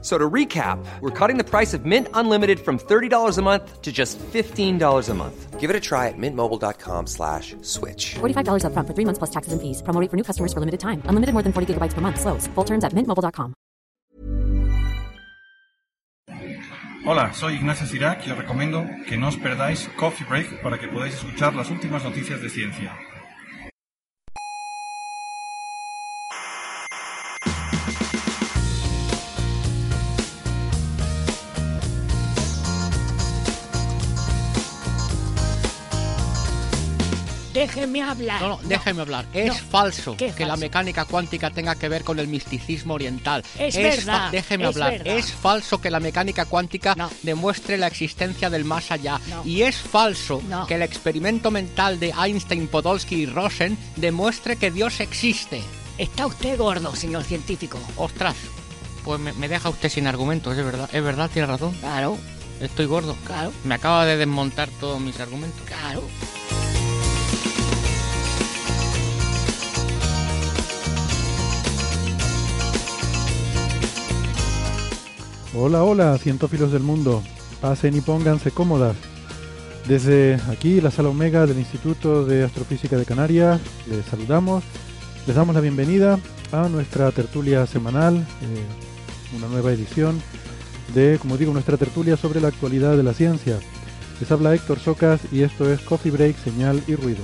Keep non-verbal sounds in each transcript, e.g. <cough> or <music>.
So to recap, we're cutting the price of Mint Unlimited from $30 a month to just $15 a month. Give it a try at mintmobile.com slash switch. $45 upfront for three months plus taxes and fees. Promo rate for new customers for limited time. Unlimited more than 40 gigabytes per month. Slows. Full terms at mintmobile.com. Hola, soy Ignacio Cirac y os recomiendo que no os perdáis Coffee Break para que podáis escuchar las últimas noticias de ciencia. Déjeme hablar. No, no, déjeme hablar. Es No. falso ¿Qué que la mecánica cuántica tenga que ver con el misticismo oriental. Es fa- verdad, Déjeme es hablar. verdad. Es falso que la mecánica cuántica demuestre la existencia del más allá. Y es falso que el experimento mental de Einstein, Podolsky y Rosen demuestre que Dios existe. Está usted gordo, señor científico. Ostras, pues me, me deja usted sin argumentos, es verdad. Es verdad, tiene razón. Claro, Estoy gordo. claro, Me acaba de desmontar todos mis argumentos. claro. Hola, hola, cientófilos del mundo. Pasen y pónganse cómodas. Desde aquí, la sala Omega del Instituto de Astrofísica de Canarias, les saludamos. Les damos la bienvenida a nuestra tertulia semanal, eh, una nueva edición de, como digo, nuestra tertulia sobre la actualidad de la ciencia. Les habla Héctor Socas y esto es Coffee Break, Señal y Ruido.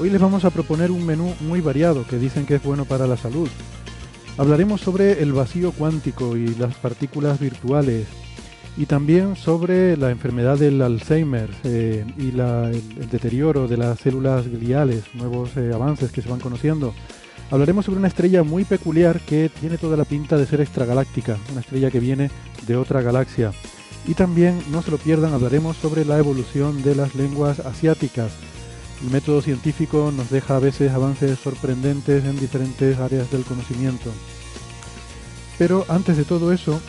Hoy les vamos a proponer un menú muy variado que dicen que es bueno para la salud. Hablaremos sobre el vacío cuántico y las partículas virtuales y también sobre la enfermedad del Alzheimer eh, y el deterioro de las células gliales, nuevos eh, avances que se van conociendo. Hablaremos sobre una estrella muy peculiar que tiene toda la pinta de ser extragaláctica, una estrella que viene de otra galaxia. Y también, no se lo pierdan, hablaremos sobre la evolución de las lenguas asiáticas. El método científico nos deja a veces avances sorprendentes en diferentes áreas del conocimiento. Pero antes de todo eso,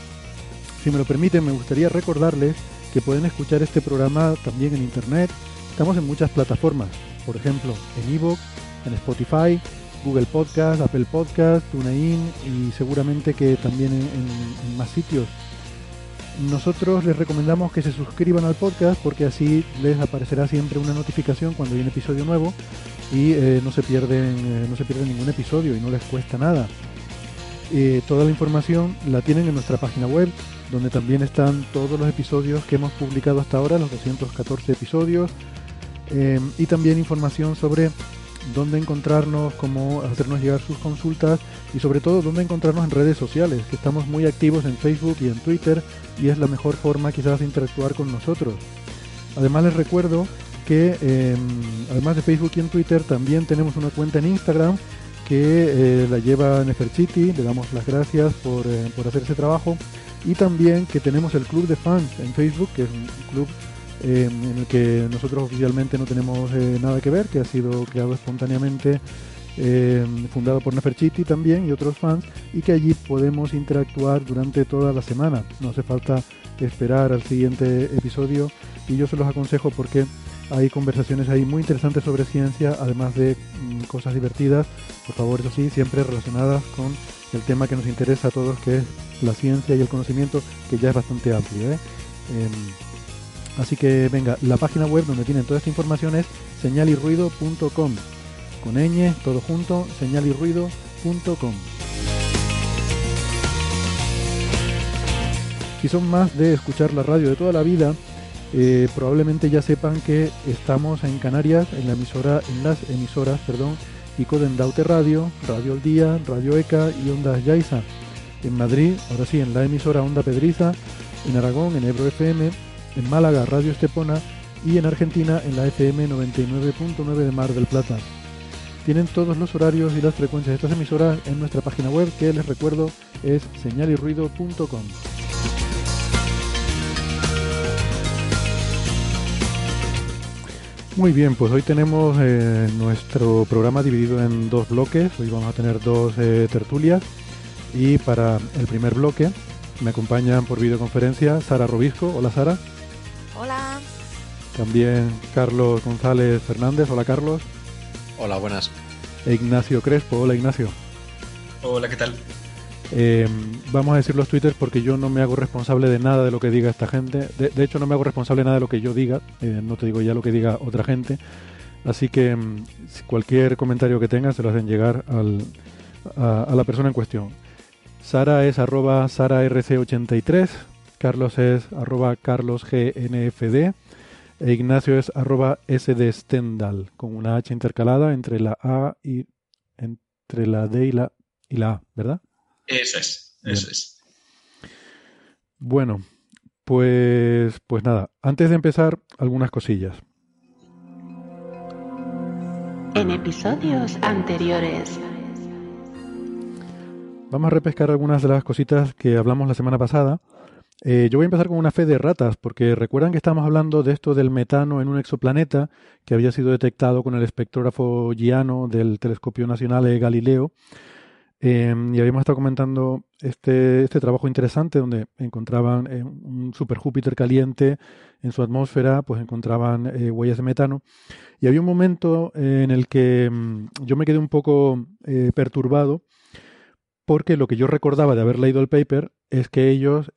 si me lo permiten, me gustaría recordarles que pueden escuchar este programa también en Internet. Estamos en muchas plataformas, por ejemplo, en iVoox, en Spotify, Google Podcast, Apple Podcast, TuneIn y seguramente que también en más sitios. Nosotros les recomendamos que se suscriban al podcast porque así les aparecerá siempre una notificación cuando hay un episodio nuevo y eh, no se pierden eh, no se pierden ningún episodio y no les cuesta nada. Eh, toda la información la tienen en nuestra página web donde también están todos los episodios que hemos publicado hasta ahora, los 214 episodios eh, y también información sobre dónde encontrarnos, cómo hacernos llegar sus consultas y sobre todo dónde encontrarnos en redes sociales, que estamos muy activos en Facebook y en Twitter y es la mejor forma quizás de interactuar con nosotros. Además les recuerdo que eh, además de Facebook y en Twitter también tenemos una cuenta en Instagram que eh, la lleva Neferchiti, le damos las gracias por, eh, por hacer ese trabajo y también que tenemos el club de fans en Facebook, que es un club en el que nosotros oficialmente no tenemos eh, nada que ver, que ha sido creado espontáneamente, eh, fundado por Neferchiti también y otros fans, y que allí podemos interactuar durante toda la semana. No hace falta esperar al siguiente episodio y yo se los aconsejo porque hay conversaciones ahí muy interesantes sobre ciencia, además de mm, cosas divertidas, por favor, eso sí, siempre relacionadas con el tema que nos interesa a todos, que es la ciencia y el conocimiento, que ya es bastante amplio. ¿eh? Así que venga, la página web donde tienen toda esta información es señalirruido.com. Con ñ, todo junto, señalirruido.com. Si son más de escuchar la radio de toda la vida, eh, probablemente ya sepan que estamos en Canarias, en la emisora, en las emisoras, perdón, Icoden Daute Radio, Radio El Día, Radio ECA y Ondas Yaiza. En Madrid, ahora sí, en la emisora Onda Pedriza, en Aragón, en Ebro FM, en Málaga, Radio Estepona y en Argentina, en la FM 99.9 de Mar del Plata. Tienen todos los horarios y las frecuencias de estas emisoras en nuestra página web, que les recuerdo es señalirruido.com. Muy bien, pues hoy tenemos eh, nuestro programa dividido en dos bloques. Hoy vamos a tener dos eh, tertulias y para el primer bloque me acompañan por videoconferencia Sara Robisco. Hola Sara. Hola. También Carlos González Fernández. Hola Carlos. Hola, buenas. E Ignacio Crespo. Hola Ignacio. Hola, ¿qué tal? Eh, vamos a decir los twitters porque yo no me hago responsable de nada de lo que diga esta gente. De, de hecho, no me hago responsable de nada de lo que yo diga. Eh, no te digo ya lo que diga otra gente. Así que mm, cualquier comentario que tengan se lo hacen llegar al, a, a la persona en cuestión. Sara es arroba sararc83, Carlos es arroba carlosgnfd e Ignacio es arroba sdstendal, con una H intercalada entre la A y entre la D y la, y la A, ¿verdad? Eso es, eso es. Bueno, pues, pues nada, antes de empezar, algunas cosillas. En episodios anteriores. Vamos a repescar algunas de las cositas que hablamos la semana pasada. Eh, yo voy a empezar con una fe de ratas, porque recuerdan que estábamos hablando de esto del metano en un exoplaneta que había sido detectado con el espectrógrafo Giano del Telescopio Nacional de Galileo. Eh, y habíamos estado comentando este, este trabajo interesante donde encontraban eh, un super Júpiter caliente en su atmósfera, pues encontraban eh, huellas de metano. Y había un momento en el que mm, yo me quedé un poco perturbado porque lo que yo recordaba de haber leído el paper es que ellos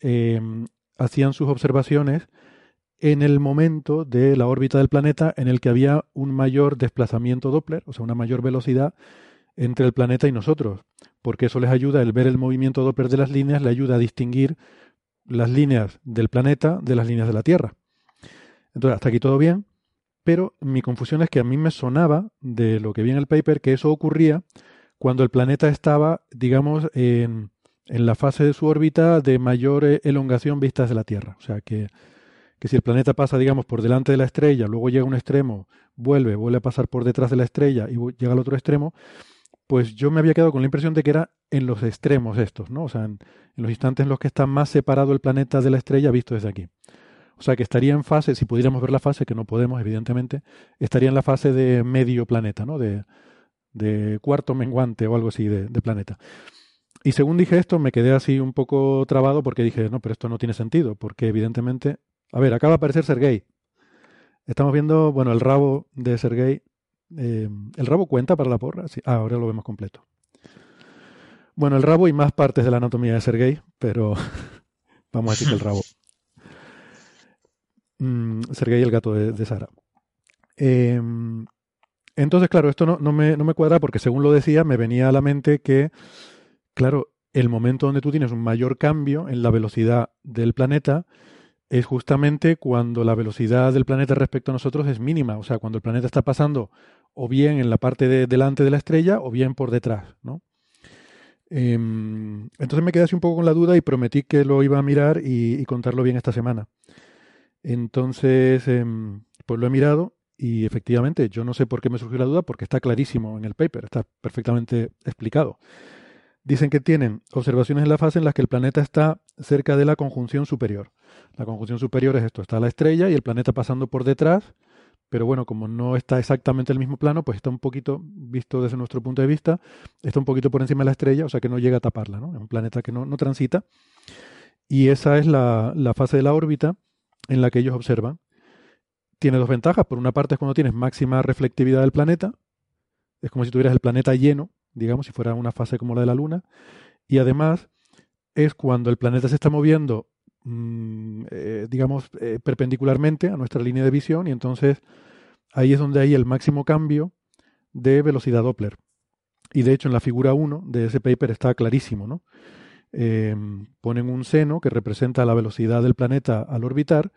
hacían sus observaciones en el momento de la órbita del planeta en el que había un mayor desplazamiento Doppler, o sea, una mayor velocidad entre el planeta y nosotros, porque eso les ayuda, el ver el movimiento Doppler de las líneas, le ayuda a distinguir las líneas del planeta de las líneas de la Tierra. Entonces, hasta aquí todo bien, pero mi confusión es que a mí me sonaba de lo que vi en el paper que eso ocurría cuando el planeta estaba, digamos, en, la fase de su órbita de mayor eh, elongación vista desde la Tierra. O sea, que, que si el planeta pasa, digamos, por delante de la estrella, luego llega a un extremo, vuelve, vuelve a pasar por detrás de la estrella y llega al otro extremo, pues yo me había quedado con la impresión de que era en los extremos estos, ¿no? O sea, en, en, los instantes en los que está más separado el planeta de la estrella visto desde aquí. O sea, que estaría en fase, si pudiéramos ver la fase, que no podemos, evidentemente, estaría en la fase de medio planeta, ¿no? De, de cuarto menguante o algo así de, planeta. Y según dije esto, me quedé así un poco trabado porque dije, no, pero esto no tiene sentido, porque evidentemente, a ver, acaba de aparecer Sergei. Estamos viendo, bueno, el rabo de Sergei eh, ¿El rabo cuenta para la porra? Sí. Ah, ahora lo vemos completo. Bueno, el rabo y más partes de la anatomía de Sergei, pero <laughs> vamos a decir que el rabo. Mm, Sergei, el gato de, de Sara. Eh, entonces, claro, esto no, me, me cuadra porque según lo decía, me venía a la mente que, claro, el momento donde tú tienes un mayor cambio en la velocidad del planeta es justamente cuando la velocidad del planeta respecto a nosotros es mínima, o sea, cuando el planeta está pasando o bien en la parte de delante de la estrella o bien por detrás, ¿no? Eh, entonces me quedé así un poco con la duda y prometí que lo iba a mirar y, contarlo bien esta semana. Entonces, eh, pues lo he mirado y efectivamente yo no sé por qué me surgió la duda porque está clarísimo en el paper, está perfectamente explicado. Dicen que tienen observaciones en la fase en las que el planeta está cerca de la conjunción superior. La conjunción superior es esto, está la estrella y el planeta pasando por detrás, pero bueno, como no está exactamente en el mismo plano, pues está un poquito, visto desde nuestro punto de vista, está un poquito por encima de la estrella, o sea que no llega a taparla, ¿no? Es un planeta que no, no transita. Y esa es la fase de la órbita en la que ellos observan. Tiene dos ventajas. Por una parte es cuando tienes máxima reflectividad del planeta. Es como si tuvieras el planeta lleno, digamos, si fuera una fase como la de la Luna. Y además es cuando el planeta se está moviendo eh, digamos, eh, perpendicularmente a nuestra línea de visión y entonces ahí es donde hay el máximo cambio de velocidad Doppler. Y de hecho en la figura 1 de ese paper está clarísimo, ¿no? Eh, ponen un seno que representa la velocidad del planeta al orbitar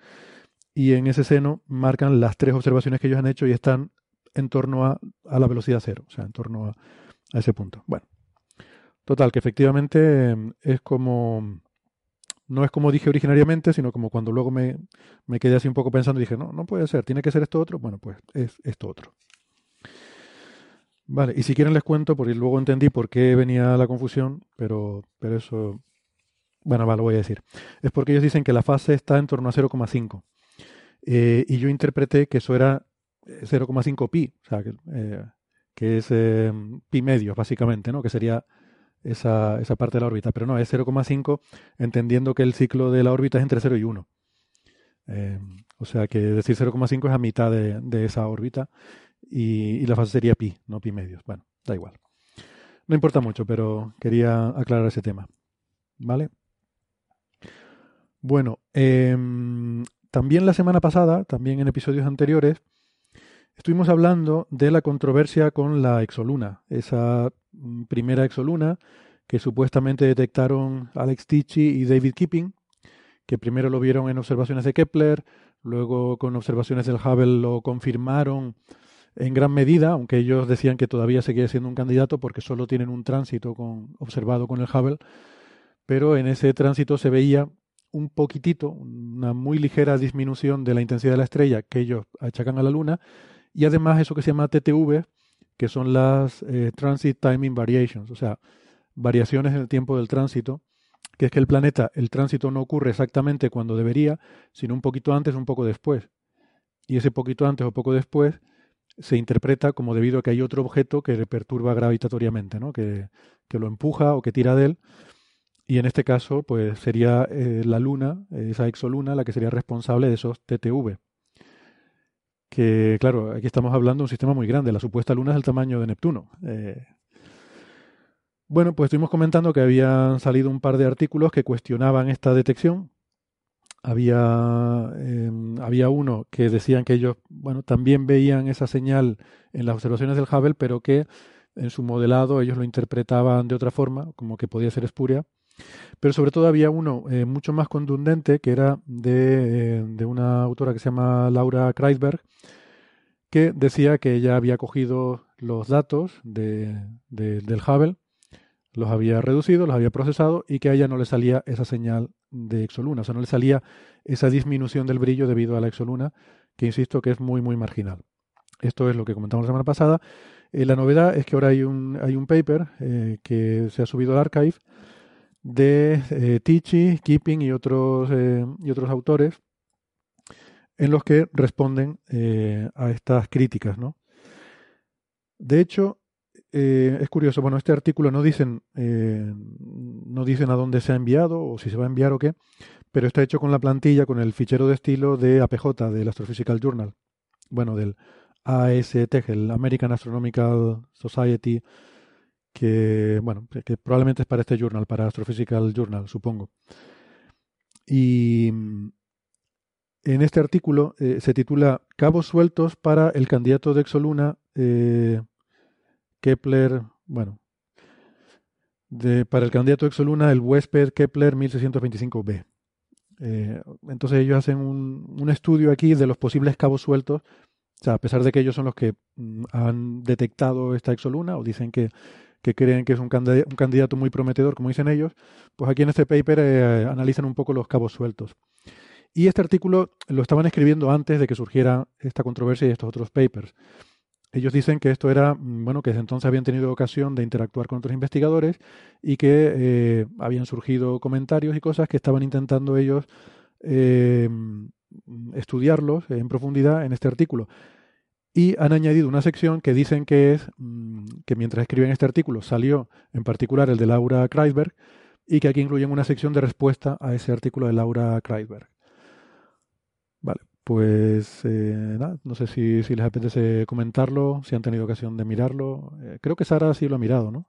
y en ese seno marcan las tres observaciones que ellos han hecho y están en torno a, a la velocidad cero, o sea, en torno a, a ese punto. Bueno, total, que efectivamente es como no es como dije originariamente, sino como cuando luego me, me, quedé así un poco pensando y dije, no, no puede ser, tiene que ser esto otro. Bueno, pues es esto otro. Vale, y si quieren les cuento, porque luego entendí por qué venía la confusión, pero, pero eso, bueno, va, lo voy a decir. Es porque ellos dicen que la fase está en torno a 0,5. Eh, y yo interpreté que eso era 0,5 pi, o sea, que, eh, que es eh, pi medios, básicamente, ¿no? Que sería esa, esa parte de la órbita. Pero no, es 0,5, entendiendo que el ciclo de la órbita es entre 0 y 1. Eh, o sea que decir 0,5 es a mitad de, de esa órbita y, y, la fase sería pi, no pi medios. Bueno, da igual. No importa mucho, pero quería aclarar ese tema. ¿Vale? Bueno, eh, también la semana pasada, también en episodios anteriores, estuvimos hablando de la controversia con la exoluna, esa mm, primera exoluna que supuestamente detectaron Alex Tichy y David Keeping, que primero lo vieron en observaciones de Kepler, luego con observaciones del Hubble lo confirmaron en gran medida, aunque ellos decían que todavía seguía siendo un candidato porque solo tienen un tránsito con, observado con el Hubble, pero en ese tránsito se veía un poquitito, una muy ligera disminución de la intensidad de la estrella que ellos achacan a la Luna, y además eso que se llama TTV, que son las eh, Transit Timing Variations, o sea, variaciones en el tiempo del tránsito, que es que el planeta, el tránsito no ocurre exactamente cuando debería, sino un poquito antes un poco después. Y ese poquito antes o poco después se interpreta como debido a que hay otro objeto que le perturba gravitatoriamente, ¿no? que, que lo empuja o que tira de él. Y en este caso, pues sería eh, la Luna, esa exoluna, la que sería responsable de esos TTV. Que, claro, aquí estamos hablando de un sistema muy grande. La supuesta Luna es del tamaño de Neptuno. Eh, bueno, pues estuvimos comentando que habían salido un par de artículos que cuestionaban esta detección. Había, eh, había uno que decían que ellos, bueno, también veían esa señal en las observaciones del Hubble, pero que en su modelado ellos lo interpretaban de otra forma, como que podía ser espuria. Pero sobre todo había uno eh, mucho más contundente, que era de, eh, de, una autora que se llama Laura Kreisberg, que decía que ella había cogido los datos de, de, del Hubble, los había reducido, los había procesado y que a ella no le salía esa señal de exoluna, o sea, no le salía esa disminución del brillo debido a la exoluna, que insisto que es muy, muy marginal. Esto es lo que comentamos la semana pasada. Eh, la novedad es que ahora hay un, hay un paper eh, que se ha subido al archive de eh, Tichy, Keeping y otros, eh, y otros autores en los que responden eh, a estas críticas. ¿no? De hecho, eh, es curioso, bueno, este artículo no dicen, no dicen a dónde se ha enviado o si se va a enviar o qué, pero está hecho con la plantilla, con el fichero de estilo de APJ, del Astrophysical Journal, bueno, del AST, el American Astronomical Society, que, bueno, que probablemente es para este journal, para Astrophysical Journal, supongo. Y en este artículo eh, se titula Cabos sueltos para el candidato de Exoluna eh, Kepler, bueno, para el candidato de Exoluna, el huésped Kepler 1625b. Eh, entonces ellos hacen un, un, estudio aquí de los posibles cabos sueltos, o sea, a pesar de que ellos son los que mm, han detectado esta exoluna o dicen que, que creen que es un candidato, muy prometedor, como dicen ellos, pues aquí en este paper eh, analizan un poco los cabos sueltos. Y este artículo lo estaban escribiendo antes de que surgiera esta controversia y estos otros papers. Ellos dicen que esto era, mm, bueno, que desde entonces habían tenido ocasión de interactuar con otros investigadores y que eh, habían surgido comentarios y cosas que estaban intentando ellos eh, estudiarlos en profundidad en este artículo. Y han añadido una sección que dicen que es, mm, que mientras escriben este artículo salió en particular el de Laura Kreisberg y que aquí incluyen una sección de respuesta a ese artículo de Laura Kreisberg. Vale, pues eh, nada, no sé si, si, les apetece comentarlo, si han tenido ocasión de mirarlo. Eh, creo que Sara sí lo ha mirado, ¿no?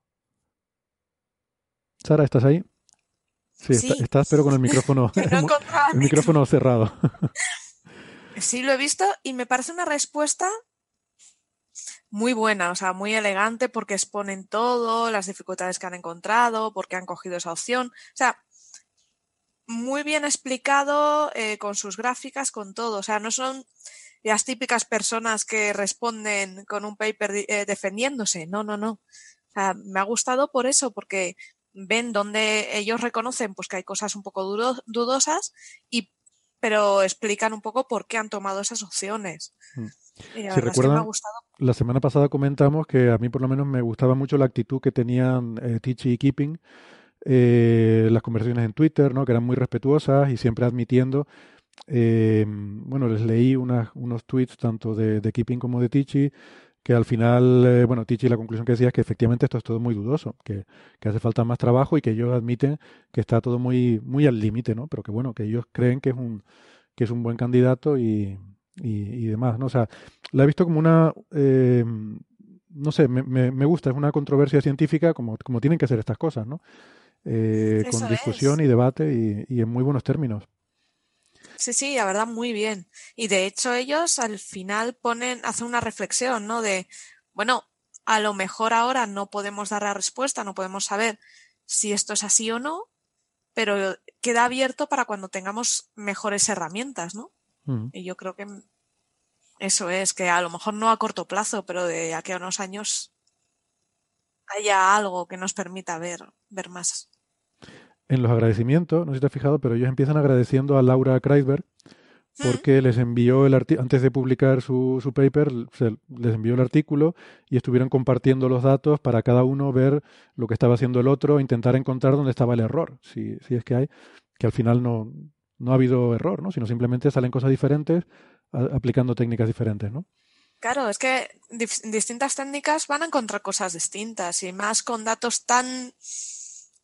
Sara, ¿estás ahí? Sí, sí. Está, estás, pero con el micrófono, <laughs> no <laughs> el micrófono cerrado. <laughs> sí, lo he visto y me parece una respuesta muy buena, o sea, muy elegante porque exponen todo, las dificultades que han encontrado, porque han cogido esa opción. O sea, muy bien explicado eh, con sus gráficas, con todo. O sea, no son las típicas personas que responden con un paper eh, defendiéndose. No, no, no. O sea, me ha gustado por eso, porque ven donde ellos reconocen pues que hay cosas un poco dudosas y pero explican un poco por qué han tomado esas opciones. Mm. Y la si recuerdan, es que me ha gustado. La semana pasada comentamos que a mí por lo menos me gustaba mucho la actitud que tenían eh, Tichy y Keeping eh, las conversaciones en Twitter, ¿no? que eran muy respetuosas y siempre admitiendo eh, bueno, les leí unas, unos tweets tanto de, de Keeping como de Tichi, que al final, eh, bueno, Tichi la conclusión que decía es que efectivamente esto es todo muy dudoso, que, que hace falta más trabajo y que ellos admiten que está todo muy, muy al límite, ¿no? Pero que bueno, que ellos creen que es un, que es un buen candidato y, y, y demás, ¿no? O sea, la he visto como una, eh, no sé, me, me, me gusta, es una controversia científica como, como tienen que ser estas cosas, ¿no? Eh, con discusión es. y debate y, y en muy buenos términos. Sí, sí, la verdad, muy bien. Y de hecho ellos al final ponen, hacen una reflexión, ¿no? De, bueno, a lo mejor ahora no podemos dar la respuesta, no podemos saber si esto es así o no, pero queda abierto para cuando tengamos mejores herramientas, ¿no? Mm. Y yo creo que eso es, que a lo mejor no a corto plazo, pero de aquí a unos años haya algo que nos permita ver, ver más. En los agradecimientos, no sé si te has fijado, pero ellos empiezan agradeciendo a Laura Kreisberg porque les envió el artículo, antes de publicar su, su paper, se, les envió el artículo y estuvieron compartiendo los datos para cada uno ver lo que estaba haciendo el otro, intentar encontrar dónde estaba el error, si, si es que hay, que al final no, no ha habido error, ¿no? sino simplemente salen cosas diferentes a, aplicando técnicas diferentes, ¿no? Claro, es que distintas técnicas van a encontrar cosas distintas y más con datos tan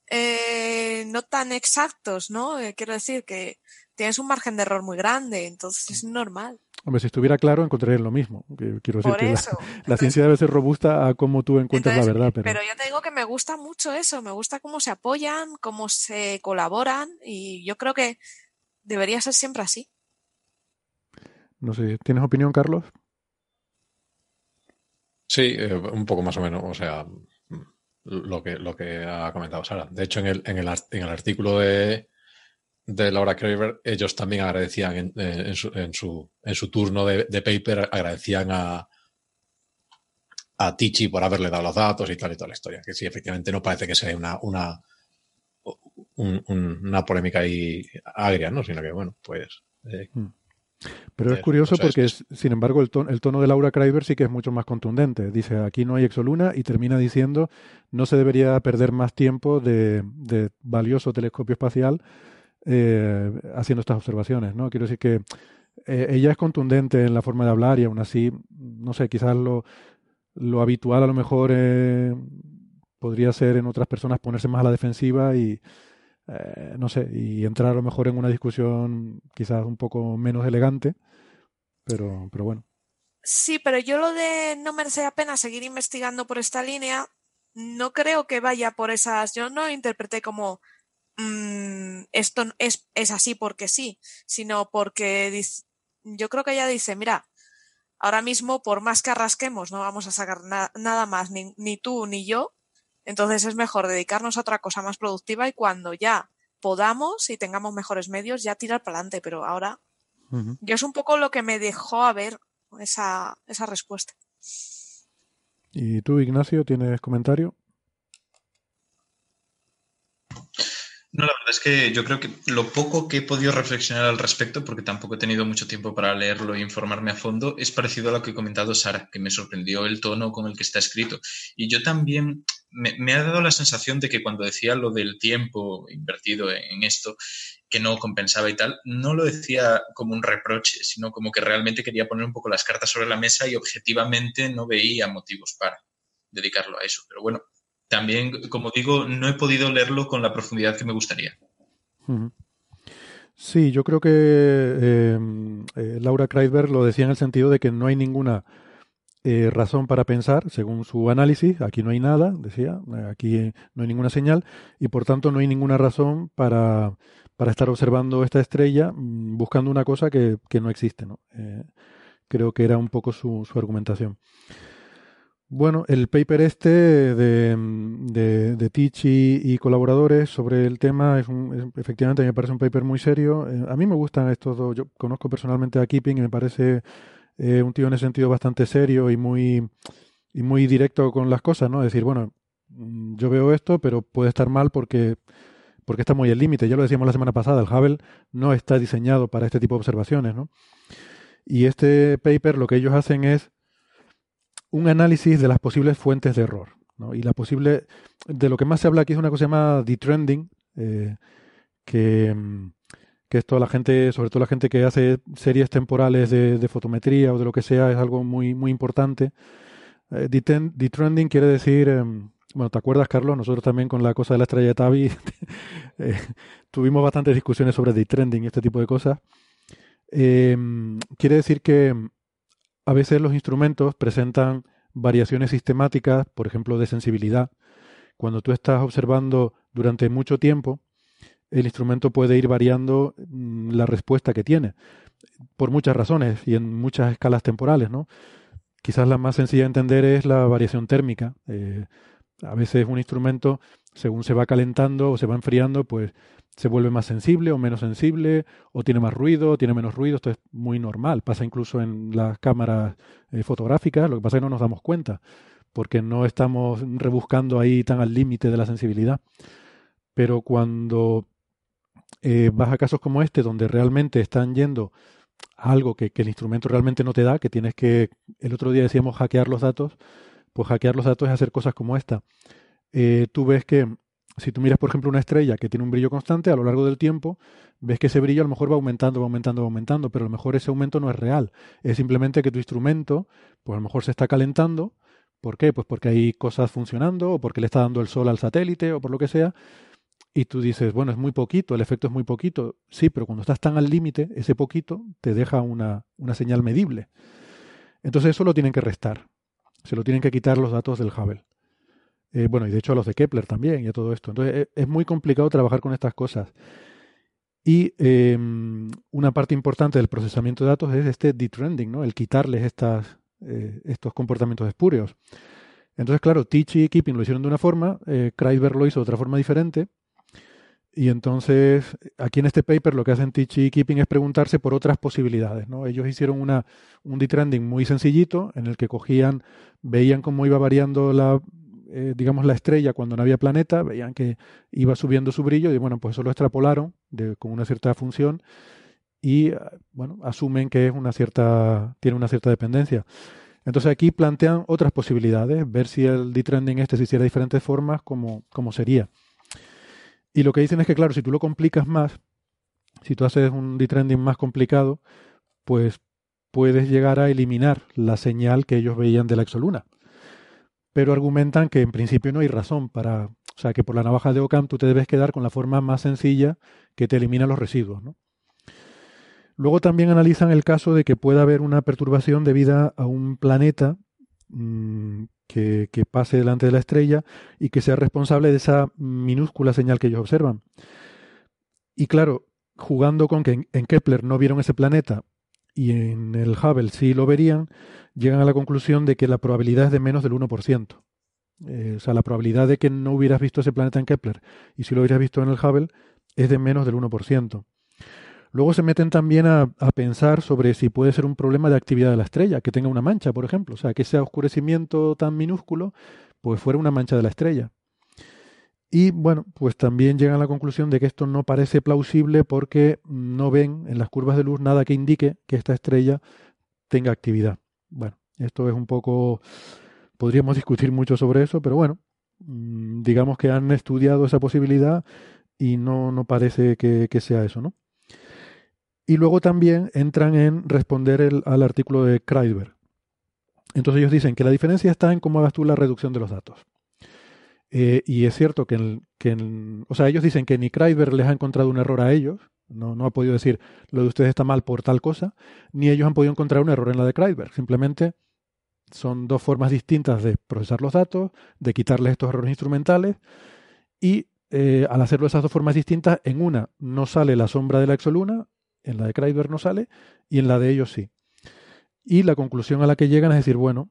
eh, no tan exactos, ¿no? Eh, quiero decir que tienes un margen de error muy grande, entonces es normal. Hombre, si estuviera claro, encontraría lo mismo. Quiero decir Por que eso. la, <laughs> la ciencia debe ser robusta a cómo tú encuentras Entonces, la verdad, pero, pero ya te digo que me gusta mucho eso, me gusta cómo se apoyan, cómo se colaboran y yo creo que debería ser siempre así. no sé, ¿tienes opinión, Carlos? Sí, eh, un poco más o menos, o sea, lo que, lo que ha comentado Sara. De hecho, en el, en el, art- en el artículo de, de Laura Kraver, ellos también agradecían en, en su, en, su, en su turno de, de paper, agradecían a, a Tichi por haberle dado los datos y tal y toda la historia. Que sí, efectivamente no parece que sea una, una, un- un- una polémica ahí agria, ¿no? Sino que, bueno, pues. eh, Pero es curioso o sea, es porque, es- sin embargo, el, ton- el tono de Laura Kreiber sí que es mucho más contundente. Dice, aquí no hay exoluna y termina diciendo, no se debería perder más tiempo de, de valioso telescopio espacial eh, haciendo estas observaciones, ¿no? Quiero decir que eh, ella es contundente en la forma de hablar y aún así, no sé, quizás lo, lo habitual a lo mejor eh, podría ser en otras personas ponerse más a la defensiva y, eh, no sé, y entrar a lo mejor en una discusión quizás un poco menos elegante, pero, pero bueno. Sí, pero yo lo de no merece la pena seguir investigando por esta línea, no creo que vaya por esas, yo no interpreté como mm, esto es, es así porque sí, sino porque yo creo que ella dice, mira, ahora mismo por más que rasquemos no vamos a sacar na- nada más, ni, ni tú ni yo, entonces es mejor dedicarnos a otra cosa más productiva y cuando ya podamos y tengamos mejores medios ya tirar para adelante, pero ahora yo es un poco lo que me dejó a ver esa, esa respuesta. ¿Y tú, Ignacio, tienes comentario? No, la verdad es que yo creo que lo poco que he podido reflexionar al respecto, porque tampoco he tenido mucho tiempo para leerlo e informarme a fondo, es parecido a lo que ha comentado Sara, que me sorprendió el tono con el que está escrito. Y yo también me, ha dado la sensación de que cuando decía lo del tiempo invertido en, esto, que no compensaba y tal, no lo decía como un reproche, sino como que realmente quería poner un poco las cartas sobre la mesa y objetivamente no veía motivos para dedicarlo a eso. Pero bueno, también, como digo, no he podido leerlo con la profundidad que me gustaría. Sí, yo creo que eh, eh, Laura Kreisberg lo decía en el sentido de que no hay ninguna eh, razón para pensar, según su análisis, aquí no hay nada, decía, eh, aquí no hay ninguna señal, y por tanto no hay ninguna razón para, para estar observando esta estrella mm, buscando una cosa que, que no existe. ¿no? Eh, creo que era un poco su, su argumentación. Bueno, el paper este de, de, de Tichi y colaboradores sobre el tema es, un, efectivamente me parece un paper muy serio. Eh, a mí me gustan estos dos. Yo conozco personalmente a Keeping y me parece eh, un tío en ese sentido bastante serio y muy y muy directo con las cosas, ¿no? Decir, bueno, mm, yo veo esto, pero puede estar mal porque porque está muy al límite. Ya lo decíamos la semana pasada, el Hubble no está diseñado para este tipo de observaciones, ¿no? Y este paper lo que ellos hacen es un análisis de las posibles fuentes de error. ¿no? Y la posible. De lo que más se habla aquí es una cosa llamada detrending, eh, que, mm, que esto la gente, sobre todo la gente que hace series temporales de, de fotometría o de lo que sea, es algo muy, muy importante. Eh, detrend- detrending quiere decir, em, bueno, ¿te acuerdas, Carlos? Nosotros también con la cosa de la estrella de Tabi <laughs> eh, tuvimos bastantes discusiones sobre detrending y este tipo de cosas. Em, quiere decir que em, a veces los instrumentos presentan variaciones sistemáticas, por ejemplo, de sensibilidad. Cuando tú estás observando durante mucho tiempo, el instrumento puede ir variando mm, la respuesta que tiene, por muchas razones y en muchas escalas temporales, ¿no? Quizás la más sencilla de entender es la variación térmica. Eh, a veces un instrumento, según se va calentando o se va enfriando, pues se vuelve más sensible o menos sensible, o tiene más ruido, o tiene menos ruido. Esto es muy normal. Pasa incluso en las cámaras eh, fotográficas. Lo que pasa es que no nos damos cuenta, porque no estamos rebuscando ahí tan al límite de la sensibilidad. Pero cuando eh, vas a casos como este, donde realmente están yendo algo que, que el instrumento realmente no te da, que tienes que, el otro día decíamos hackear los datos, pues hackear los datos es hacer cosas como esta. Eh, tú ves que si tú miras, por ejemplo, una estrella que tiene un brillo constante a lo largo del tiempo, ves que ese brillo a lo mejor va aumentando, va aumentando, va aumentando, pero a lo mejor ese aumento no es real. Es simplemente que tu instrumento, pues a lo mejor se está calentando. ¿Por qué? Pues porque hay cosas funcionando, o porque le está dando el sol al satélite, o por lo que sea. Y tú dices, bueno, es muy poquito, el efecto es muy poquito. Sí, pero cuando estás tan al límite, ese poquito te deja una, una señal medible. Entonces eso lo tienen que restar. Se lo tienen que quitar los datos del Hubble. Eh, bueno, y de hecho a los de Kepler también y a todo esto. Entonces es, es muy complicado trabajar con estas cosas. Y eh, una parte importante del procesamiento de datos es este detrending, ¿no? el quitarles estas, eh, estos comportamientos espurios. Entonces, claro, Tichy y Keeping lo hicieron de una forma, eh, Kreisberg lo hizo de otra forma diferente. Y entonces, aquí en este paper lo que hacen Tichy y Keeping es preguntarse por otras posibilidades. ¿no? Ellos hicieron una, un detrending muy sencillito en el que cogían, veían cómo iba variando la, eh, digamos, la estrella cuando no había planeta, veían que iba subiendo su brillo y bueno, pues eso lo extrapolaron con una cierta función y bueno, asumen que es una cierta, tiene una cierta dependencia. Entonces aquí plantean otras posibilidades, ver si el detrending este se hiciera de diferentes formas, como, como sería. Y lo que dicen es que, claro, si tú lo complicas más, si tú haces un detrending más complicado, pues puedes llegar a eliminar la señal que ellos veían de la exoluna. Pero argumentan que en principio no hay razón para, o sea, que por la navaja de Ockham tú te debes quedar con la forma más sencilla que te elimina los residuos, ¿no? Luego también analizan el caso de que pueda haber una perturbación debida a un planeta mmm, que, pase delante de la estrella y que sea responsable de esa minúscula señal que ellos observan. Y claro, jugando con que en, en Kepler no vieron ese planeta y en el Hubble sí lo verían, llegan a la conclusión de que la probabilidad es de menos del 1%. Eh, o sea, la probabilidad de que no hubieras visto ese planeta en Kepler y si lo hubieras visto en el Hubble es de menos del 1%. Luego se meten también a, pensar sobre si puede ser un problema de actividad de la estrella, que tenga una mancha, por ejemplo. O sea, que ese oscurecimiento tan minúsculo, pues fuera una mancha de la estrella. Y bueno, pues también llegan a la conclusión de que esto no parece plausible porque no ven en las curvas de luz nada que indique que esta estrella tenga actividad. Bueno, esto es un poco... Podríamos discutir mucho sobre eso, pero bueno, digamos que han estudiado esa posibilidad y no, no parece que sea eso, ¿no? Y luego también entran en responder al artículo de Kreisberg. Entonces ellos dicen que la diferencia está en cómo hagas tú la reducción de los datos. Eh, y es cierto que, en, que o sea, ellos dicen que ni Kreisberg les ha encontrado un error a ellos, no, no ha podido decir lo de ustedes está mal por tal cosa, ni ellos han podido encontrar un error en la de Kreisberg. Simplemente son dos formas distintas de procesar los datos, de quitarles estos errores instrumentales y eh, al hacerlo de esas dos formas distintas, en una no sale la sombra de la exoluna, en la de Kreisberg no sale y en la de ellos sí. Y la conclusión a la que llegan es decir, bueno,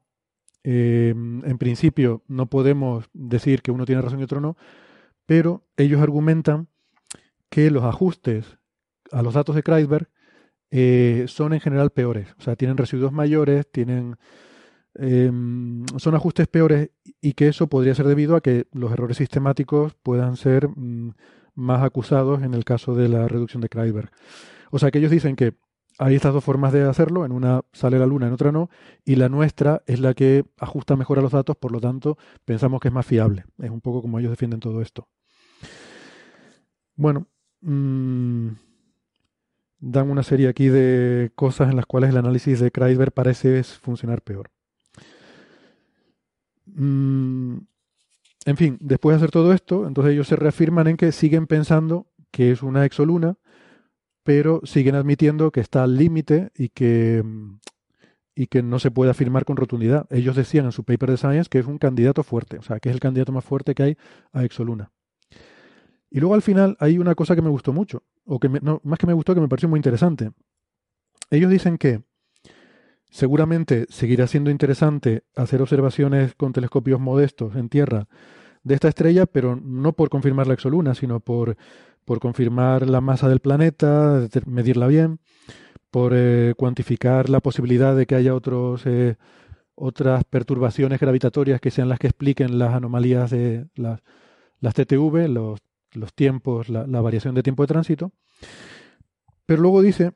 eh, en principio no podemos decir que uno tiene razón y otro no, pero ellos argumentan que los ajustes a los datos de Kreisberg eh, son en general peores, o sea, tienen residuos mayores, tienen eh, son ajustes peores y que eso podría ser debido a que los errores sistemáticos puedan ser mm, más acusados en el caso de la reducción de Kreisberg. O sea que ellos dicen que hay estas dos formas de hacerlo, en una sale la luna, en otra no, y la nuestra es la que ajusta mejor a los datos, por lo tanto pensamos que es más fiable. Es un poco como ellos defienden todo esto. Bueno, mmm, dan una serie aquí de cosas en las cuales el análisis de Kreisberg parece funcionar peor. Mm, en fin, después de hacer todo esto, entonces ellos se reafirman en que siguen pensando que es una exoluna, pero siguen admitiendo que está al límite y que, y que no se puede afirmar con rotundidad. Ellos decían en su paper de Science que es un candidato fuerte, o sea, que es el candidato más fuerte que hay a exoluna. Y luego al final hay una cosa que me gustó mucho, o que no, más que me gustó, que me pareció muy interesante. Ellos dicen que seguramente seguirá siendo interesante hacer observaciones con telescopios modestos en tierra de esta estrella, pero no por confirmar la exoluna, sino por, por confirmar la masa del planeta, medirla bien, por eh, cuantificar la posibilidad de que haya otros, eh, otras perturbaciones gravitatorias que sean las que expliquen las anomalías de las, las TTV, los, los tiempos, la, variación de tiempo de tránsito. Pero luego dice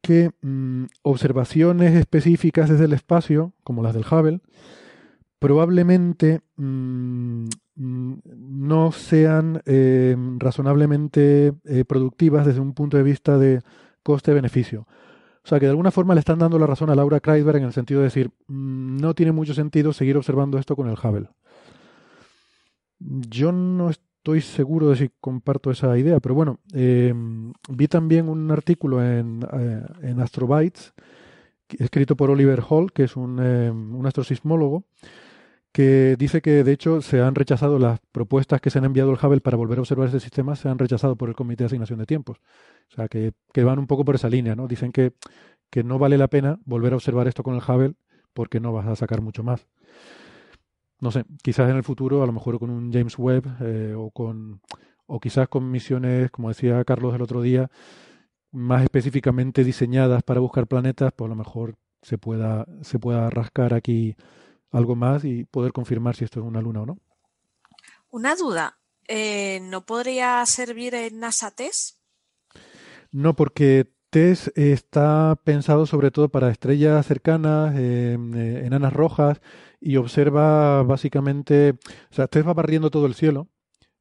que mm, observaciones específicas desde el espacio, como las del Hubble, probablemente mmm, no sean eh, razonablemente eh, productivas desde un punto de vista de coste-beneficio. O sea, que de alguna forma le están dando la razón a Laura Kreisberg en el sentido de decir, mmm, no tiene mucho sentido seguir observando esto con el Hubble. Yo no estoy seguro de si comparto esa idea, pero bueno, eh, vi también un artículo en, eh, en Astrobytes, escrito por Oliver Hall, que es un, eh, un astrosismólogo, que dice que de hecho se han rechazado las propuestas que se han enviado al Hubble para volver a observar este sistema, se han rechazado por el Comité de Asignación de Tiempos. O sea, que, que van un poco por esa línea, ¿no? Dicen que, que no vale la pena volver a observar esto con el Hubble porque no vas a sacar mucho más. No sé, quizás en el futuro, a lo mejor con un James Webb eh, o con o quizás con misiones, como decía Carlos el otro día, más específicamente diseñadas para buscar planetas, pues a lo mejor se pueda, se pueda rascar aquí algo más y poder confirmar si esto es una luna o no. Una duda, eh, ¿no podría servir en NASA TESS? No, porque TESS está pensado sobre todo para estrellas cercanas, eh, eh, enanas rojas, y observa básicamente, o sea, TESS va barriendo todo el cielo,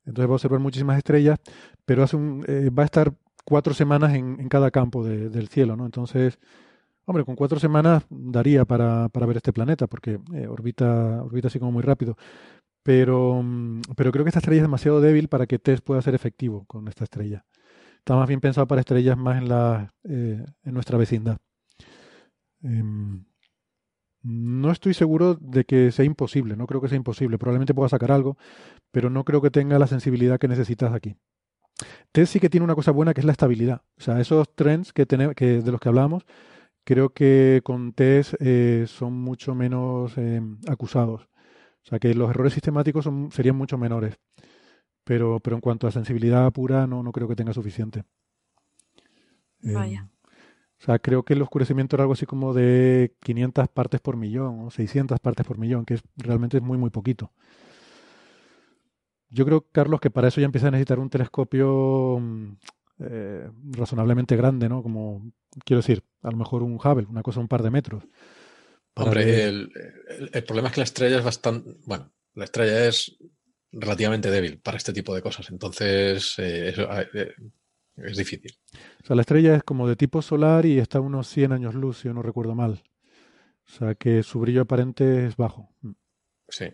entonces va a observar muchísimas estrellas, pero hace un, eh, va a estar cuatro semanas en, en cada campo de, del cielo, ¿no? Entonces, Hombre, con cuatro semanas daría para, para ver este planeta, porque eh, orbita, orbita así como muy rápido. Pero, pero creo que esta estrella es demasiado débil para que TESS pueda ser efectivo con esta estrella. Está más bien pensado para estrellas más en, la, eh, en nuestra vecindad. Eh, no estoy seguro de que sea imposible, no creo que sea imposible. Probablemente pueda sacar algo, pero no creo que tenga la sensibilidad que necesitas aquí. TESS sí que tiene una cosa buena que es la estabilidad. O sea, esos trends que, de los que hablábamos creo que con TESS eh, son mucho menos eh, acusados. O sea que los errores sistemáticos son, serían mucho menores. Pero, pero en cuanto a sensibilidad pura, no, no creo que tenga suficiente. Vaya. Eh, o sea, creo que el oscurecimiento era algo así como de 500 partes por millón o 600 partes por millón, que es realmente es muy, muy poquito. Yo creo, Carlos, que para eso ya empieza a necesitar un telescopio eh, razonablemente grande, ¿no? Como, quiero decir, a lo mejor un Hubble, una cosa un par de metros. Hombre, el, el, el, problema es que la estrella es bastante, bueno, la estrella es relativamente débil para este tipo de cosas, entonces eh, eso, eh, es difícil. O sea, la estrella es como de tipo solar y está a unos 100 años luz, si yo no recuerdo mal. O sea, que su brillo aparente es bajo. Sí.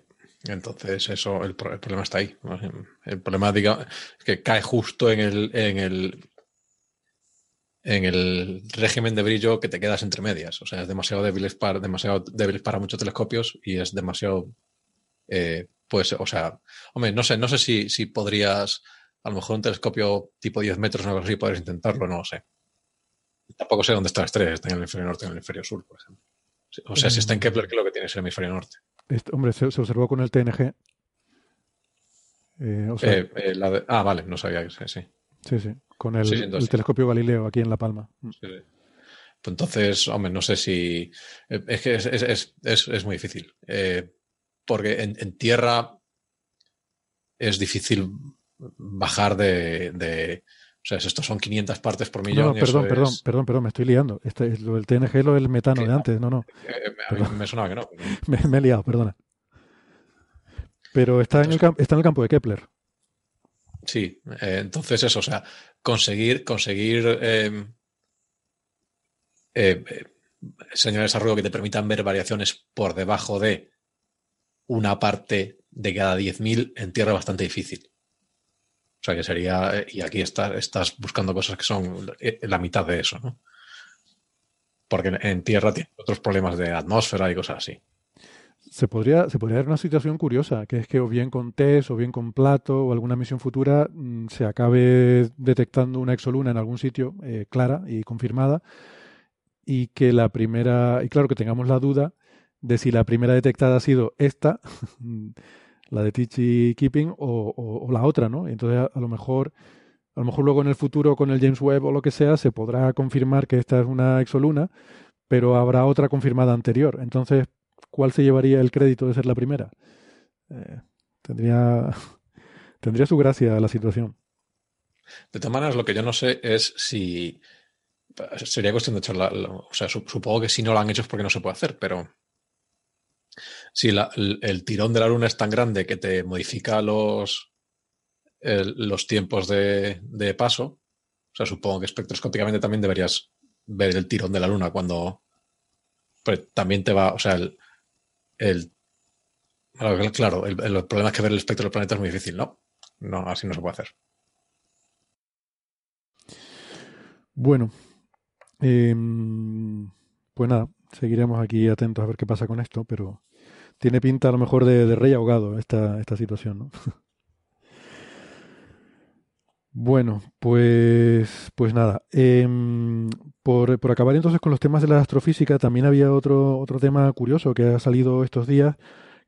Entonces, eso, el, el, problema está ahí. El problema, digamos, es que cae justo en el, en el en el régimen de brillo que te quedas entre medias. O sea, es demasiado débil para, demasiado débil para muchos telescopios y es demasiado. Eh, pues, o sea, hombre, no sé, no sé si, si podrías, a lo mejor un telescopio tipo 10 metros o algo así, podrías intentarlo, no lo sé. Tampoco sé dónde está la estrella, está en el hemisferio norte o en el hemisferio sur, por ejemplo. O sea, si está en Kepler, que es lo que tiene es el hemisferio norte. Este, hombre, se, se, observó con el TNG. Eh, o sea, eh, eh, la de, ah, vale, no sabía que sí. Sí, sí, con el, sí, entonces, el telescopio Galileo aquí en La Palma. Sí, sí. Entonces, hombre, no sé si. Es que es, es, es, es muy difícil. Porque en, en, tierra es difícil bajar de, de. O sea, estos son 500 partes por millón. No, no perdón, perdón, perdón, perdón, me estoy liando. Este, lo del TNG es lo del metano de antes, no, no. Eh, a mí me sonaba que no. <laughs> me, me, he liado, perdona. Pero está en, el, está en el campo de Kepler. Sí, eh, entonces eso, o sea, conseguir, conseguir eh, eh, eh, señales de ruido que te permitan ver variaciones por debajo de una parte de cada 10.000 en tierra bastante difícil. Sea que sería, y aquí estás, estás buscando cosas que son la mitad de eso, ¿no? Porque en tierra tiene otros problemas de atmósfera y cosas así. Se podría, se podría dar una situación curiosa, que es que o bien con test, o bien con plato, o alguna misión futura, mm, se acabe detectando una exoluna en algún sitio eh, clara y confirmada, y que la primera, y claro que tengamos la duda de si la primera detectada ha sido esta, <laughs> la de Tichy Keeping, o, la otra, ¿no? Entonces a, a, lo mejor, a lo mejor luego en el futuro con el James Webb o lo que sea, se podrá confirmar que esta es una exoluna, pero habrá otra confirmada anterior. Entonces ¿cuál se llevaría el crédito de ser la primera? Eh, tendría, <laughs> tendría su gracia la situación. De todas maneras, lo que yo no sé es si sería cuestión de echarla. O sea, supongo que si no lo han hecho es porque no se puede hacer, pero si el, tirón de la luna es tan grande que te modifica los, los tiempos de, de, paso, o sea, supongo que espectroscópicamente también deberías ver el tirón de la luna cuando. También te va. O sea, el, el, claro, el, problema es que ver el espectro del planeta es muy difícil, ¿no? No, así no se puede hacer. Bueno, em, pues nada, seguiremos aquí atentos a ver qué pasa con esto, pero tiene pinta a lo mejor de, rey ahogado esta, esta situación, ¿no? <laughs> Bueno, pues, pues nada. Em, por, por, acabar entonces con los temas de la astrofísica, también había otro, otro tema curioso que ha salido estos días,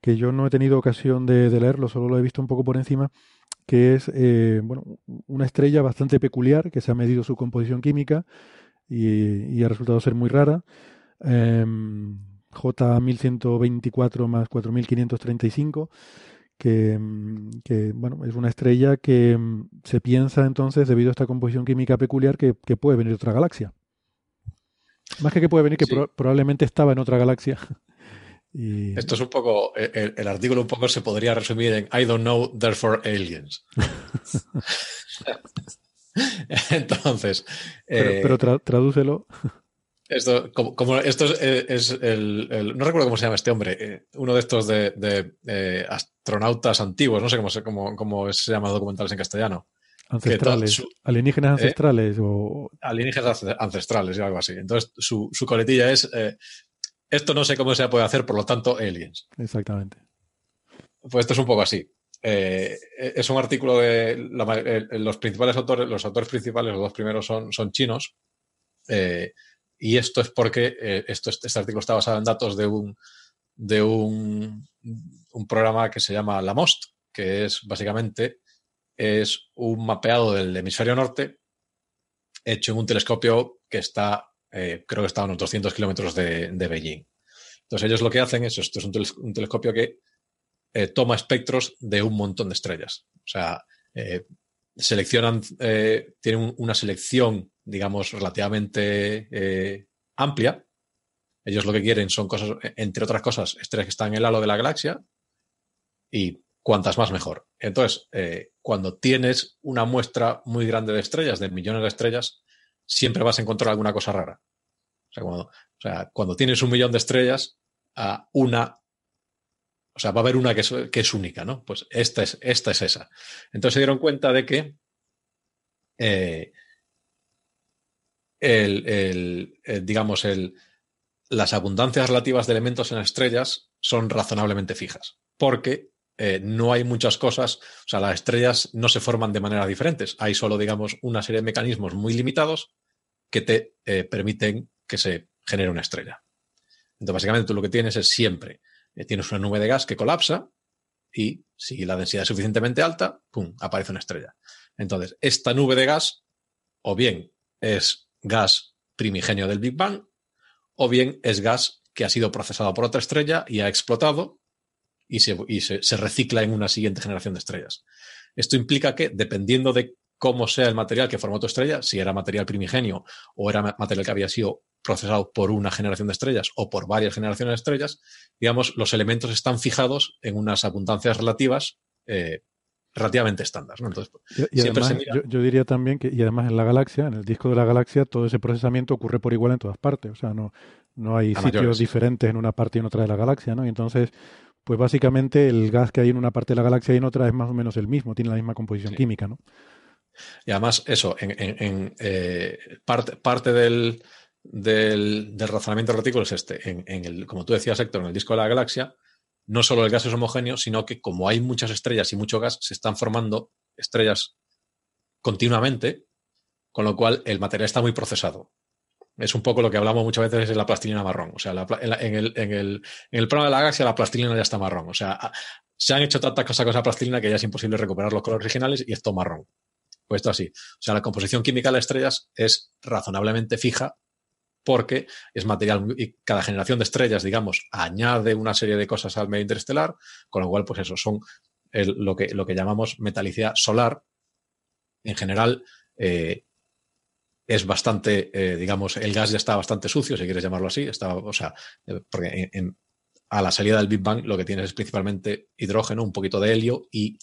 que yo no he tenido ocasión de, leerlo, solo lo he visto un poco por encima, que es eh, bueno, una estrella bastante peculiar, que se ha medido su composición química y, ha resultado ser muy rara. Em, J1124 más 4535 Mm, que, bueno, es una estrella que mm, se piensa entonces, debido a esta composición química peculiar, que, puede venir de otra galaxia. Más que que puede venir, que probablemente estaba en otra galaxia. <laughs> y... Esto es un poco, el, el, artículo un poco se podría resumir en I don't know, therefore aliens. <laughs> <laughs> entonces... Pero, eh, tradúcelo. Esto, como, esto es, el, No recuerdo cómo se llama este hombre. Eh, uno de estos de, astronautas antiguos. No sé cómo se, cómo, cómo se llama documentales en castellano. Ancestrales. alienígenas ¿Eh? ancestrales. o... Alienígenas ancestrales o algo así. Entonces, su, su coletilla es. Eh, esto no sé cómo se puede hacer, por lo tanto, aliens. Exactamente. Pues esto es un poco así. es un artículo de los principales autores, los autores principales, los dos primeros son, son chinos. Y esto es porque eh, este artículo está basado en datos de un, de un, un programa que se llama la MOST, que es básicamente es un mapeado del hemisferio norte hecho en un telescopio que está, eh, creo que está a unos 200 kilómetros de, de, Beijing. Entonces ellos lo que hacen es, esto es un, telescopio que eh, toma espectros de un montón de estrellas. O sea, seleccionan, tienen una selección digamos, relativamente eh, amplia. Ellos lo que quieren son cosas, entre otras cosas, estrellas que están en el halo de la galaxia y cuantas más mejor. Entonces, eh, cuando tienes una muestra muy grande de estrellas, de millones de estrellas, siempre vas a encontrar alguna cosa rara. O sea, cuando, o sea, cuando tienes un millón de estrellas, a una, o sea, va a haber una que es, que es, única, ¿no? Pues esta es, esta es esa. Entonces se dieron cuenta de que eh, el, digamos, el, las abundancias relativas de elementos en estrellas son razonablemente fijas, porque eh, no hay muchas cosas, o sea, las estrellas no se forman de manera diferentes, hay solo, digamos, una serie de mecanismos muy limitados que te eh, permiten que se genere una estrella. Entonces, básicamente tú lo que tienes es siempre, eh, tienes una nube de gas que colapsa y si la densidad es suficientemente alta, ¡pum!, aparece una estrella. Entonces, esta nube de gas, o bien es gas primigenio del Big Bang, o bien es gas que ha sido procesado por otra estrella y ha explotado y, se, recicla en una siguiente generación de estrellas. Esto implica que, dependiendo de cómo sea el material que formó tu estrella, si era material primigenio o era material que había sido procesado por una generación de estrellas o por varias generaciones de estrellas, digamos, los elementos están fijados en unas abundancias relativas eh, relativamente estándar. ¿no? Entonces, y, además, yo, diría también que, y además en la galaxia, en el disco de la galaxia, todo ese procesamiento ocurre por igual en todas partes. O sea, no, no hay sitios diferentes en una parte y en otra de la galaxia, ¿no? Y entonces, pues básicamente el gas que hay en una parte de la galaxia y en otra es más o menos el mismo, tiene la misma composición química, ¿no? Y además, eso, en, eh, parte, parte del, del, razonamiento del artículo es este. En, el, como tú decías, Héctor, en el disco de la galaxia, no solo el gas es homogéneo, sino que como hay muchas estrellas y mucho gas, se están formando estrellas continuamente, con lo cual el material está muy procesado. Es un poco lo que hablamos muchas veces de la plastilina marrón. O sea, en, el, en, el, en el plano de la galaxia la plastilina ya está marrón. O sea, se han hecho tantas cosas con esa plastilina que ya es imposible recuperar los colores originales y esto marrón. Pues esto así. O sea, la composición química de las estrellas es razonablemente fija porque es material y cada generación de estrellas, digamos, añade una serie de cosas al medio interestelar, con lo cual, pues eso, son lo, que, lo que llamamos metalicidad solar. En general, eh, es bastante, eh, digamos, el gas ya está bastante sucio, si quieres llamarlo así, o sea, eh, porque a la salida del Big Bang lo que tienes es principalmente hidrógeno, un poquito de helio y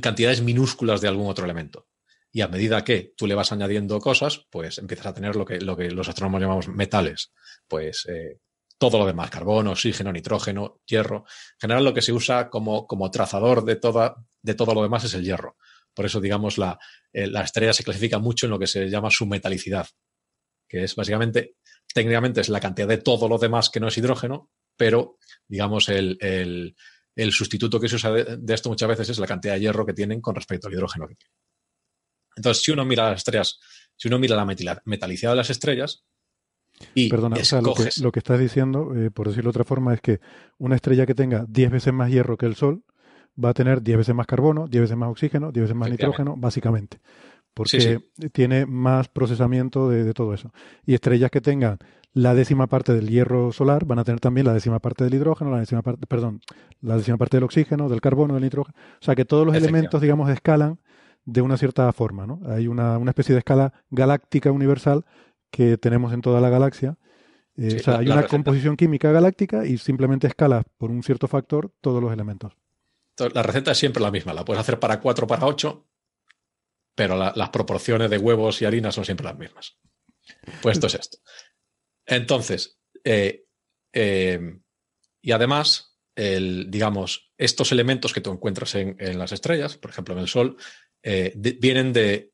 cantidades minúsculas de algún otro elemento y a medida que tú le vas añadiendo cosas, pues empiezas a tener lo que, lo que los astrónomos llamamos metales, pues eh, todo lo demás, carbono, oxígeno, nitrógeno, hierro. En general lo que se usa como, trazador de, de todo lo demás es el hierro. Por eso, digamos, la, eh, la estrella se clasifica mucho en lo que se llama su metalicidad, que es básicamente, técnicamente es la cantidad de todo lo demás que no es hidrógeno, pero, digamos, el, el, el sustituto que se usa de, de, esto muchas veces es la cantidad de hierro que tienen con respecto al hidrógeno que tienen. Entonces, si uno mira las estrellas, si uno mira la metalicidad de las estrellas, y Perdona, o sea, lo, que, lo, que, estás diciendo, eh, por decirlo de otra forma, es que una estrella que tenga 10 veces más hierro que el Sol va a tener 10 veces más carbono, 10 veces más oxígeno, 10 veces más nitrógeno, básicamente. Porque tiene más procesamiento de, de, todo eso. Y estrellas que tengan la décima parte del hierro solar van a tener también la décima parte del hidrógeno, la décima parte, perdón, la décima parte del oxígeno, del carbono, del nitrógeno. O sea que todos los elementos, digamos, escalan de una cierta forma. ¿no? Hay una, una especie de escala galáctica universal que tenemos en toda la galaxia. Eh, o sea, hay una composición química galáctica y simplemente escalas por un cierto factor todos los elementos. La receta es siempre la misma, la puedes hacer para 4 para 8, pero las proporciones de huevos y harina son siempre las mismas. Pues esto es esto. Entonces, eh, eh, y además, el, digamos, estos elementos que tú encuentras en, en, las estrellas, por ejemplo en el Sol, eh, vienen de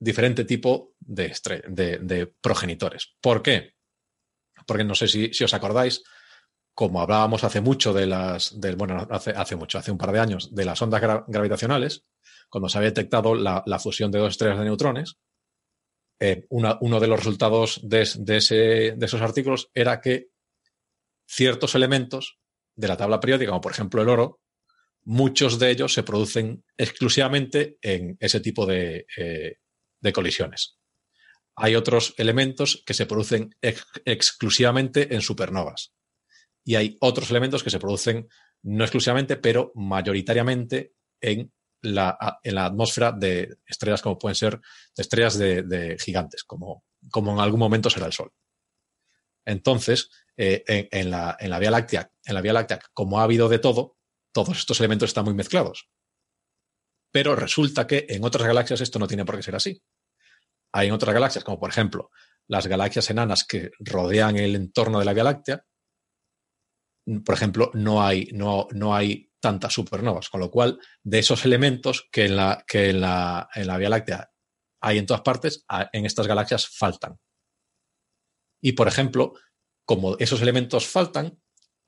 diferente tipo de, de, progenitores. ¿Por qué? Porque no sé si, os acordáis, como hablábamos hace mucho de las, bueno, hace, hace, mucho, hace un par de años, de las ondas gravitacionales, cuando se había detectado la, fusión de dos estrellas de neutrones, eh, uno de los resultados de, ese, de esos artículos era que ciertos elementos de la tabla periódica, como por ejemplo el oro, muchos de ellos se producen exclusivamente en ese tipo de, eh, colisiones. Hay otros elementos que se producen exclusivamente en supernovas. Y hay otros elementos que se producen no exclusivamente, pero mayoritariamente en la, atmósfera de estrellas como pueden ser estrellas de, gigantes, como, como, en algún momento será el Sol. Entonces, eh, en, la, en, la, Vía Láctea, en la Vía Láctea, como ha habido de todo, todos estos elementos están muy mezclados. Pero resulta que en otras galaxias esto no tiene por qué ser así. Hay en otras galaxias, como por ejemplo las galaxias enanas que rodean el entorno de la Vía Láctea, por ejemplo, no hay, no, no hay tantas supernovas, con lo cual de esos elementos que en la, que en la, en la Vía Láctea hay en todas partes, en estas galaxias faltan. Y por ejemplo, como esos elementos faltan,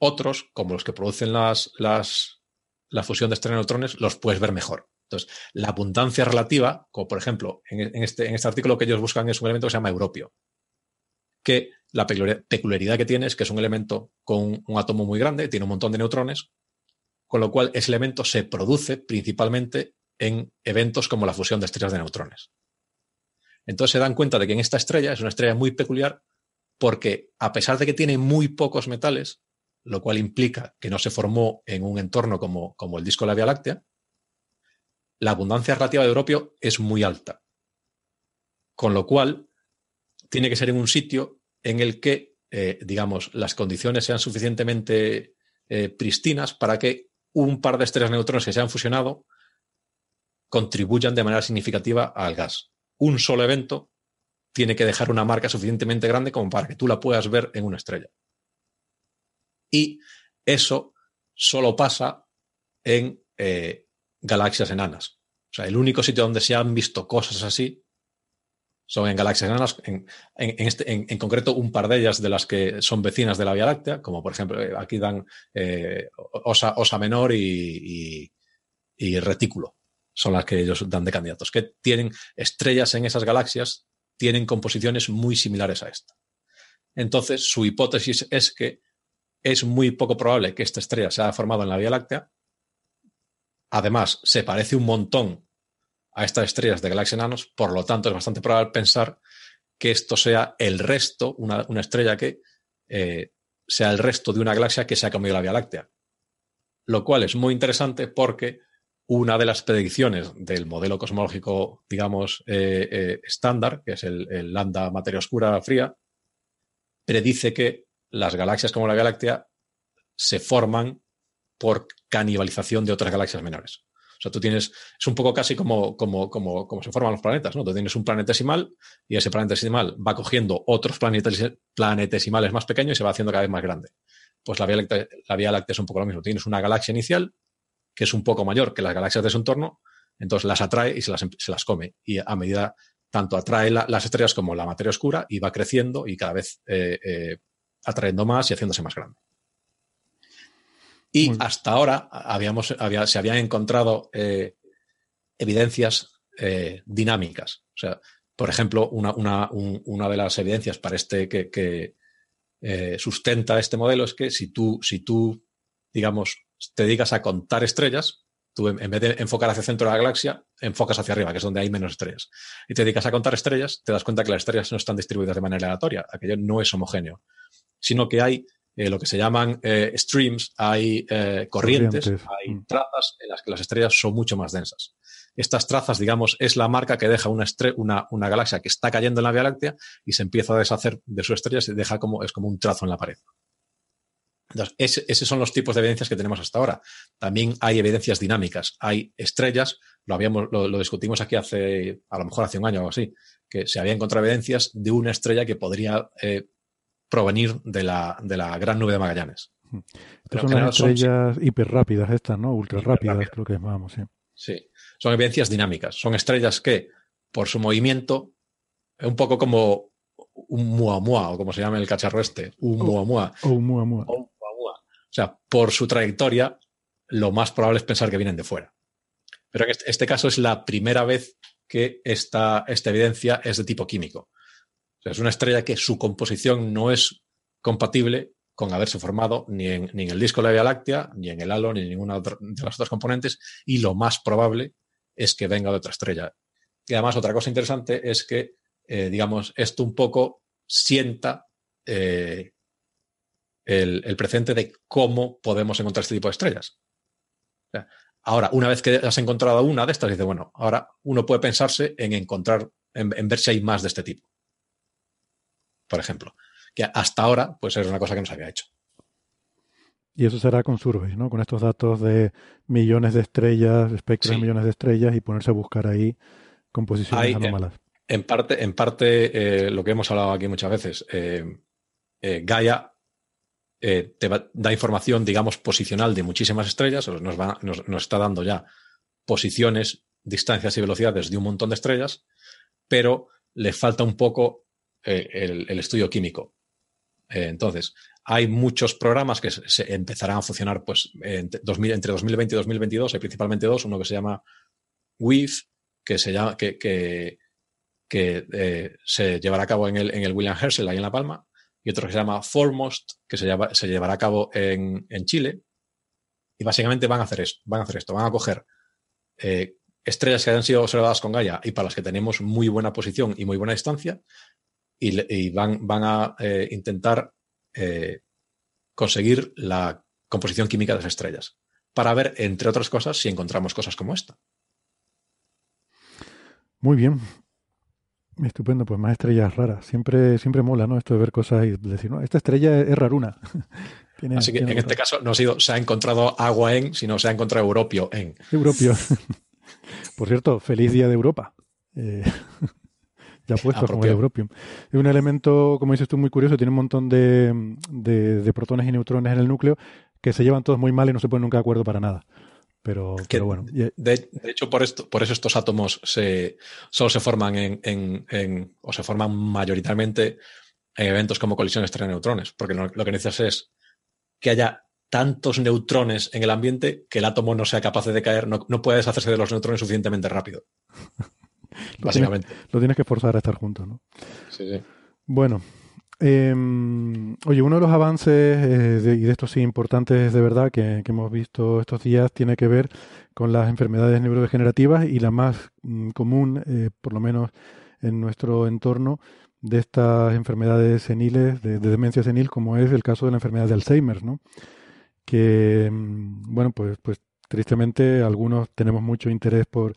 otros, como los que producen las, las, la fusión de estrellas neutrones, los puedes ver mejor. Entonces, la abundancia relativa, como por ejemplo, en, este, en este artículo que ellos buscan es un elemento que se llama europio, que la peculiaridad que tiene es que es un elemento con un átomo muy grande, tiene un montón de neutrones, con lo cual ese elemento se produce principalmente en eventos como la fusión de estrellas de neutrones. Entonces se dan cuenta de que en esta estrella es una estrella muy peculiar porque a pesar de que tiene muy pocos metales, lo cual implica que no se formó en un entorno como, como el disco de la Vía Láctea, la abundancia relativa de europio es muy alta. Con lo cual, tiene que ser en un sitio en el que, eh, digamos, las condiciones sean suficientemente eh, pristinas para que un par de estrellas neutrones que se han fusionado contribuyan de manera significativa al gas. Un solo evento tiene que dejar una marca suficientemente grande como para que tú la puedas ver en una estrella. Y eso solo pasa en eh, galaxias enanas. O sea, el único sitio donde se han visto cosas así son en galaxias enanas, en, este, concreto un par de ellas de las que son vecinas de la Vía Láctea, como por ejemplo eh, aquí dan eh, osa, osa, menor y, y, retículo, son las que ellos dan de candidatos, que tienen estrellas en esas galaxias, tienen composiciones muy similares a esta. Entonces, su hipótesis es que es muy poco probable que esta estrella se haya formado en la Vía Láctea. Además, se parece un montón a estas estrellas de galaxias enanos, por lo tanto es bastante probable pensar que esto sea el resto, una, estrella que eh, sea el resto de una galaxia que se ha comido la Vía Láctea. Lo cual es muy interesante porque una de las predicciones del modelo cosmológico, digamos, eh, eh, estándar, que es el, el, lambda materia oscura fría, predice que las galaxias como la Vía Láctea se forman por canibalización de otras galaxias menores. O sea, tú tienes, es un poco casi como, como, como, como se forman los planetas, ¿no? Tú tienes un planetesimal y ese planetesimal va cogiendo otros planetesimales más pequeños y se va haciendo cada vez más grande. Pues la Vía, Láctea, la es un poco lo mismo. Tienes una galaxia inicial que es un poco mayor que las galaxias de su entorno, entonces las atrae y se las, se las come. Y a medida, tanto atrae las estrellas como la materia oscura y va creciendo y cada vez eh, eh, atrayendo más y haciéndose más grande. Y hasta ahora habíamos, se habían encontrado eh, evidencias eh, dinámicas. O sea, por ejemplo, una, una, de las evidencias para este que, eh, sustenta este modelo es que si tú, si tú, digamos, te dedicas a contar estrellas, tú en, vez de enfocar hacia el centro de la galaxia, enfocas hacia arriba, que es donde hay menos estrellas. Y te dedicas a contar estrellas, te das cuenta que las estrellas no están distribuidas de manera aleatoria, aquello no es homogéneo, sino que hay eh, lo que se llaman eh, streams, hay eh, corrientes, hay mm. trazas en las que las estrellas son mucho más densas. Estas trazas, digamos, es la marca que deja una, una, una, galaxia que está cayendo en la Vía Láctea y se empieza a deshacer de su estrella y deja como, es como un trazo en la pared. Entonces, esos son los tipos de evidencias que tenemos hasta ahora. También hay evidencias dinámicas. Hay estrellas, lo, habíamos, lo, lo discutimos aquí hace, a lo mejor hace un año o así, que se había encontrado evidencias de una estrella que podría eh, provenir de la, de la gran nube de Magallanes. son las estrellas hiper rápidas estas, ¿no? Ultra rápidas, creo que vamos, sí. Sí, son evidencias dinámicas. Son estrellas que, por su movimiento, es un poco como un muamua, o como se llama el cacharro este, un muamua. O un muamua. O O sea, por su trayectoria, lo más probable es pensar que vienen de fuera. Pero en este, este caso es la primera vez que esta, esta evidencia es de tipo químico es una estrella que su composición no es compatible con haberse formado ni en, ni en el disco de la Vía Láctea, ni en el halo, ni en ninguna de las otras componentes, y lo más probable es que venga de otra estrella. Y además, otra cosa interesante es que, eh, digamos, esto un poco sienta eh, el, precedente de cómo podemos encontrar este tipo de estrellas. ahora, una vez que has encontrado una de estas, dice, bueno, ahora uno puede pensarse en encontrar, en ver si hay más de este tipo por ejemplo, que hasta ahora pues es una cosa que no se había hecho. Y eso será con Survey, ¿no? Con estos datos de millones de estrellas, espectros de millones de estrellas y ponerse a buscar ahí composiciones anómalas. En, parte, en parte eh, lo que hemos hablado aquí muchas veces, eh, eh, Gaia te da información, digamos, posicional de muchísimas estrellas, nos, va, nos, nos está dando ya posiciones, distancias y velocidades de un montón de estrellas, pero le falta un poco eh, el, estudio químico. Eh, entonces, hay muchos programas que se empezarán a funcionar pues, entre, 2020 y 2022. Hay principalmente dos. Uno que se llama Weave, que eh, se llevará a cabo en el, William Herschel, ahí en La Palma, y otro que se llama Foremost, que se, llevará a cabo en, en, Chile. Y básicamente van a hacer esto. Van a hacer esto. Van a coger estrellas que hayan sido observadas con Gaia y para las que tenemos muy buena posición y muy buena distancia, y, van, van, a eh, intentar eh, conseguir la composición química de las estrellas para ver, entre otras cosas, si encontramos cosas como esta. Muy bien. Estupendo, pues más estrellas raras. Siempre, siempre mola, ¿no? Esto de ver cosas y decir, no, esta estrella es raruna. <laughs> Así que en este caso no ha sido se ha encontrado agua en, sino se ha encontrado europio en. Europio. <laughs> Por cierto, feliz día de Europa. Eh, <laughs> ya puesto como el Europium. Es un elemento, como dices tú, muy curioso. Tiene un montón de, de, protones y neutrones en el núcleo que se llevan todos muy mal y no se ponen nunca de acuerdo para nada. Pero, pero bueno. De, hecho, por esto, por eso estos átomos se, solo se forman en, en, o se forman mayoritariamente en eventos como colisiones entre neutrones, porque lo, que necesitas es que haya tantos neutrones en el ambiente que el átomo no sea capaz de caer, no, no puede deshacerse de los neutrones suficientemente rápido. <laughs> básicamente. lo tienes que forzar a estar juntos, ¿no? Sí, sí. Bueno, em, oye, uno de los avances, eh, y de estos sí importantes de verdad que, hemos visto estos días, tiene que ver con las enfermedades neurodegenerativas y la más mm, común, eh, por lo menos en nuestro entorno, de estas enfermedades seniles, de, demencia senil, como es el caso de la enfermedad de Alzheimer, ¿no? Que, mm, bueno, pues, pues tristemente algunos tenemos mucho interés por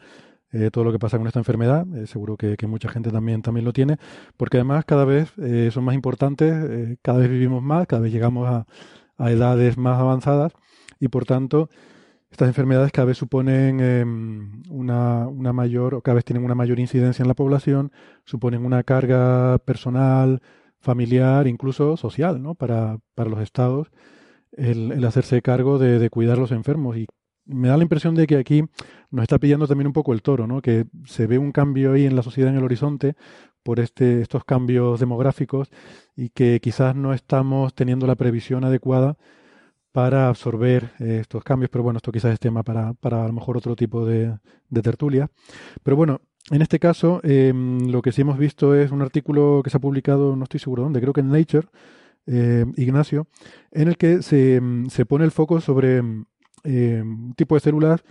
eh, todo lo que pasa con esta enfermedad, eh, seguro que, mucha gente también, también lo tiene, porque además cada vez eh, son más importantes, cada vez vivimos más, cada vez llegamos a, a edades más avanzadas y por tanto estas enfermedades cada vez suponen em, una, una, mayor, o cada vez tienen una mayor incidencia en la población, suponen una carga personal, familiar, incluso social, ¿no? Para, para los estados, el, hacerse cargo de, de, cuidar a los enfermos. Y me da la impresión de que aquí nos está pillando también un poco el toro, ¿no? Que se ve un cambio ahí en la sociedad en el horizonte por este, estos cambios demográficos y que quizás no estamos teniendo la previsión adecuada para absorber eh, estos cambios, pero bueno, esto quizás es tema para, para a lo mejor otro tipo de, tertulia. Pero bueno, en este caso, em, lo que sí hemos visto es un artículo que se ha publicado, no estoy seguro dónde, creo que en Nature, eh, Ignacio, en el que se, em, se, pone el foco sobre un tipo de células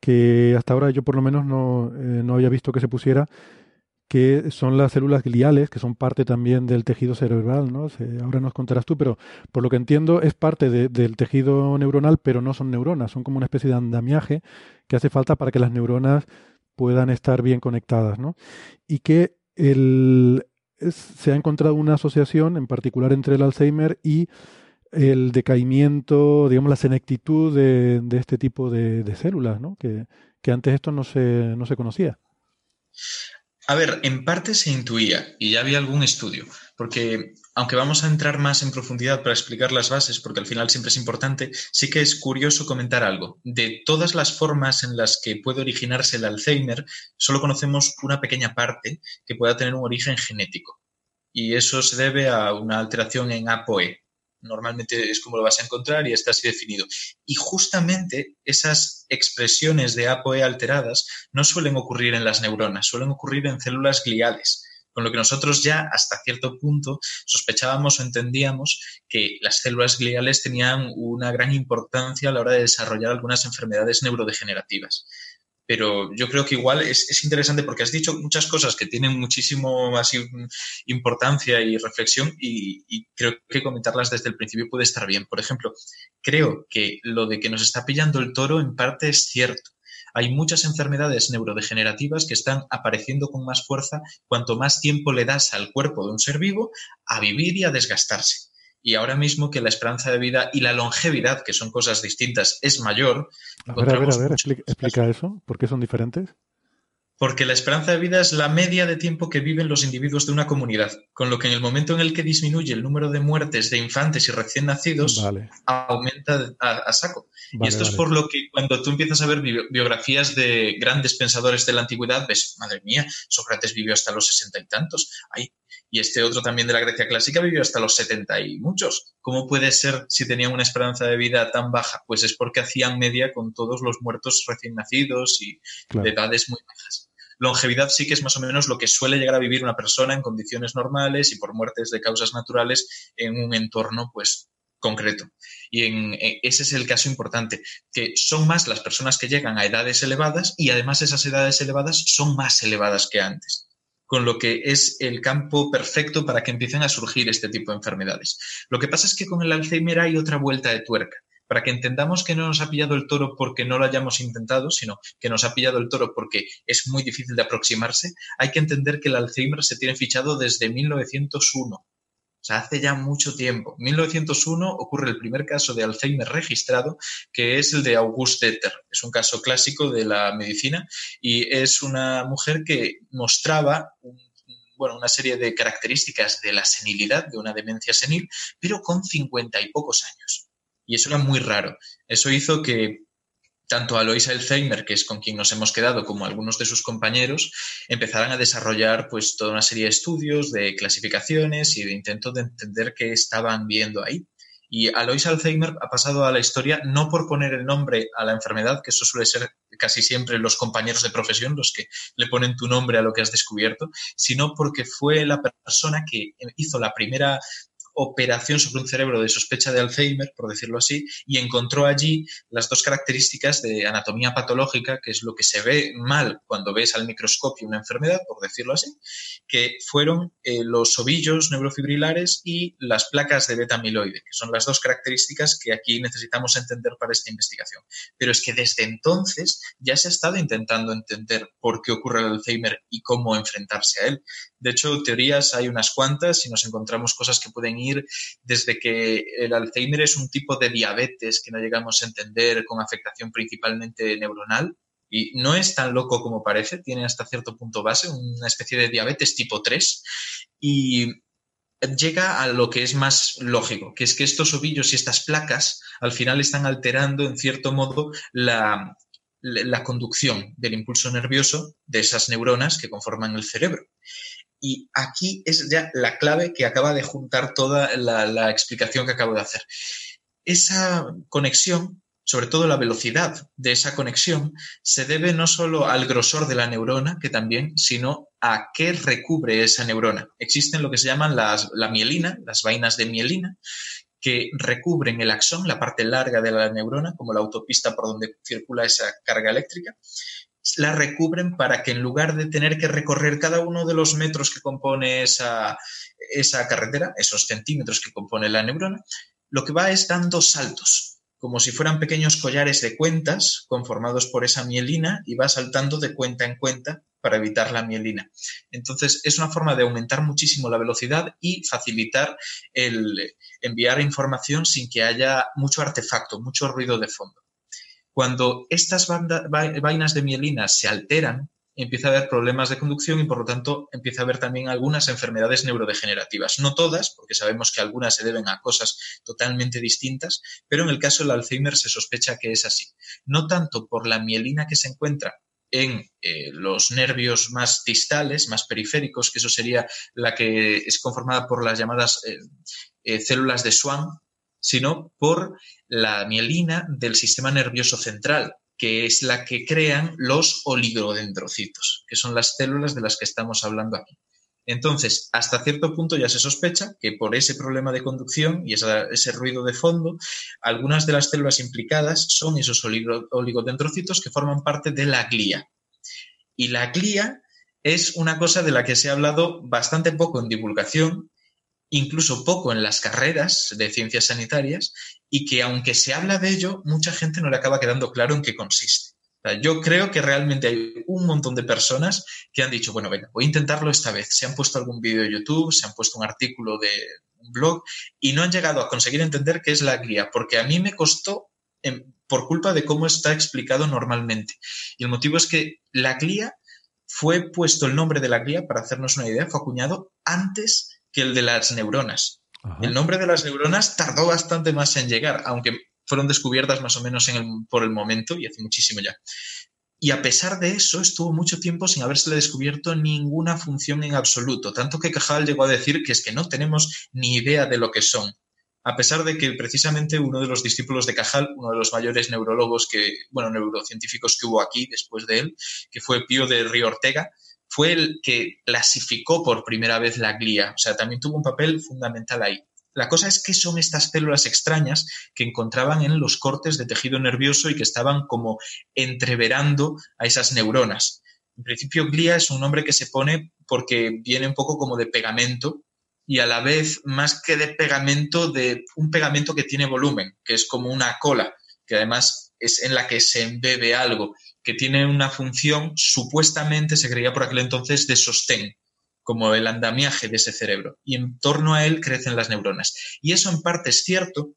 que hasta ahora yo por lo menos no, eh, no había visto que se pusiera, que son las células gliales, que son parte también del tejido cerebral, ¿no? ahora nos contarás tú, pero por lo que entiendo es parte del tejido neuronal, pero no son neuronas, son como una especie de andamiaje que hace falta para que las neuronas puedan estar bien conectadas, ¿no? Y que el, se ha encontrado una asociación en particular entre el Alzheimer y el decaimiento, digamos, la senectitud de, este tipo de, de células, ¿no? Que, que antes esto no se, no se conocía. A ver, en parte se intuía y ya había algún estudio, porque aunque vamos a entrar más en profundidad para explicar las bases, porque al final siempre es importante, sí que es curioso comentar algo. De todas las formas en las que puede originarse el Alzheimer, solo conocemos una pequeña parte que pueda tener un origen genético. Y eso se debe a una alteración en ApoE, normalmente es como lo vas a encontrar y está así definido. Y justamente esas expresiones de ApoE alteradas no suelen ocurrir en las neuronas, suelen ocurrir en células gliales, con lo que nosotros ya hasta cierto punto sospechábamos o entendíamos que las células gliales tenían una gran importancia a la hora de desarrollar algunas enfermedades neurodegenerativas pero yo creo que igual es, interesante porque has dicho muchas cosas que tienen muchísimo más importancia y reflexión y, creo que comentarlas desde el principio puede estar bien. Por ejemplo, creo que lo de que nos está pillando el toro en parte es cierto. Hay muchas enfermedades neurodegenerativas que están apareciendo con más fuerza cuanto más tiempo le das al cuerpo de un ser vivo a vivir y a desgastarse y ahora mismo que la esperanza de vida y la longevidad, que son cosas distintas, es mayor. A ver, a ver, a ver, explica, eso. ¿Por qué son diferentes? Porque la esperanza de vida es la media de tiempo que viven los individuos de una comunidad, con lo que en el momento en el que disminuye el número de muertes de infantes y recién nacidos, aumenta a, saco. y esto es por lo que cuando tú empiezas a ver biografías de grandes pensadores de la antigüedad, ves, madre mía, Sócrates vivió hasta los sesenta y tantos. Hay y este otro también de la Grecia clásica vivió hasta los 70 y muchos. ¿Cómo puede ser si tenían una esperanza de vida tan baja? Pues es porque hacían media con todos los muertos recién nacidos y de edades muy bajas. Longevidad sí que es más o menos lo que suele llegar a vivir una persona en condiciones normales y por muertes de causas naturales en un entorno pues concreto. Y en, ese es el caso importante, que son más las personas que llegan a edades elevadas y además esas edades elevadas son más elevadas que antes con lo que es el campo perfecto para que empiecen a surgir este tipo de enfermedades. Lo que pasa es que con el Alzheimer hay otra vuelta de tuerca. para que entendamos que no nos ha pillado el toro porque no lo hayamos intentado, sino que nos ha pillado el toro porque es muy difícil de aproximarse, hay que entender que el Alzheimer se tiene fichado desde 1901. Sea, hace ya mucho tiempo. En 1901 ocurre el primer caso de Alzheimer registrado, que es el de Auguste Deter. Es un caso clásico de la medicina y es una mujer que mostraba bueno, una serie de características de la senilidad, de una demencia senil, pero con cincuenta y pocos años. Y eso era muy raro. Eso hizo que tanto Alois Alzheimer, que es con quien nos hemos quedado, como algunos de sus compañeros, empezaran a desarrollar pues toda una serie de estudios, de clasificaciones y de intentos de entender qué estaban viendo ahí. Y Alois Alzheimer ha pasado a la historia no por poner el nombre a la enfermedad, que eso suele ser casi siempre los compañeros de profesión los que le ponen tu nombre a lo que has descubierto, sino porque fue la persona que hizo la primera operación sobre un cerebro de sospecha de Alzheimer, por decirlo así, y encontró allí las dos características de anatomía patológica, que es lo que se ve mal cuando ves al microscopio una enfermedad, por decirlo así, que fueron eh, los ovillos neurofibrilares y las placas de beta-amiloide, que son las dos características que aquí necesitamos entender para esta investigación. Pero es que desde entonces ya se ha estado intentando entender por qué ocurre el Alzheimer y cómo enfrentarse a él. De hecho, teorías hay unas cuantas y nos encontramos cosas que pueden ir desde que el Alzheimer es un tipo de diabetes que no llegamos a entender con afectación principalmente neuronal, y no es tan loco como parece, tiene hasta cierto punto base, una especie de diabetes tipo 3 y llega a lo que es más lógico, que es que estos ovillos y estas placas al final están alterando en cierto modo la, la conducción del impulso nervioso de esas neuronas que conforman el cerebro. Y aquí es ya la clave que acaba de juntar toda la, explicación que acabo de hacer. Esa conexión sobre todo la velocidad de esa conexión, se debe no solo al grosor de la neurona, que también, sino a qué recubre esa neurona. Existen lo que se llaman las, la mielina, las vainas de mielina, que recubren el axón, la parte larga de la neurona, como la autopista por donde circula esa carga eléctrica, la recubren para que en lugar de tener que recorrer cada uno de los metros que compone esa, esa carretera, esos centímetros que compone la neurona, lo que va es dando saltos, como si fueran pequeños collares de cuentas conformados por esa mielina y va saltando de cuenta en cuenta para evitar la mielina. Entonces, es una forma de aumentar muchísimo la velocidad y facilitar el enviar información sin que haya mucho artefacto, mucho ruido de fondo. Cuando estas vainas de mielina se alteran, empieza a haber problemas de conducción y por lo tanto empieza a haber también algunas enfermedades neurodegenerativas. No todas, porque sabemos que algunas se deben a cosas totalmente distintas, pero en el caso del Alzheimer se sospecha que es así. No tanto por la mielina que se encuentra en eh, los nervios más distales, más periféricos, que eso sería la que es conformada por las llamadas eh, eh, células de Schwann, sino por la mielina del sistema nervioso central, que es la que crean los oligodendrocitos, que son las células de las que estamos hablando aquí. Entonces, hasta cierto punto ya se sospecha que por ese problema de conducción y ese ruido de fondo, algunas de las células implicadas son esos oligodendrocitos que forman parte de la glía. Y la glía es una cosa de la que se ha hablado bastante poco en divulgación incluso poco en las carreras de ciencias sanitarias y que aunque se habla de ello, mucha gente no le acaba quedando claro en qué consiste. yo creo que realmente hay un montón de personas que han dicho, bueno, venga, voy a intentarlo esta vez. Se han puesto algún vídeo de YouTube, se han puesto un artículo de un blog y no han llegado a conseguir entender qué es la glia, porque a mí me costó em, por culpa de cómo está explicado normalmente. Y el motivo es que la glia fue puesto el nombre de la glia, para hacernos una idea, fue acuñado antes que el de las neuronas. El nombre de las neuronas tardó bastante más en llegar, aunque fueron descubiertas más o menos por el momento y hace muchísimo ya. Y a pesar de eso, estuvo mucho tiempo sin haberse descubierto ninguna función en absoluto, tanto que Cajal llegó a decir que es que no tenemos ni idea de lo que son. A pesar de que precisamente uno de los discípulos de Cajal, uno de los mayores neurólogos que, bueno, neurocientíficos que hubo aquí después de él, que fue Pío de Río Ortega, fue el que clasificó por primera vez la glía, o sea, también tuvo un papel fundamental ahí. La cosa es que son estas células extrañas que encontraban en los cortes de tejido nervioso y que estaban como entreverando a esas neuronas. En principio, glía es un nombre que se pone porque viene un poco como de pegamento y a la vez, más que de pegamento, de un pegamento que tiene volumen, que es como una cola, que además es en la que se embebe algo, que tiene una función, supuestamente se creía por aquel entonces, de sostén, como el andamiaje de ese cerebro. Y en torno a él crecen las neuronas. Y eso en parte es cierto,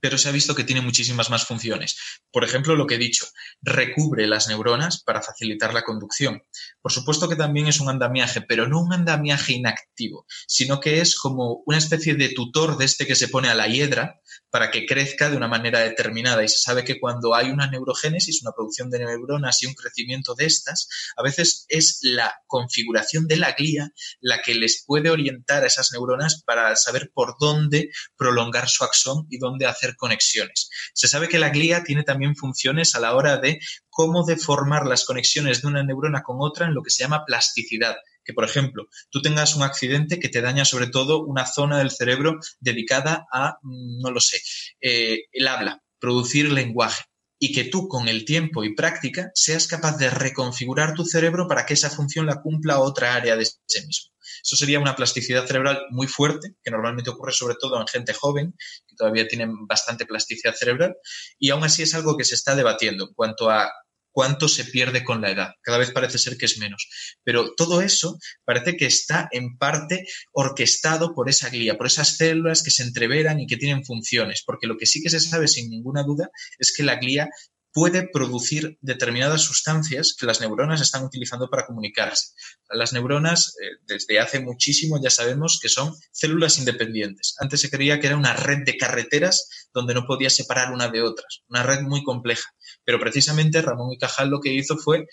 pero se ha visto que tiene muchísimas más funciones. Por ejemplo, lo que he dicho, recubre las neuronas para facilitar la conducción. Por supuesto que también es un andamiaje, pero no un andamiaje inactivo, sino que es como una especie de tutor de este que se pone a la hiedra para que crezca de una manera determinada. Y se sabe que cuando hay una neurogénesis, una producción de neuronas y un crecimiento de estas, a veces es la configuración de la glía la que les puede orientar a esas neuronas para saber por dónde prolongar su axón y dónde hacer conexiones. Se sabe que la glía tiene también funciones a la hora de cómo deformar las conexiones de una neurona con otra en lo que se llama plasticidad, que, por ejemplo, tú tengas un accidente que te daña sobre todo una zona del cerebro dedicada a, mm, no lo sé, eh, el habla, producir lenguaje y que tú con el tiempo y práctica seas capaz de reconfigurar tu cerebro para que esa función la cumpla otra área de ese mismo. Eso sería una plasticidad cerebral muy fuerte, que normalmente ocurre sobre todo en gente joven, que todavía tienen bastante plasticidad cerebral, y aún así es algo que se está debatiendo en cuanto a cuánto se pierde con la edad. Cada vez parece ser que es menos. Pero todo eso parece que está en parte orquestado por esa glía, por esas células que se entreveran y que tienen funciones. Porque lo que sí que se sabe sin ninguna duda es que la glía puede producir determinadas sustancias que las neuronas están utilizando para comunicarse. Las neuronas, eh, desde hace muchísimo ya sabemos que son células independientes. Antes se creía que era una red de carreteras donde no podía separar una de otras, una red muy compleja. Pero precisamente Ramón y Cajal lo que hizo fue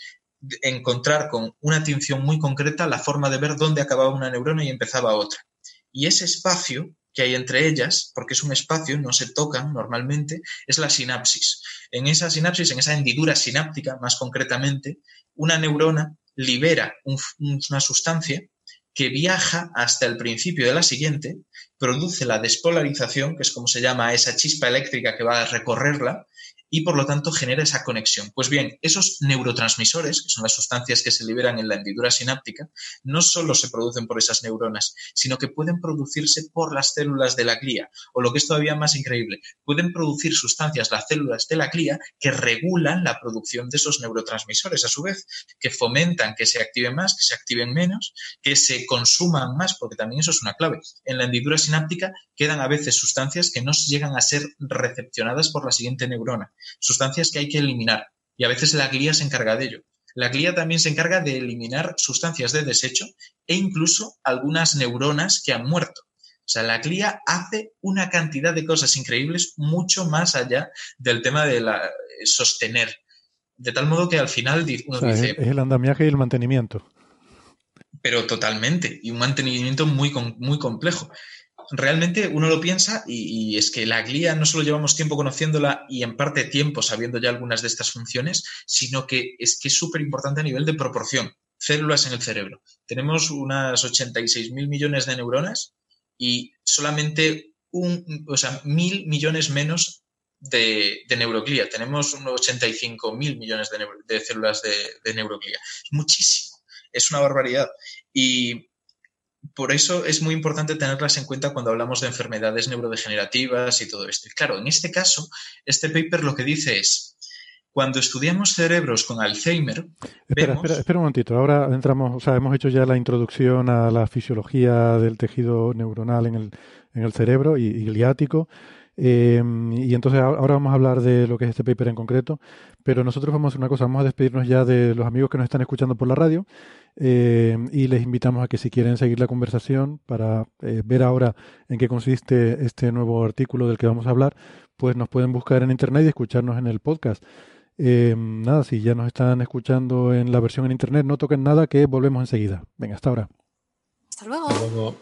encontrar con una atención muy concreta la forma de ver dónde acababa una neurona y empezaba otra. Y ese espacio que hay entre ellas, porque es un espacio, no se tocan normalmente, es la sinapsis. En esa sinapsis, en esa hendidura sináptica, más concretamente, una neurona libera una sustancia que viaja hasta el principio de la siguiente, produce la despolarización, que es como se llama esa chispa eléctrica que va a recorrerla, y por lo tanto genera esa conexión. Pues bien, esos neurotransmisores, que son las sustancias que se liberan en la hendidura sináptica, no solo se producen por esas neuronas, sino que pueden producirse por las células de la glía, o lo que es todavía más increíble, pueden producir sustancias las células de la glía que regulan la producción de esos neurotransmisores a su vez, que fomentan que se activen más, que se activen menos, que se consuman más, porque también eso es una clave. En la hendidura sináptica quedan a veces sustancias que no llegan a ser recepcionadas por la siguiente neurona sustancias que hay que eliminar. Y a veces la glía se encarga de ello. La glía también se encarga de eliminar sustancias de desecho e incluso algunas neuronas que han muerto. O sea, la glía hace una cantidad de cosas increíbles mucho más allá del tema de la, eh, sostener. De tal modo que al final uno dice... Es el andamiaje y el mantenimiento. Pero totalmente. Y un mantenimiento muy, muy complejo realmente uno lo piensa y, es que la glía no solo llevamos tiempo conociéndola y en parte tiempo sabiendo ya algunas de estas funciones, sino que es que es súper importante a nivel de proporción. Células en el cerebro. Tenemos unas 86 mil millones de neuronas y solamente un, o sea, mil millones menos de, neuroglía. Tenemos unos 85 mil millones de, células de, de neuroglía. Muchísimo. Es una barbaridad. Y por eso es muy importante tenerlas en cuenta cuando hablamos de enfermedades neurodegenerativas y todo esto. Y claro, en este caso, este paper lo que dice es, cuando estudiamos cerebros con Alzheimer... Espera, espera, espera un momentito. Ahora entramos, o sea, hemos hecho ya la introducción a la fisiología del tejido neuronal en el, en el cerebro y, y gliático. Eh, y entonces ahora vamos a hablar de lo que es este paper en concreto, pero nosotros vamos a hacer una cosa, vamos a despedirnos ya de los amigos que nos están escuchando por la radio eh, y les invitamos a que si quieren seguir la conversación para eh, ver ahora en qué consiste este nuevo artículo del que vamos a hablar, pues nos pueden buscar en internet y escucharnos en el podcast. nada, si ya nos están escuchando en la versión en internet, no toquen nada que volvemos enseguida. Venga, hasta ahora. Hasta luego. Hasta luego.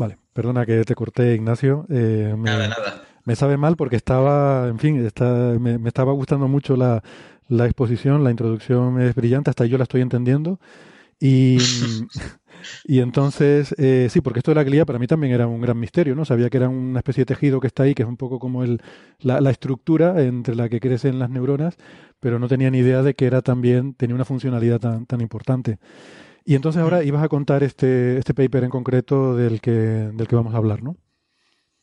Vale, perdona que te corté, Ignacio. Eh, me, nada, nada. Me sabe mal porque estaba, en fin, está, me, estaba gustando mucho la, la, exposición, la introducción es brillante, hasta yo la estoy entendiendo. Y, Y entonces, eh, sí, porque esto de la glía para mí también era un gran misterio, ¿no? Sabía que era una especie de tejido que está ahí, que es un poco como el, la, la estructura entre la que crecen las neuronas, pero no tenía ni idea de que era también, tenía una funcionalidad tan, tan importante. Y entonces ahora ibas a contar este, este paper en concreto del que, del que vamos a hablar, ¿no?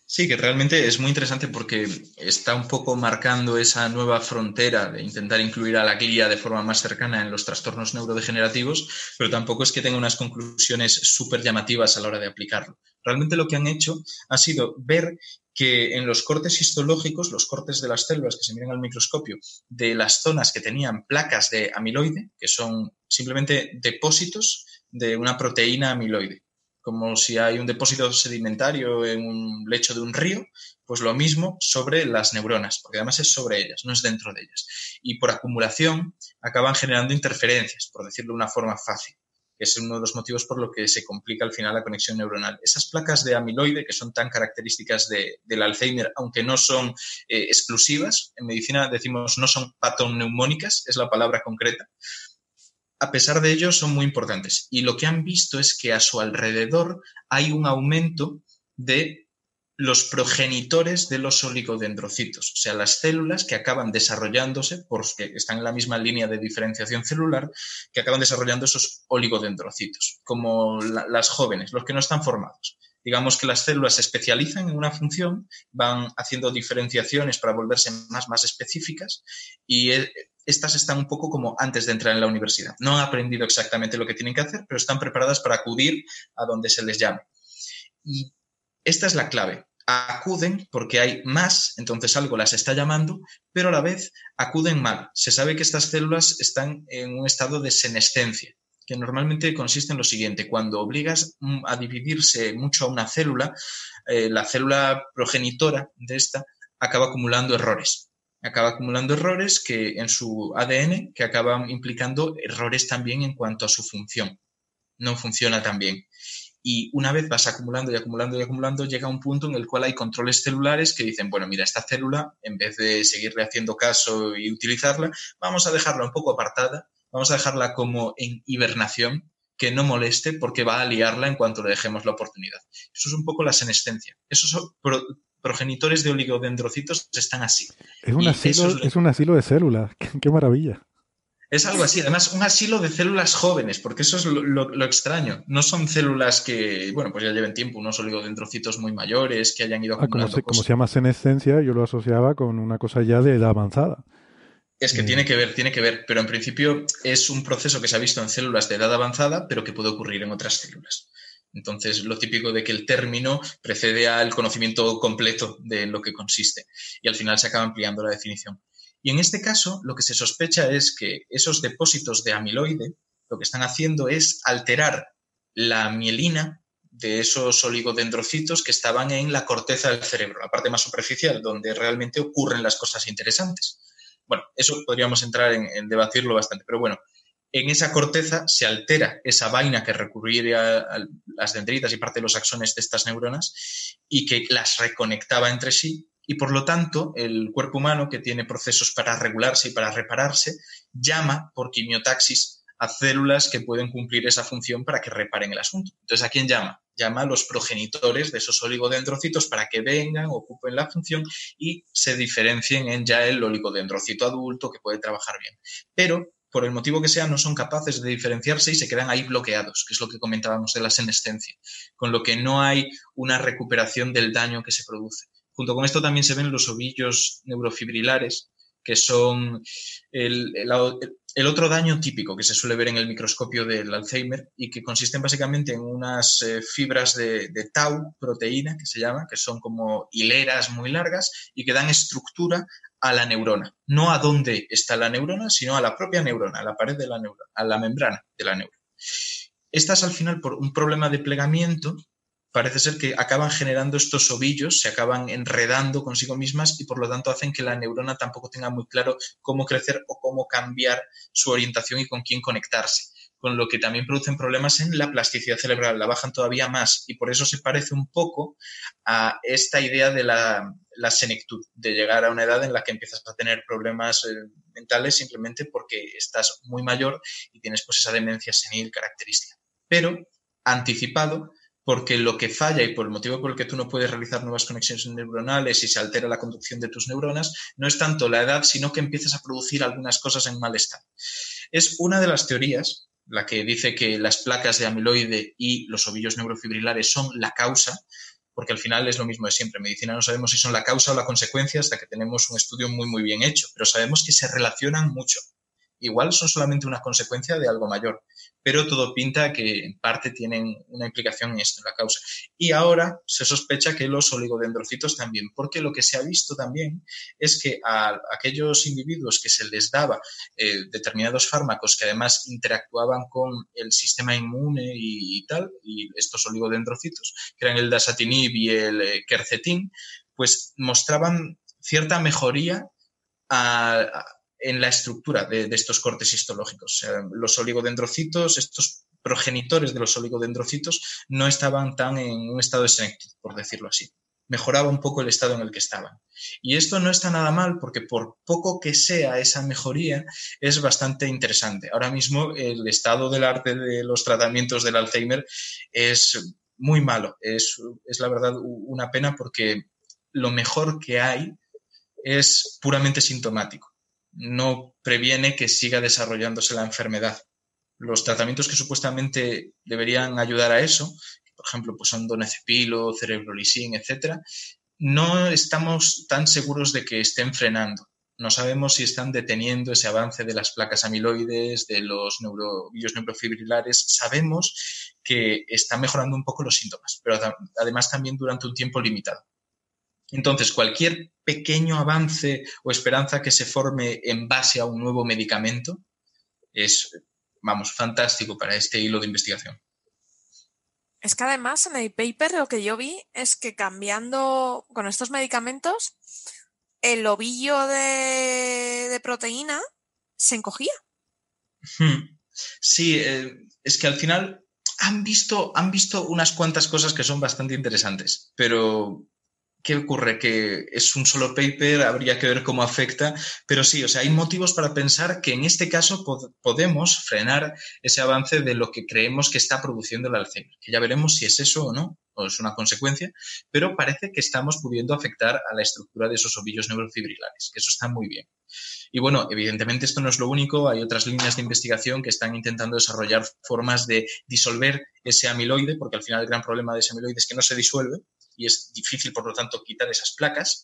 Sí, que realmente es muy interesante porque está un poco marcando esa nueva frontera de intentar incluir a la guía de forma más cercana en los trastornos neurodegenerativos, pero tampoco es que tenga unas conclusiones súper llamativas a la hora de aplicarlo. Realmente lo que han hecho ha sido ver que en los cortes histológicos, los cortes de las células que se miran al microscopio, de las zonas que tenían placas de amiloide, que son simplemente depósitos de una proteína amiloide, como si hay un depósito sedimentario en un lecho de un río, pues lo mismo sobre las neuronas, porque además es sobre ellas, no es dentro de ellas. Y por acumulación acaban generando interferencias, por decirlo de una forma fácil, que es uno de los motivos por lo que se complica al final la conexión neuronal. Esas placas de amiloide, que son tan características del Alzheimer, aunque no son eh, exclusivas, en medicina decimos no son patoneumónicas, es la palabra concreta, a pesar de ello, son muy importantes. Y lo que han visto es que a su alrededor hay un aumento de los progenitores de los oligodendrocitos, o sea, las células que acaban desarrollándose, porque están en la misma línea de diferenciación celular, que acaban desarrollando esos oligodendrocitos, como las jóvenes, los que no están formados. Digamos que las células se especializan en una función, van haciendo diferenciaciones para volverse más, más específicas y eh, estas están un poco como antes de entrar en la universidad. No han aprendido exactamente lo que tienen que hacer, pero están preparadas para acudir a donde se les llame. Y esta es la clave. Acuden porque hay más, entonces algo las está llamando, pero a la vez acuden mal. Se sabe que estas células están en un estado de senescencia, que normalmente consiste en lo siguiente. Cuando obligas mm, a dividirse mucho a una célula, eh, la célula progenitora de esta acaba acumulando errores acaba acumulando errores que en su ADN que acaban implicando errores también en cuanto a su función. No funciona tan bien. Y una vez vas acumulando y acumulando y acumulando, llega un punto en el cual hay controles celulares que dicen, bueno, mira, esta célula, en vez de seguirle haciendo caso y utilizarla, vamos a dejarla un poco apartada, vamos a dejarla como en hibernación, que no moleste porque va a liarla en cuanto le dejemos la oportunidad. Eso es un poco la senescencia. Eso progenitores de oligodendrocitos están así. Es un, asilo, es, un asilo de células, <laughs> qué, maravilla. Es algo así, además un asilo de células jóvenes, porque eso es lo, extraño. No son células que, bueno, pues ya lleven tiempo, unos oligodendrocitos muy mayores, que hayan ido ah, como, se, como se llama senescencia, yo lo asociaba con una cosa ya de edad avanzada. Es que tiene que ver, tiene que ver, pero en principio es un proceso que se ha visto en células de edad avanzada, pero que puede ocurrir en otras células. Entonces, lo típico de que el término precede al conocimiento completo de lo que consiste y al final se acaba ampliando la definición. Y en este caso, lo que se sospecha es que esos depósitos de amiloide lo que están haciendo es alterar la mielina de esos oligodendrocitos que estaban en la corteza del cerebro, la parte más superficial, donde realmente ocurren las cosas interesantes. Bueno, eso podríamos entrar en, debatirlo bastante, pero bueno, en esa corteza se altera esa vaina que recurría a las dendritas y parte de los axones de estas neuronas y que las reconectaba entre sí y por lo tanto el cuerpo humano que tiene procesos para regularse y para repararse llama por quimiotaxis a células que pueden cumplir esa función para que reparen el asunto. Entonces, ¿a quién llama? Llama a los progenitores de esos oligodendrocitos para que vengan, ocupen la función y se diferencien en ya el oligodendrocito adulto que puede trabajar bien. Pero por el motivo que sea, no son capaces de diferenciarse y se quedan ahí bloqueados, que es lo que comentábamos de la senescencia, con lo que no hay una recuperación del daño que se produce. Junto con esto también se ven los ovillos neurofibrilares, que son el, otro daño típico que se suele ver en el microscopio del Alzheimer y que consisten básicamente en unas eh, fibras de, de, tau, proteína, que se llama, que son como hileras muy largas y que dan estructura a la neurona, no a dónde está la neurona, sino a la propia neurona, a la pared de la neurona, a la membrana de la neurona. Estas al final, por un problema de plegamiento, parece ser que acaban generando estos ovillos, se acaban enredando consigo mismas y por lo tanto hacen que la neurona tampoco tenga muy claro cómo crecer o cómo cambiar su orientación y con quién conectarse con lo que también producen problemas en la plasticidad cerebral, la bajan todavía más y por eso se parece un poco a esta idea de la, senectud, de llegar a una edad en la que empiezas a tener problemas eh, mentales simplemente porque estás muy mayor y tienes pues esa demencia senil característica. Pero anticipado porque lo que falla y por el motivo por el que tú no puedes realizar nuevas conexiones neuronales y se altera la conducción de tus neuronas, no es tanto la edad, sino que empiezas a producir algunas cosas en mal estado. Es una de las teorías, la que dice que las placas de amiloide y los ovillos neurofibrilares son la causa, porque al final es lo mismo de siempre. En medicina no sabemos si son la causa o la consecuencia hasta que tenemos un estudio muy, muy bien hecho, pero sabemos que se relacionan mucho. Igual son solamente una consecuencia de algo mayor pero todo pinta que en parte tienen una implicación en esto, en la causa. Y ahora se sospecha que los oligodendrocitos también, porque lo que se ha visto también es que a aquellos individuos que se les daba eh, determinados fármacos que además interactuaban con el sistema inmune y, tal, y estos oligodendrocitos, que eran el dasatinib y el eh, quercetin, pues mostraban cierta mejoría a en la estructura de, estos cortes histológicos. los oligodendrocitos, estos progenitores de los oligodendrocitos, no estaban tan en un estado de senectud, por decirlo así. Mejoraba un poco el estado en el que estaban. Y esto no está nada mal porque por poco que sea esa mejoría es bastante interesante. Ahora mismo el estado del arte de los tratamientos del Alzheimer es muy malo. Es, es la verdad una pena porque lo mejor que hay es puramente sintomático no previene que siga desarrollándose la enfermedad. Los tratamientos que supuestamente deberían ayudar a eso, por ejemplo, pues son donezepilo, cerebrolisín, etcétera, no estamos tan seguros de que estén frenando. No sabemos si están deteniendo ese avance de las placas amiloides, de los neurofibrilares. Sabemos que está mejorando un poco los síntomas, pero además también durante un tiempo limitado. Entonces, cualquier pequeño avance o esperanza que se forme en base a un nuevo medicamento es, vamos, fantástico para este hilo de investigación. Es que además en el paper lo que yo vi es que cambiando con estos medicamentos, el ovillo de, proteína se encogía. Sí, eh, es que al final han visto, han visto unas cuantas cosas que son bastante interesantes, pero ¿Qué ocurre? Que es un solo paper, habría que ver cómo afecta, pero sí, o sea, hay motivos para pensar que en este caso podemos frenar ese avance de lo que creemos que está produciendo el Alzheimer, que ya veremos si es eso o no, o es una consecuencia, pero parece que estamos pudiendo afectar a la estructura de esos ovillos neurofibrilares, que eso está muy bien. Y bueno, evidentemente esto no es lo único, hay otras líneas de investigación que están intentando desarrollar formas de disolver ese amiloide, porque al final el gran problema de ese amiloide es que no se disuelve, y es difícil, por lo tanto, quitar esas placas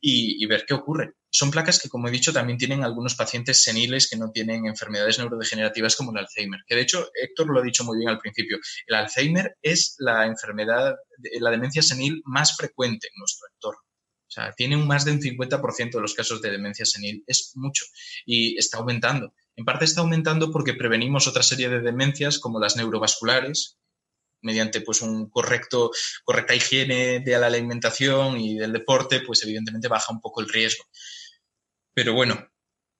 y, ver qué ocurre. Son placas que, como he dicho, también tienen algunos pacientes seniles que no tienen enfermedades neurodegenerativas como el Alzheimer. Que de hecho, Héctor lo ha dicho muy bien al principio. El Alzheimer es la enfermedad, la demencia senil más frecuente en nuestro entorno. O sea, tiene un más de un 50% de los casos de demencia senil. Es mucho y está aumentando. En parte está aumentando porque prevenimos otra serie de demencias como las neurovasculares, mediante pues un correcto, correcta higiene de la alimentación y del deporte, pues evidentemente baja un poco el riesgo. Pero bueno,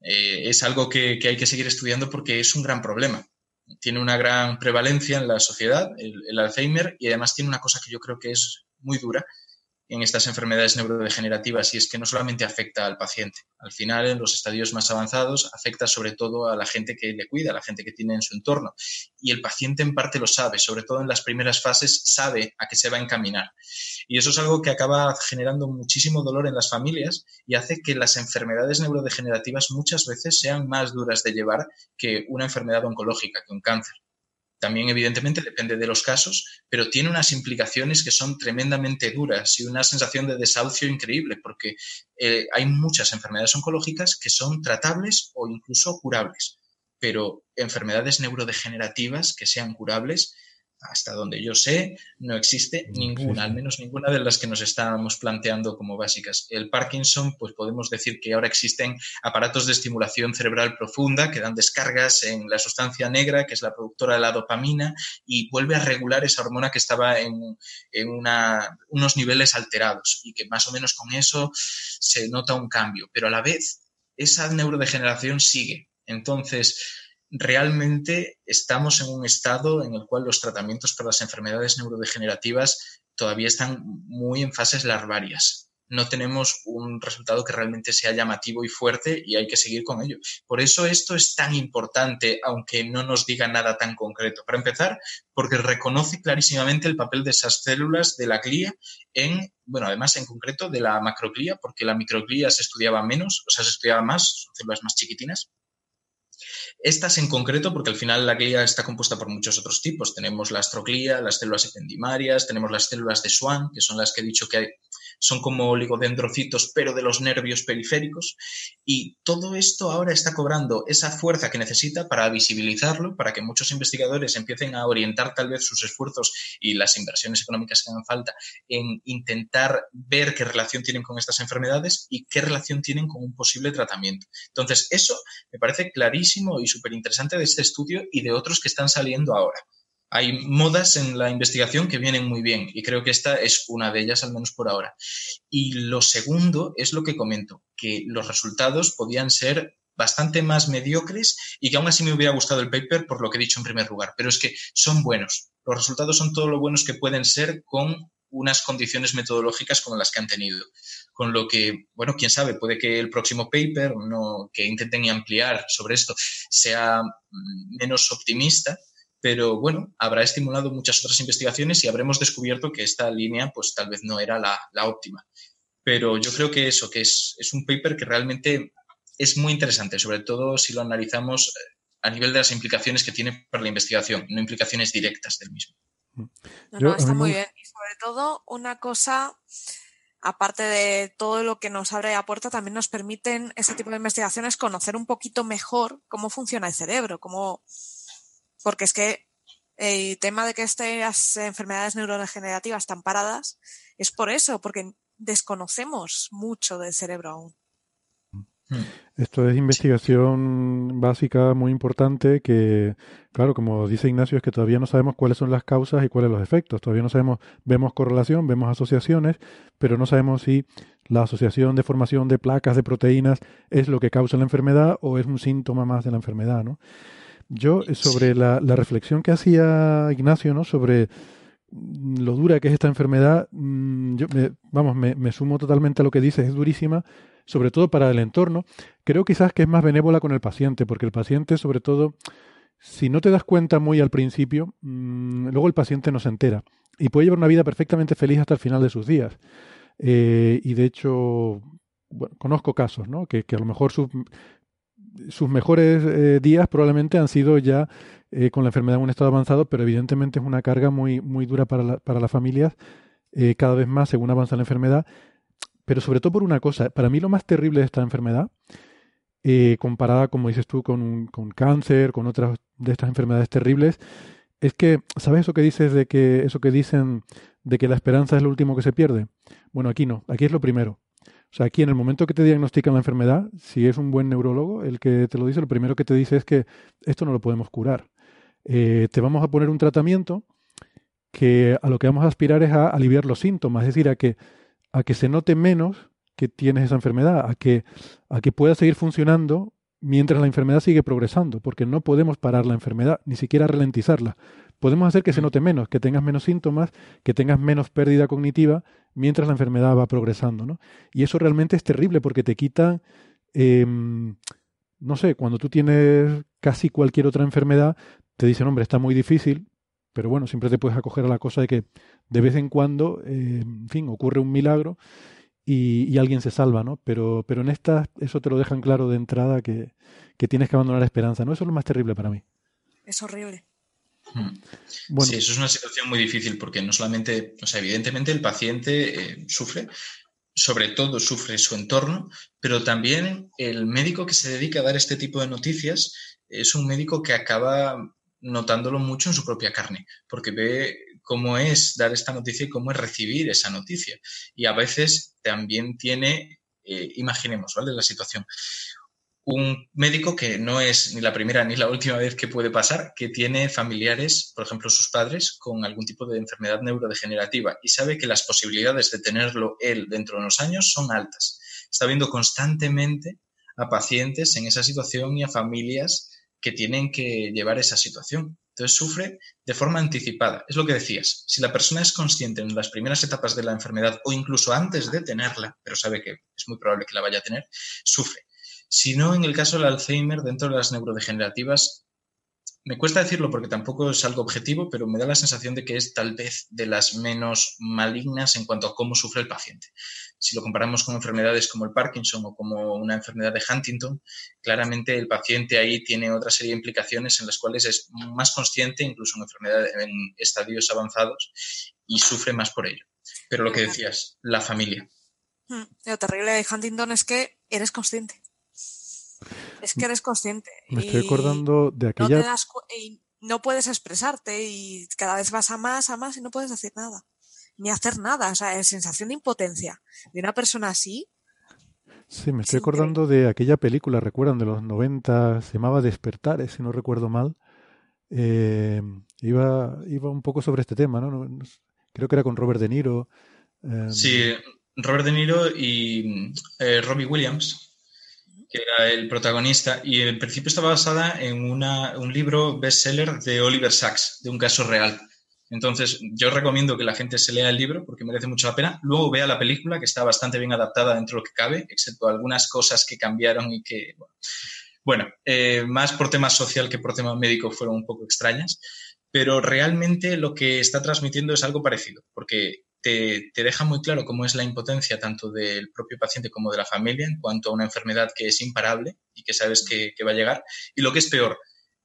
eh, es algo que, hay que seguir estudiando porque es un gran problema. Tiene una gran prevalencia en la sociedad, el Alzheimer, y además tiene una cosa que yo creo que es muy dura, en estas enfermedades neurodegenerativas y es que no solamente afecta al paciente, al final en los estadios más avanzados afecta sobre todo a la gente que le cuida, a la gente que tiene en su entorno. Y el paciente en parte lo sabe, sobre todo en las primeras fases sabe a qué se va a encaminar. Y eso es algo que acaba generando muchísimo dolor en las familias y hace que las enfermedades neurodegenerativas muchas veces sean más duras de llevar que una enfermedad oncológica, que un cáncer. También, evidentemente, depende de los casos, pero tiene unas implicaciones que son tremendamente duras y una sensación de desahucio increíble, porque eh, hay muchas enfermedades oncológicas que son tratables o incluso curables, pero enfermedades neurodegenerativas que sean curables hasta donde yo sé, no existe ninguna, al menos ninguna de las que nos estábamos planteando como básicas. El Parkinson, pues podemos decir que ahora existen aparatos de estimulación cerebral profunda que dan descargas en la sustancia negra, que es la productora de la dopamina, y vuelve a regular esa hormona que estaba en, en unos niveles alterados y que más o menos con eso se nota un cambio, pero a la vez esa neurodegeneración sigue. Entonces, realmente estamos en un estado en el cual los tratamientos para las enfermedades neurodegenerativas todavía están muy en fases larvarias. no tenemos un resultado que realmente sea llamativo y fuerte y hay que seguir con ello. Por eso esto es tan importante, aunque no nos diga nada tan concreto. Para empezar, porque reconoce clarísimamente el papel de esas células de la glía en, bueno, además en concreto de la macroglía, porque la microglía se estudiaba menos, o sea, se estudiaba más, son células más chiquitinas. Estas en concreto, porque al final la glía está compuesta por muchos otros tipos. Tenemos la astroglía, las células ependimarias, tenemos las células de Schwann, que son las que he dicho que son como oligodendrocitos, pero de los nervios periféricos. Y todo esto ahora está cobrando esa fuerza que necesita para visibilizarlo, para que muchos investigadores empiecen a orientar tal vez sus esfuerzos y las inversiones económicas que hagan falta en intentar ver qué relación tienen con estas enfermedades y qué relación tienen con un posible tratamiento. Entonces, eso me parece clarísimo y súper interesante de este estudio y de otros que están saliendo ahora hay modas en la investigación que vienen muy bien y creo que esta es una de ellas, al menos por ahora. Y lo segundo es lo que comento, que los resultados podían ser bastante más mediocres y que aún así me hubiera gustado el paper por lo que he dicho en primer lugar, pero es que son buenos. Los resultados son todo lo buenos que pueden ser con unas condiciones metodológicas como las que han tenido. Con lo que, bueno, quién sabe, puede que el próximo paper no, que intenten ampliar sobre esto sea mm, menos optimista, pero bueno, habrá estimulado muchas otras investigaciones y habremos descubierto que esta línea pues tal vez no era la, óptima. Pero yo creo que eso, que es, es, un paper que realmente es muy interesante, sobre todo si lo analizamos eh, a nivel de las implicaciones que tiene para la investigación, no implicaciones directas del mismo. No, está muy bien. Y sobre todo, una cosa, aparte de todo lo que nos abre la puerta, también nos permiten ese tipo de investigaciones conocer un poquito mejor cómo funciona el cerebro, cómo porque es que el tema de que estas enfermedades neurodegenerativas están paradas es por eso, porque desconocemos mucho del cerebro aún. Hmm. Esto es investigación básica muy importante que, claro, como dice Ignacio, es que todavía no sabemos cuáles son las causas y cuáles los efectos. Todavía no sabemos, vemos correlación, vemos asociaciones, pero no sabemos si la asociación de formación de placas de proteínas es lo que causa la enfermedad o es un síntoma más de la enfermedad, ¿no? Yo, eh, sobre la, reflexión que hacía Ignacio, ¿no? Sobre lo dura que es esta enfermedad, mm, yo me, vamos, me, sumo totalmente a lo que dices, es durísima, sobre todo para el entorno. Creo quizás que es más benévola con el paciente, porque el paciente, sobre todo, si no te das cuenta muy al principio, mm, luego el paciente no se entera y puede llevar una vida perfectamente feliz hasta el final de sus días. Eh, y de hecho, conozco casos, ¿no? Que, que a lo mejor su, sus mejores eh, días probablemente han sido ya eh, con la enfermedad en un estado avanzado, pero evidentemente es una carga muy, muy dura para, para las familias, eh, cada vez más según avanza la enfermedad. Pero sobre todo por una cosa, para mí lo más terrible de esta enfermedad, comparada, como dices tú, con, con cáncer, con otras de estas enfermedades terribles, es que, ¿sabes eso que dices de que, eso que dicen de que la esperanza es lo último que se pierde? Bueno, aquí no, aquí es lo primero. O sea, aquí en el momento que te diagnostican la enfermedad, si es un buen neurólogo, el que te lo dice, lo primero que te dice es que esto no lo podemos curar. Eh, te vamos a poner un tratamiento que a lo que vamos a aspirar es a aliviar los síntomas, es decir, a que, a que se note menos que tienes esa enfermedad, a que, a que pueda seguir funcionando mientras la enfermedad sigue progresando, porque no podemos parar la enfermedad, ni siquiera ralentizarla. Podemos hacer que se note menos, que tengas menos síntomas, que tengas menos pérdida cognitiva mientras la enfermedad va progresando, ¿no? Y eso realmente es terrible porque te quita, em, no sé, cuando tú tienes casi cualquier otra enfermedad, te dicen, hombre, está muy difícil, pero bueno, siempre te puedes acoger a la cosa de que de vez en cuando, em, en fin, ocurre un milagro y, alguien se salva, ¿no? Pero, pero en estas, eso te lo dejan claro de entrada que, que tienes que abandonar la esperanza, ¿no? Eso es lo más terrible para mí. Es horrible. Hmm. Sí, eso es una situación muy difícil porque no solamente, o sea, evidentemente el paciente eh, sufre, sobre todo sufre su entorno, pero también el médico que se dedica a dar este tipo de noticias es un médico que acaba notándolo mucho en su propia carne, porque ve cómo es dar esta noticia y cómo es recibir esa noticia. Y a veces también tiene, eh, imaginemos, ¿vale? La situación un médico que no es ni la primera ni la última vez que puede pasar, que tiene familiares, por ejemplo sus padres, con algún tipo de enfermedad neurodegenerativa y sabe que las posibilidades de tenerlo él dentro de unos años son altas. Está viendo constantemente a pacientes en esa situación y a familias que tienen que llevar esa situación. Entonces sufre de forma anticipada. Es lo que decías. Si la persona es consciente en las primeras etapas de la enfermedad o incluso antes de tenerla, pero sabe que es muy probable que la vaya a tener, sufre. Si no, en el caso del Alzheimer, dentro de las neurodegenerativas, me cuesta decirlo porque tampoco es algo objetivo, pero me da la sensación de que es tal vez de las menos malignas en cuanto a cómo sufre el paciente. Si lo comparamos con enfermedades como el Parkinson o como una enfermedad de Huntington, claramente el paciente ahí tiene otra serie de implicaciones en las cuales es más consciente, incluso en enfermedades en estadios avanzados, y sufre más por ello. Pero lo que decías, la familia. Lo terrible de Huntington es que eres consciente. Es que eres consciente. Me estoy acordando de aquella. No, y no puedes expresarte y cada vez vas a más, a más y no puedes decir nada. Ni hacer nada. O sea, es sensación de impotencia de una persona así. Sí, me estoy acordando de aquella película, recuerdan, de los 90, se llamaba Despertar, si no recuerdo mal. Eh, iba, iba un poco sobre este tema, ¿no? Creo que era con Robert De Niro. Eh, sí, Robert De Niro y eh, Robbie Williams que era el protagonista, y en principio está basada en un libro bestseller de Oliver Sacks, de un caso real. Entonces, yo recomiendo que la gente se lea el libro porque merece mucho la pena. Luego vea la película, que está bastante bien adaptada dentro de lo que cabe, excepto algunas cosas que cambiaron y que, bueno, eh, más por tema social que por tema médico fueron un poco extrañas. Pero realmente lo que está transmitiendo es algo parecido, porque te, deja muy claro cómo es la impotencia tanto del propio paciente como de la familia en cuanto a una enfermedad que es imparable y que sabes que, va a llegar. Y lo que es peor,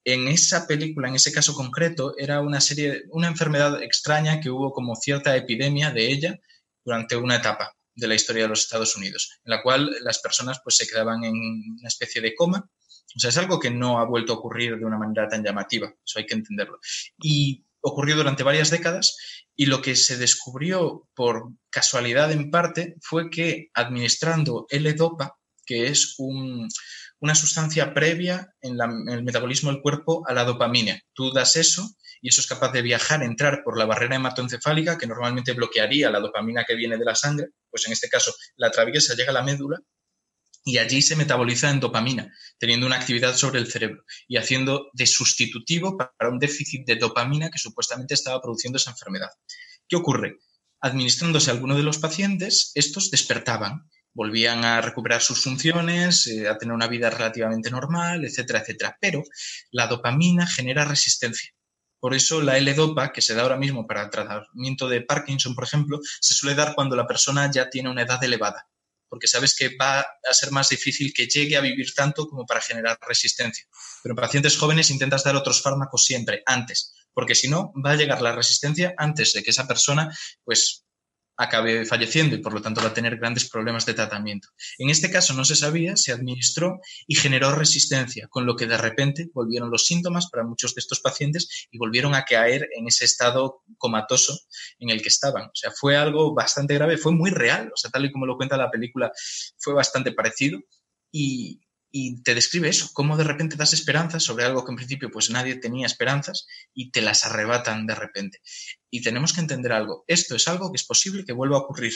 en esa película, en ese caso concreto, era una serie, una enfermedad extraña que hubo como cierta epidemia de ella durante una etapa de la historia de los Estados Unidos, en la cual las personas pues se quedaban en una especie de coma. O sea, es algo que no ha vuelto a ocurrir de una manera tan llamativa, eso hay que entenderlo. Y ocurrió durante varias décadas y lo que se descubrió por casualidad en parte fue que administrando L-Dopa, que es una sustancia previa en, el metabolismo del cuerpo a la dopamina, tú das eso y eso es capaz de viajar, entrar por la barrera hematoencefálica que normalmente bloquearía la dopamina que viene de la sangre, pues en este caso la atraviesa, llega a la médula y allí se metaboliza en dopamina, teniendo una actividad sobre el cerebro y haciendo de sustitutivo para un déficit de dopamina que supuestamente estaba produciendo esa enfermedad. ¿Qué ocurre? Administrándose a alguno de los pacientes, estos despertaban, volvían a recuperar sus funciones, eh, a tener una vida relativamente normal, etcétera, etcétera. Pero la dopamina genera resistencia. Por eso la L-Dopa, que se da ahora mismo para el tratamiento de Parkinson, por ejemplo, se suele dar cuando la persona ya tiene una edad elevada porque sabes que va a ser más difícil que llegue a vivir tanto como para generar resistencia. Pero en pacientes jóvenes intentas dar otros fármacos siempre, antes, porque si no, va a llegar la resistencia antes de que esa persona pues acabe falleciendo y por lo tanto va a tener grandes problemas de tratamiento. En este caso no se sabía, se administró y generó resistencia, con lo que de repente volvieron los síntomas para muchos de estos pacientes y volvieron a caer en ese estado comatoso en el que estaban. O sea, fue algo bastante grave, fue muy real, o sea, tal y como lo cuenta la película, fue bastante parecido y, y te describe eso, cómo de repente das esperanzas sobre algo que en principio pues nadie tenía esperanzas y te las arrebatan de repente. Y tenemos que entender algo, esto es algo que es posible que vuelva a ocurrir,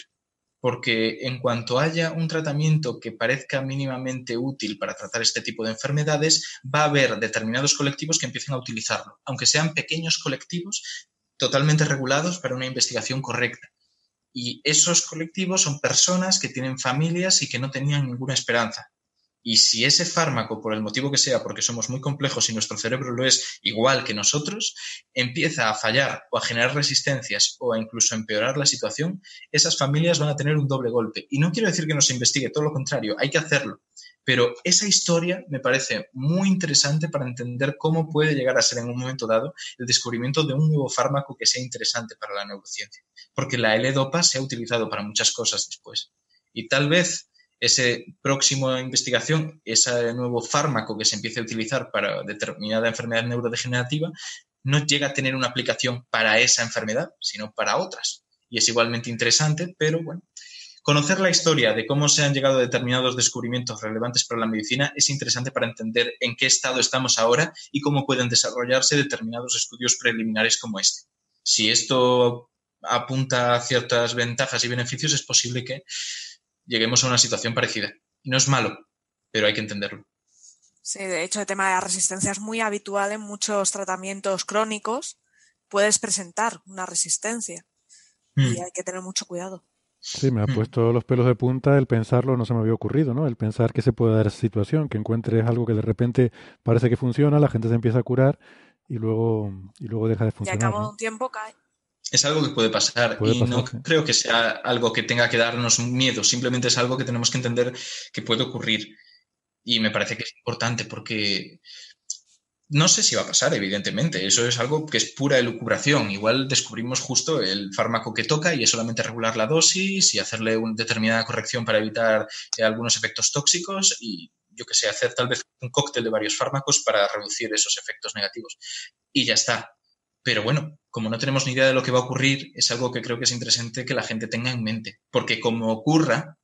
porque en cuanto haya un tratamiento que parezca mínimamente útil para tratar este tipo de enfermedades, va a haber determinados colectivos que empiecen a utilizarlo, aunque sean pequeños colectivos totalmente regulados para una investigación correcta. Y esos colectivos son personas que tienen familias y que no tenían ninguna esperanza. Y si ese fármaco, por el motivo que sea, porque somos muy complejos y nuestro cerebro lo es igual que nosotros, empieza a fallar o a generar resistencias o a incluso empeorar la situación, esas familias van a tener un doble golpe. Y no quiero decir que no se investigue, todo lo contrario, hay que hacerlo. Pero esa historia me parece muy interesante para entender cómo puede llegar a ser en un momento dado el descubrimiento de un nuevo fármaco que sea interesante para la neurociencia. Porque la L-Dopa se ha utilizado para muchas cosas después. Y tal vez ese próximo investigación, ese nuevo fármaco que se empiece a utilizar para determinada enfermedad neurodegenerativa, no llega a tener una aplicación para esa enfermedad, sino para otras. Y es igualmente interesante, pero bueno, conocer la historia de cómo se han llegado a determinados descubrimientos relevantes para la medicina es interesante para entender en qué estado estamos ahora y cómo pueden desarrollarse determinados estudios preliminares como este. Si esto apunta a ciertas ventajas y beneficios, es posible que lleguemos a una situación parecida. Y no es malo, pero hay que entenderlo. Sí, de hecho, el tema de la resistencia es muy habitual en muchos tratamientos crónicos. Puedes presentar una resistencia y Mm. hay que tener mucho cuidado. Sí, me ha Mm. puesto los pelos de punta el pensarlo, no se me había ocurrido, ¿no? El pensar que se puede dar esa situación, que encuentres algo que de repente parece que funciona, la gente se empieza a curar y luego, y luego deja de Y al funcionar. cabo de ¿no? un tiempo cae. Es algo que puede pasar Puede y pasar, no sí. creo que sea algo que tenga que darnos miedo, simplemente es algo que tenemos que entender que puede ocurrir. Y me parece que es importante porque no sé si va a pasar, evidentemente. Eso es algo que es pura elucubración. Igual descubrimos justo el fármaco que toca y es solamente regular la dosis y hacerle una determinada corrección para evitar eh, algunos efectos tóxicos y yo que sé, hacer tal vez un cóctel de varios fármacos para reducir esos efectos negativos. Y ya está. Pero bueno, como no tenemos ni idea de lo que va a ocurrir, es algo que creo que es interesante que la gente tenga en mente. Porque como ocurra,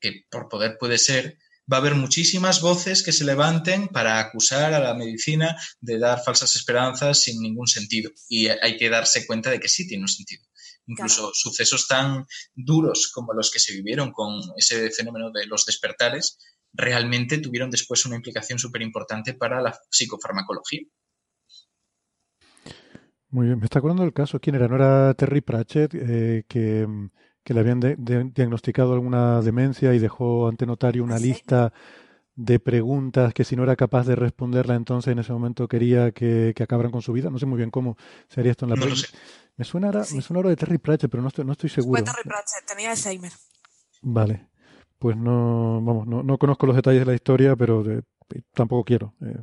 que por poder puede ser, va a haber muchísimas voces que se levanten para acusar a la medicina de dar falsas esperanzas sin ningún sentido. Y hay que darse cuenta de que sí tiene un sentido. Incluso Claro. sucesos tan duros como los que se vivieron con ese fenómeno de los despertares, realmente tuvieron después una implicación súper importante para la psicofarmacología. Muy bien, me está acordando del caso, ¿quién era? ¿No era Terry Pratchett eh, que, que le habían de- de- diagnosticado alguna demencia y dejó ante notario una lista de preguntas que si no era capaz de responderla entonces en ese momento quería que, que acabaran con su vida? No sé muy bien cómo se haría esto en la No lo sé. Me suena, ahora- Sí. me suena ahora de Terry Pratchett, pero no estoy, no estoy Fue seguro. Terry Pratchett, tenía Alzheimer. Vale, pues no, vamos, no, no conozco los detalles de la historia, pero de- tampoco quiero. eh.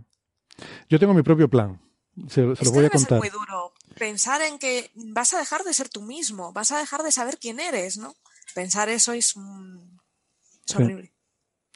Yo tengo mi propio plan, se, se los voy a debe ser contar. muy duro pensar en que vas a dejar de ser tú mismo, vas a dejar de saber quién eres, ¿no? Pensar eso es, mm, es Sí. horrible.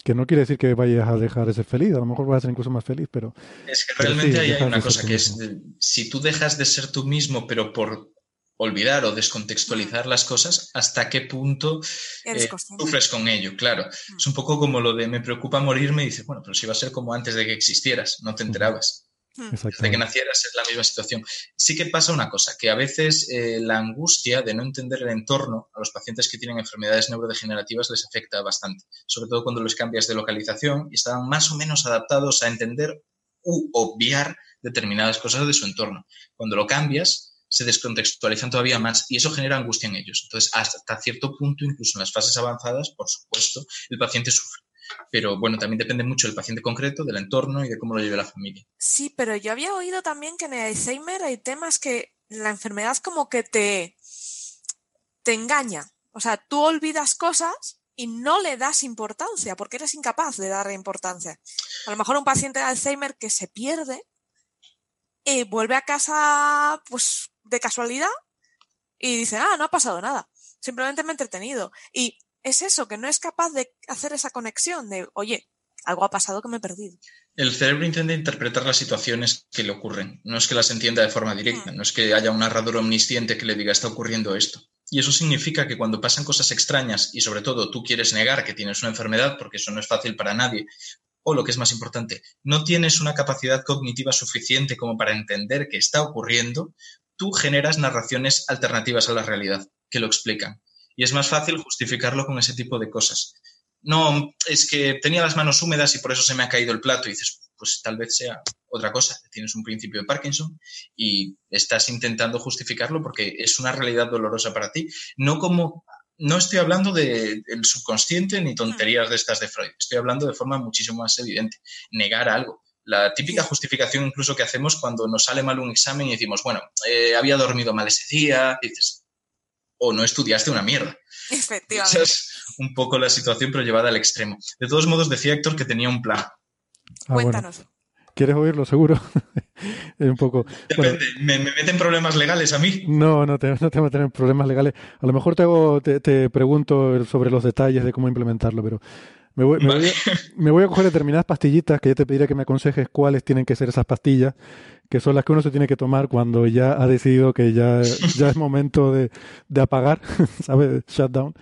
Que no quiere decir que vayas a dejar de ser feliz, a lo mejor vas a ser incluso más feliz, pero Es que realmente sí, hay una cosa que es, de- si tú dejas de ser tú mismo, pero por olvidar o descontextualizar las cosas, ¿hasta qué punto eh, sufres con ello? Claro, Mm. es un poco como lo de me preocupa morirme y dices, bueno, pero si va a ser como antes de que existieras, no te enterabas. Mm. Desde que nacieras es la misma situación. Sí que pasa una cosa, que a veces eh, la angustia de no entender el entorno a los pacientes que tienen enfermedades neurodegenerativas les afecta bastante, sobre todo cuando les cambias de localización y están más o menos adaptados a entender u obviar determinadas cosas de su entorno. Cuando lo cambias, se descontextualizan todavía más y eso genera angustia en ellos. Entonces, hasta cierto punto, incluso en las fases avanzadas, por supuesto, el paciente sufre. Pero bueno, también depende mucho del paciente concreto, del entorno y de cómo lo lleve la familia. Sí, pero yo había oído también que en el Alzheimer hay temas que la enfermedad como que te, te engaña. O sea, tú olvidas cosas y no le das importancia porque eres incapaz de darle importancia. A lo mejor un paciente de Alzheimer que se pierde y vuelve a casa pues de casualidad y dice, ah, no ha pasado nada. Simplemente me he entretenido. Y es eso, que no es capaz de hacer esa conexión de, oye, algo ha pasado que me he perdido. El cerebro intenta interpretar las situaciones que le ocurren. No es que las entienda de forma directa, no es que haya un narrador omnisciente que le diga está ocurriendo esto. Y eso significa que cuando pasan cosas extrañas y sobre todo tú quieres negar que tienes una enfermedad, porque eso no es fácil para nadie, o lo que es más importante, no tienes una capacidad cognitiva suficiente como para entender que está ocurriendo, tú generas narraciones alternativas a la realidad que lo explican. Y es más fácil justificarlo con ese tipo de cosas. No, es que tenía las manos húmedas y por eso se me ha caído el plato. Y dices, pues tal vez sea otra cosa. Tienes un principio de Parkinson y estás intentando justificarlo porque es una realidad dolorosa para ti. No como, no estoy hablando del subconsciente ni tonterías de estas de Freud. Estoy hablando de forma muchísimo más evidente. Negar algo. La típica justificación incluso que hacemos cuando nos sale mal un examen y decimos, bueno, eh, había dormido mal ese día, dices, o no estudiaste una mierda. Efectivamente. Esa es un poco la situación, pero llevada al extremo. De todos modos, decía Héctor que tenía un plan. Ah, bueno. Cuéntanos. ¿Quieres oírlo? Seguro. <laughs> es un poco. Bueno, Depende, ¿me, me meten problemas legales a mí? no, no te, no te va a tener problemas legales. A lo mejor te, hago, te, te pregunto sobre los detalles de cómo implementarlo, pero me voy, me, voy a, me voy a coger determinadas pastillitas que ya te pediré que me aconsejes cuáles tienen que ser esas pastillas, que son las que uno se tiene que tomar cuando ya ha decidido que ya, <laughs> ya es momento de, de apagar, <laughs> ¿sabes? Shutdown.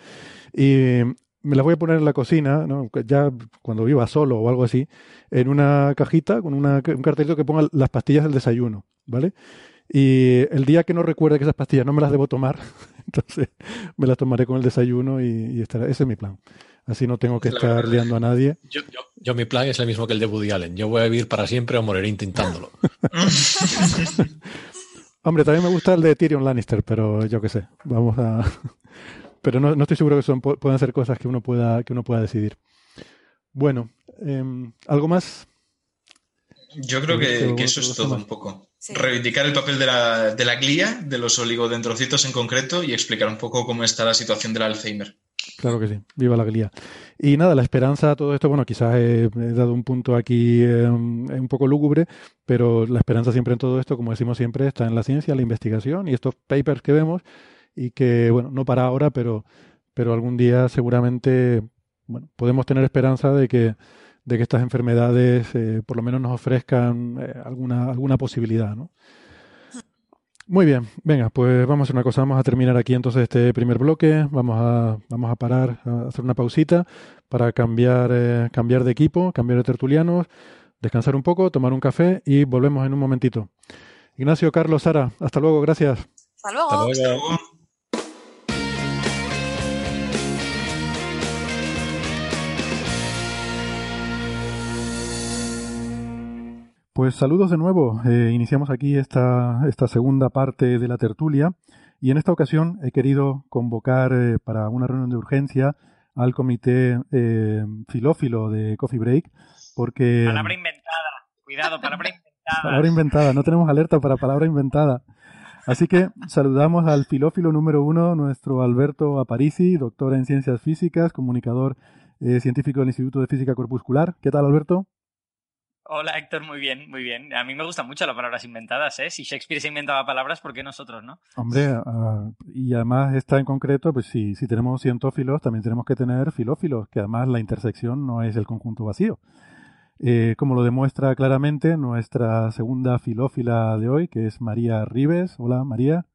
Y me las voy a poner en la cocina, ¿no? ya cuando viva solo o algo así, en una cajita con una, un cartelito que ponga las pastillas del desayuno, ¿vale? Y el día que no recuerde que esas pastillas no me las debo tomar, <laughs> entonces me las tomaré con el desayuno y, y estará. Ese es mi plan. Así no tengo que La estar verdad. liando a nadie. Yo, yo, Yo mi plan es el mismo que el de Woody Allen. Yo voy a vivir para siempre o moriré intentándolo. <laughs> Hombre, también me gusta el de Tyrion Lannister, pero yo qué sé. Vamos a. <laughs> pero no, no estoy seguro que son puedan ser cosas que uno pueda que uno pueda decidir. Bueno, em, algo más. Yo creo que, eso es todo un poco. Reivindicar el papel de la, de la glía, de los oligodendrocitos en concreto, y explicar un poco cómo está la situación del Alzheimer. Claro que sí, viva la glía. Y nada, la esperanza, todo esto, bueno, quizás he, dado un punto aquí em, un poco lúgubre, pero la esperanza siempre en todo esto, como decimos siempre, está en la ciencia, la investigación y estos papers que vemos y que, bueno, no para ahora, pero, pero algún día seguramente, bueno, podemos tener esperanza de que, de que estas enfermedades eh, por lo menos nos ofrezcan eh, alguna, alguna posibilidad, ¿no? Muy bien, venga, pues vamos a hacer una cosa, vamos a terminar aquí entonces este primer bloque, vamos a, vamos a parar, a hacer una pausita para cambiar, eh, cambiar de equipo, cambiar de tertulianos, descansar un poco, tomar un café y volvemos en un momentito. Ignacio, Carlos, Sara, hasta luego, gracias. Hasta luego. Hasta luego. Pues saludos de nuevo. Eh, iniciamos aquí esta, esta segunda parte de la tertulia y en esta ocasión he querido convocar eh, para una reunión de urgencia al comité eh, filófilo de Coffee Break porque... Palabra inventada. Cuidado, palabra inventada. palabra inventada. No tenemos alerta para palabra inventada. Así que saludamos al filófilo número uno, nuestro Alberto Aparici, doctor en ciencias físicas, comunicador científico del Instituto de Física Corpuscular. ¿Qué tal, Alberto? Hola Héctor, muy bien, muy bien. A mí me gustan mucho las palabras inventadas, ¿eh? Si Shakespeare se inventaba palabras, ¿por qué nosotros no? Hombre, ah, y además esta en concreto, pues sí, si tenemos cientófilos, también tenemos que tener filófilos, que además la intersección no es el conjunto vacío. Eh, como lo demuestra claramente nuestra segunda filófila de hoy, que es María Rives. Hola, María.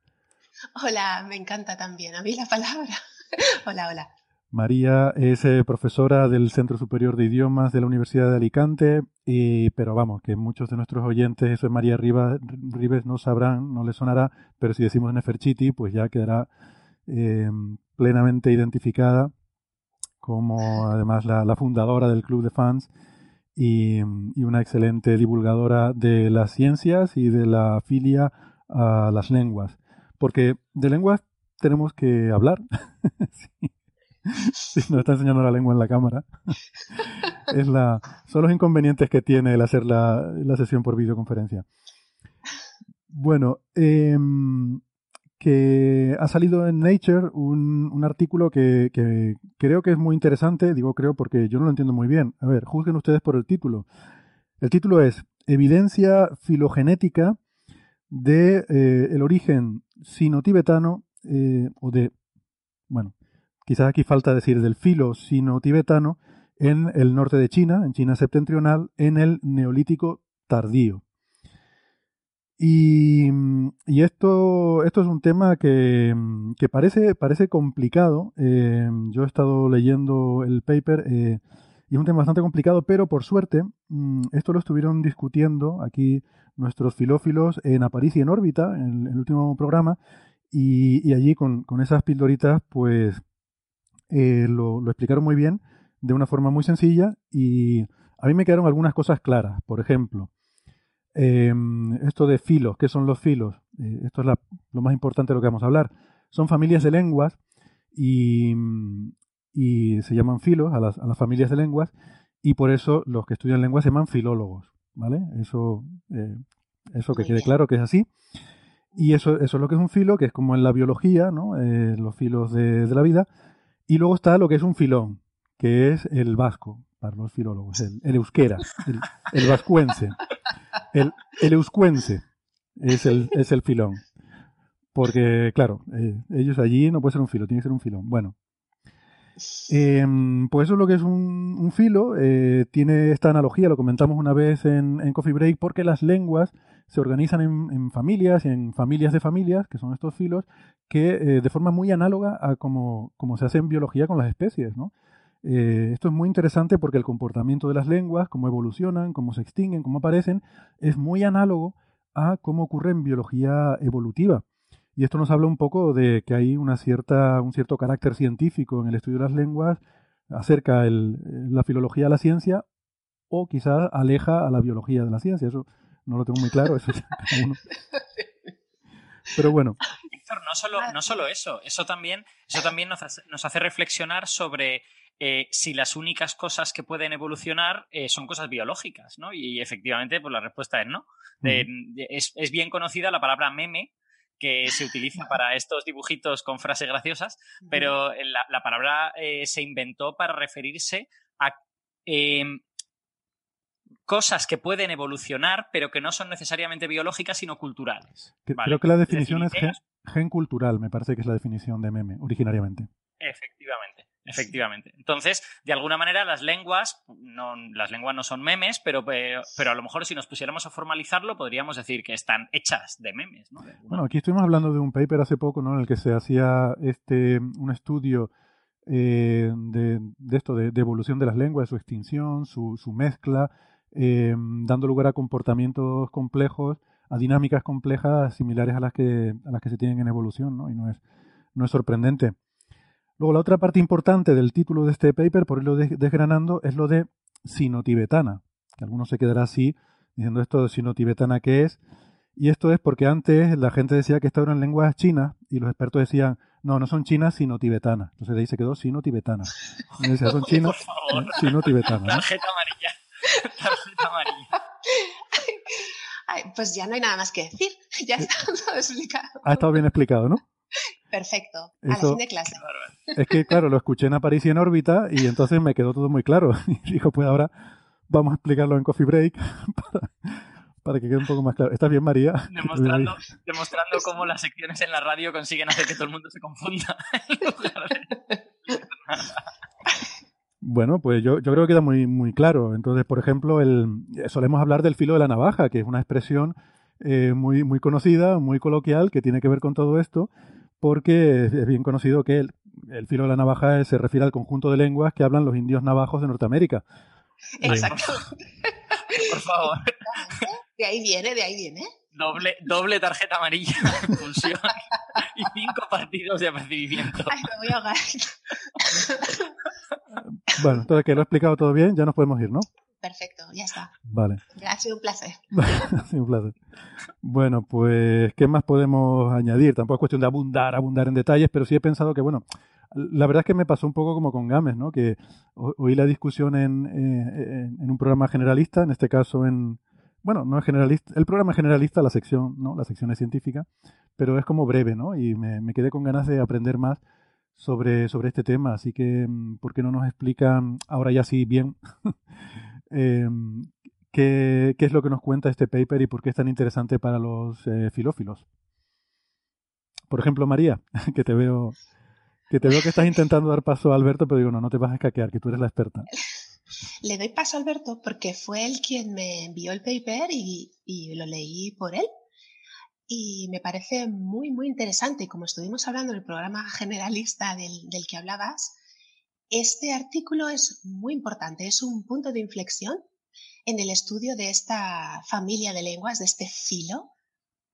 Hola, me encanta también a mí la palabra. <laughs> hola, hola. María es eh, profesora del Centro Superior de Idiomas de la Universidad de Alicante, y, pero vamos, que muchos de nuestros oyentes, eso es María Ribes, no sabrán, no les sonará, pero si decimos Neferchiti, pues ya quedará eh, plenamente identificada como además la, fundadora del Club de Fans y, y, una excelente divulgadora de las ciencias y de la filia a las lenguas. Porque de lenguas tenemos que hablar. <laughs> sí. <laughs> Sí, nos está enseñando la lengua en la cámara. <laughs> es la, son los inconvenientes que tiene el hacer la, sesión por videoconferencia. Bueno, em, que ha salido en Nature un, artículo que, creo que es muy interesante. Digo creo porque yo no lo entiendo muy bien. A ver, juzguen ustedes por el título. El título es Evidencia filogenética de eh, origen sino-tibetano eh, o de, bueno, quizás aquí falta decir del filo sino-tibetano, en el norte de China, en China septentrional, en el neolítico tardío. Y, esto, esto es un tema que, parece, parece complicado. Eh, yo he estado leyendo el paper eh, y es un tema bastante complicado, pero por suerte, mm, esto lo estuvieron discutiendo aquí nuestros filófilos en Aparici y en órbita, en el, último programa, y, allí con, con, esas pildoritas, pues eh, lo, explicaron muy bien, de una forma muy sencilla, y a mí me quedaron algunas cosas claras. Por ejemplo, em, esto de filos, ¿qué son los filos? Eh, esto es lo más importante de lo que vamos a hablar. Son familias de lenguas y, se llaman filos a las, familias de lenguas y por eso los que estudian lenguas se llaman filólogos, ¿vale? Eso, eh, eso que quede claro que es así. Y eso, eso es lo que es un filo, que es como en la biología, ¿no? los filos de, de la vida. Y luego está lo que es un filón, que es el vasco, para los filólogos, el, euskera, el, vascuense. El, euscuense es el, es el filón. Porque, claro, eh, ellos allí no puede ser un filo, tiene que ser un filón. Bueno, em, pues eso es lo que es un, filo. Eh, tiene esta analogía, lo comentamos una vez en, Coffee Break, porque las lenguas se organizan en, familias y en familias de familias, que son estos filos, que eh, de forma muy análoga a como, se hace en biología con las especies. Eh, esto es muy interesante porque el comportamiento de las lenguas, cómo evolucionan, cómo se extinguen, cómo aparecen, es muy análogo a cómo ocurre en biología evolutiva. Y esto nos habla un poco de que hay una cierta, un cierto carácter científico en el estudio de las lenguas, acerca el, la filología a la ciencia, o quizás aleja a la biología de la ciencia. Eso no lo tengo muy claro. Eso es cada uno. <laughs> Pero bueno. Héctor, no solo, no solo eso, eso también, eso también nos, hace, nos hace reflexionar sobre eh, si las únicas cosas que pueden evolucionar eh, son cosas biológicas, ¿no? Y efectivamente, pues la respuesta es no. De, de, es, es, bien conocida la palabra meme que se utiliza <laughs> para estos dibujitos con frases graciosas, pero la, la palabra eh, se inventó para referirse a em, cosas que pueden evolucionar, pero que no son necesariamente biológicas, sino culturales. ¿vale? Creo que la definición es, gen, gen, cultural, me parece que es la definición de meme, originariamente. Efectivamente, efectivamente. Entonces, de alguna manera, las lenguas, no, las lenguas no son memes, pero, pero, a lo mejor si nos pusiéramos a formalizarlo, podríamos decir que están hechas de memes. ¿no? De bueno, aquí estuvimos hablando de un paper hace poco, ¿no? En el que se hacía este un estudio eh, de, de, esto, de, de, evolución de las lenguas, su extinción, su, su mezcla, eh, dando lugar a comportamientos complejos, a dinámicas complejas similares a las que, a las que se tienen en evolución, ¿no? Y no es, no es sorprendente. Luego, la otra parte importante del título de este paper, por irlo desgranando, es lo de sino-tibetana. Que algunos se quedará así, diciendo esto de sino-tibetana, ¿qué es? Y esto es porque antes la gente decía que estas eran lenguas chinas y los expertos decían, no, no son chinas, sino tibetanas. Entonces de ahí se quedó sino-tibetana. Y decía, <laughs> son chinas, <laughs> sino-tibetanas. ¿no? Tarjeta amarilla. <laughs> Tarjeta amarilla. Ay, pues ya no hay nada más que decir. Ya está todo explicado. Ha estado bien explicado, ¿no? Perfecto. A Eso, la fin de clase. Es que, claro, lo escuché en París y en órbita y entonces me quedó todo muy claro. <laughs> Y dijo, pues ahora vamos a explicarlo en Coffee Break <laughs> para, para que quede un poco más claro. ¿Estás bien, María? <laughs> Demostrando, demostrando cómo las secciones en la radio consiguen hacer que todo el mundo se confunda. En lugar de... Bueno, pues yo, yo creo que queda muy, muy claro. Entonces, por ejemplo, el, solemos hablar del filo de la navaja, que es una expresión eh, muy, muy conocida, muy coloquial, que tiene que ver con todo esto, porque es bien conocido que el, el filo de la navaja se refiere al conjunto de lenguas que hablan los indios navajos de Norteamérica. Exacto. <laughs> Por favor. De ahí viene, de ahí viene. Doble, doble tarjeta amarilla, expulsión y cinco partidos de apercibimiento. Ay, me voy a ahogar. Bueno, entonces que lo he explicado todo bien, ya nos podemos ir, ¿no? Perfecto, ya está. Vale. Ha sido un placer. <laughs> ha sido un placer. Bueno, pues, ¿qué más podemos añadir? Tampoco es cuestión de abundar, abundar en detalles, pero sí he pensado que, bueno, la verdad es que me pasó un poco como con Games, ¿no? Que oí la discusión en, eh, en un programa generalista, en este caso en, bueno, no es generalista, el programa es generalista, la sección, ¿no? La sección es científica, pero es como breve, ¿no? Y me, me quedé con ganas de aprender más sobre, sobre este tema, así que, ¿por qué no nos explican ahora ya sí bien <laughs> eh, qué, es lo que nos cuenta este paper y por qué es tan interesante para los eh, filófilos? Por ejemplo, María, <laughs> que te veo que te veo que estás intentando dar paso a Alberto, pero digo, no, no te vas a escaquear, que tú eres la experta. <laughs> Le doy paso a Alberto porque fue él quien me envió el paper y, y, lo leí por él. Y me parece muy, muy interesante. Y como estuvimos hablando en el programa generalista del, del que hablabas, este artículo es muy importante. Es un punto de inflexión en el estudio de esta familia de lenguas, de este filo,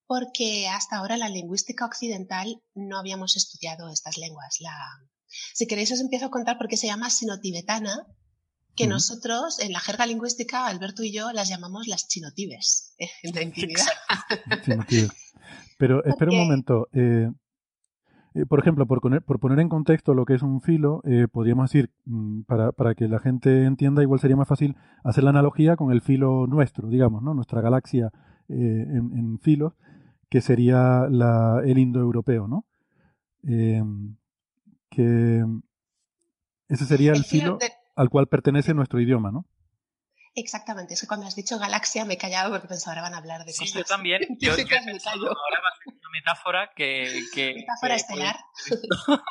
porque hasta ahora la lingüística occidental no habíamos estudiado estas lenguas. La... Si queréis os empiezo a contar por qué se llama sinotibetana, que uh -huh. nosotros en la jerga lingüística, Alberto y yo, las llamamos las chinotibes <laughs> en la intimidad. Pero espera un momento. Eh, eh, por ejemplo, por poner, por poner, en contexto lo que es un filo, eh, podríamos decir, mm, para, para, que la gente entienda, igual sería más fácil hacer la analogía con el filo nuestro, digamos, ¿no? Nuestra galaxia en, en, filos, que sería la, el indoeuropeo, ¿no? que ese sería el, el filo... filo de al cual pertenece nuestro idioma, ¿no? Exactamente, es que cuando has dicho galaxia me he callado porque pensaba ahora van a hablar de sí, cosas. yo también. <laughs> Yo, yo he pensado, ahora va a ser una metáfora que. que <laughs> metáfora que, estelar. <laughs>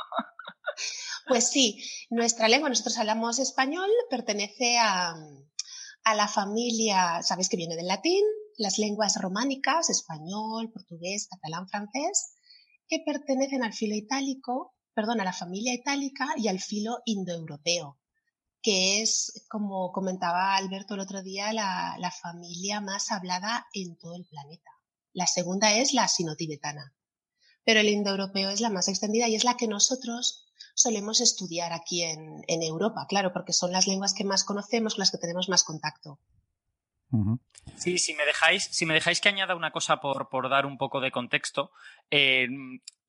pues sí, nuestra lengua, nosotros hablamos español, pertenece a, a la familia, sabéis que viene del latín, las lenguas románicas, español, portugués, catalán, francés, que pertenecen al filo itálico, perdón, a la familia itálica y al filo indoeuropeo que es, como comentaba Alberto el otro día, la, la, familia más hablada en todo el planeta. La segunda es la sinotibetana. Pero el indoeuropeo es la más extendida y es la que nosotros solemos estudiar aquí en, en Europa, claro, porque son las lenguas que más conocemos, con las que tenemos más contacto. Sí, si me dejáis, si me dejáis que añada una cosa por, por dar un poco de contexto, eh,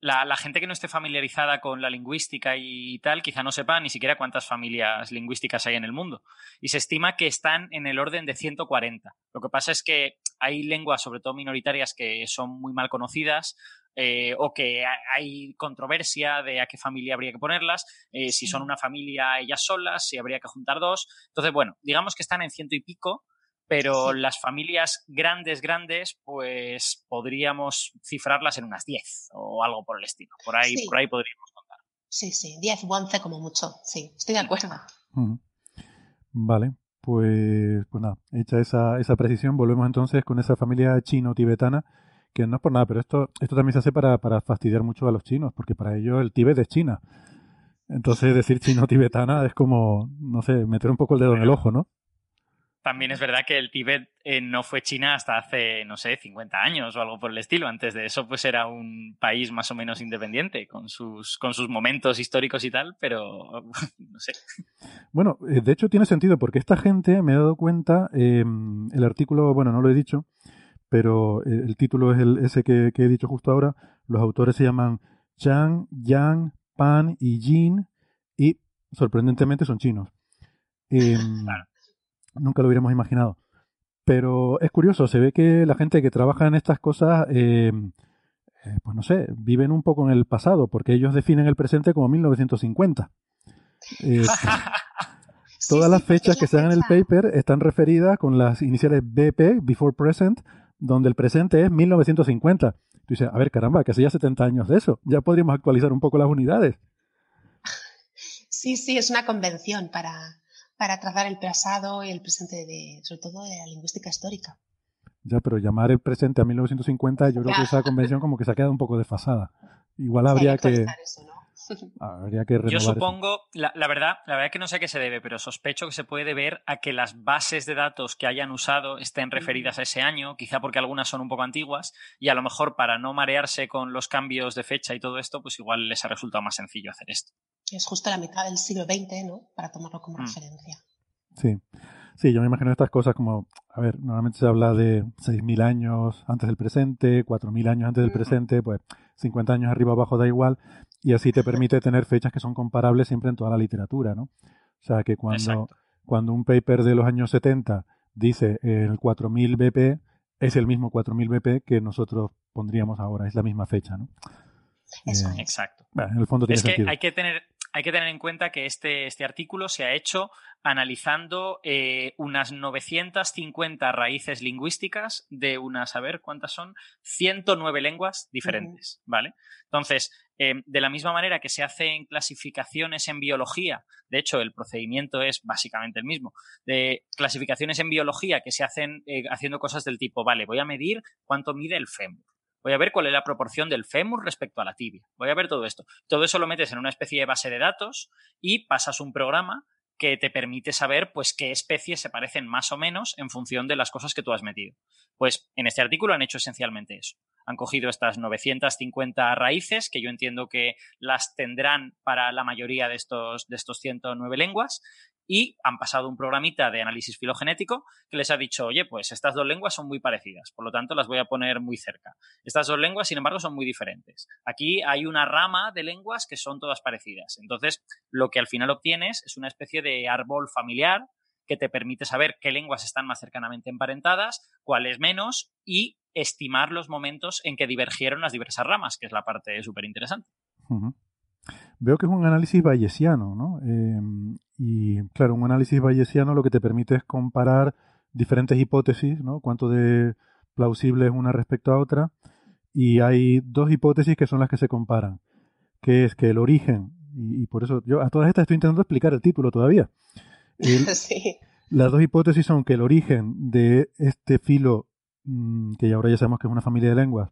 la, gente que no esté familiarizada con la lingüística y tal, quizá no sepa ni siquiera cuántas familias lingüísticas hay en el mundo. Y se estima que están en el orden de 140. Lo que pasa es que hay lenguas, sobre todo minoritarias, que son muy mal conocidas. Eh, o que hay controversia de a qué familia habría que ponerlas, eh, si son una familia ellas solas, si habría que juntar dos. Entonces, bueno, digamos que están en ciento y pico, pero las familias grandes, grandes, pues podríamos cifrarlas en unas 10 o algo por el estilo. Por ahí, por ahí podríamos contar. Sí, sí, 10 o 11 como mucho. Sí, estoy de acuerdo. Vale, pues, pues nada, hecha esa, esa precisión, volvemos entonces con esa familia chino-tibetana, que no es por nada, pero esto, esto también se hace para, para fastidiar mucho a los chinos, porque para ellos el Tíbet es China. Entonces decir chino-tibetana es como, no sé, meter un poco el dedo en el ojo, ¿no? También es verdad que el Tíbet eh, no fue China hasta hace, no sé, 50 años o algo por el estilo. Antes de eso, pues era un país más o menos independiente, con sus, con sus momentos históricos y tal, pero <laughs> no sé. Bueno, eh, de hecho tiene sentido, porque esta gente, me he dado cuenta, em, el artículo, bueno, no lo he dicho, pero eh, el título es el, ese que, he dicho justo ahora. Los autores se llaman Chang, Yang, Pan y Jin, y sorprendentemente son chinos. Em, claro Nunca lo hubiéramos imaginado. Pero es curioso, se ve que la gente que trabaja en estas cosas, eh, eh, pues no sé, viven un poco en el pasado, porque ellos definen el presente como 1950. <laughs> Eh, <laughs> todas las fechas que se dan en el paper están referidas con las iniciales BP, Before Present, donde el presente es 1950. Tú dices, a ver, caramba, que hace ya 70 años de eso. Ya podríamos actualizar un poco las unidades. Sí, sí, es una convención para, para trazar el pasado y el presente, de, sobre todo de la lingüística histórica. Ya, pero llamar el presente a 1950, yo creo que esa convención como que se ha quedado un poco desfasada. Igual habría que, <laughs> habría que renovar Yo supongo, la, verdad, la verdad que no sé a qué se debe, pero sospecho que se puede deber a que las bases de datos que hayan usado estén referidas a ese año, quizá porque algunas son un poco antiguas, y a lo mejor para no marearse con los cambios de fecha y todo esto, pues igual les ha resultado más sencillo hacer esto. Es justo la mitad del siglo XX, ¿no? Para tomarlo como mm. referencia. Sí. Sí, yo me imagino estas cosas como, a ver, normalmente se habla de 6.000 años antes del presente, 4.000 años antes del presente, pues 50 años arriba o abajo da igual, y así te permite tener fechas que son comparables siempre en toda la literatura, ¿no? O sea, que cuando, cuando un paper de los años 70 dice el 4000 BP, es el mismo 4000 BP que nosotros pondríamos ahora, es la misma fecha, ¿no? Exacto. en el fondo tiene es que sentido. hay que tener hay que tener en cuenta que este, este artículo se ha hecho analizando eh, unas 950 raíces lingüísticas de unas, a ver, ¿cuántas son? 109 lenguas diferentes, ¿vale? Entonces, eh, de la misma manera que se hacen clasificaciones en biología, de hecho, el procedimiento es básicamente el mismo, de clasificaciones en biología que se hacen eh, haciendo cosas del tipo, vale, voy a medir cuánto mide el fémur voy a ver cuál es la proporción del fémur respecto a la tibia, voy a ver todo esto. Todo eso lo metes en una especie de base de datos y pasas un programa que te permite saber pues qué especies se parecen más o menos en función de las cosas que tú has metido. Pues en este artículo han hecho esencialmente eso. Han cogido estas 950 raíces, que yo entiendo que las tendrán para la mayoría de estos, de estos 109 lenguas, y han pasado un programita de análisis filogenético que les ha dicho, oye, pues estas dos lenguas son muy parecidas, por lo tanto las voy a poner muy cerca. Estas dos lenguas, sin embargo, son muy diferentes. Aquí hay una rama de lenguas que son todas parecidas. Entonces, lo que al final obtienes es una especie de árbol familiar que te permite saber qué lenguas están más cercanamente emparentadas, cuáles menos y estimar los momentos en que divergieron las diversas ramas, que es la parte súper interesante. Veo que es un análisis bayesiano, ¿no? Em, y claro, un análisis bayesiano lo que te permite es comparar diferentes hipótesis, ¿no? Cuánto de plausible es una respecto a otra. Y hay dos hipótesis que son las que se comparan, que es que el origen, y, por eso yo a todas estas estoy intentando explicar el título todavía. <laughs> Las dos hipótesis son que el origen de este filo, mm, que ahora ya sabemos que es una familia de lenguas,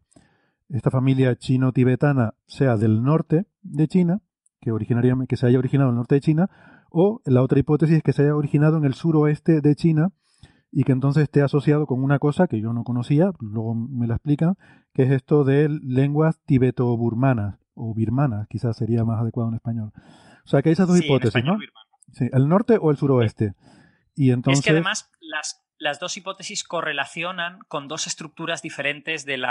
esta familia chino-tibetana sea del norte de China, que, originariamente, que se haya originado en el norte de China, o la otra hipótesis es que se haya originado en el suroeste de China y que entonces esté asociado con una cosa que yo no conocía, luego me la explican, que es esto de lenguas tibeto-burmanas, o birmana, quizás sería más adecuado en español. O sea que hay esas dos Sí, en hipótesis, español ¿no? Sí, el norte o el suroeste. Y entonces, Es que además las, las dos hipótesis correlacionan con dos estructuras diferentes de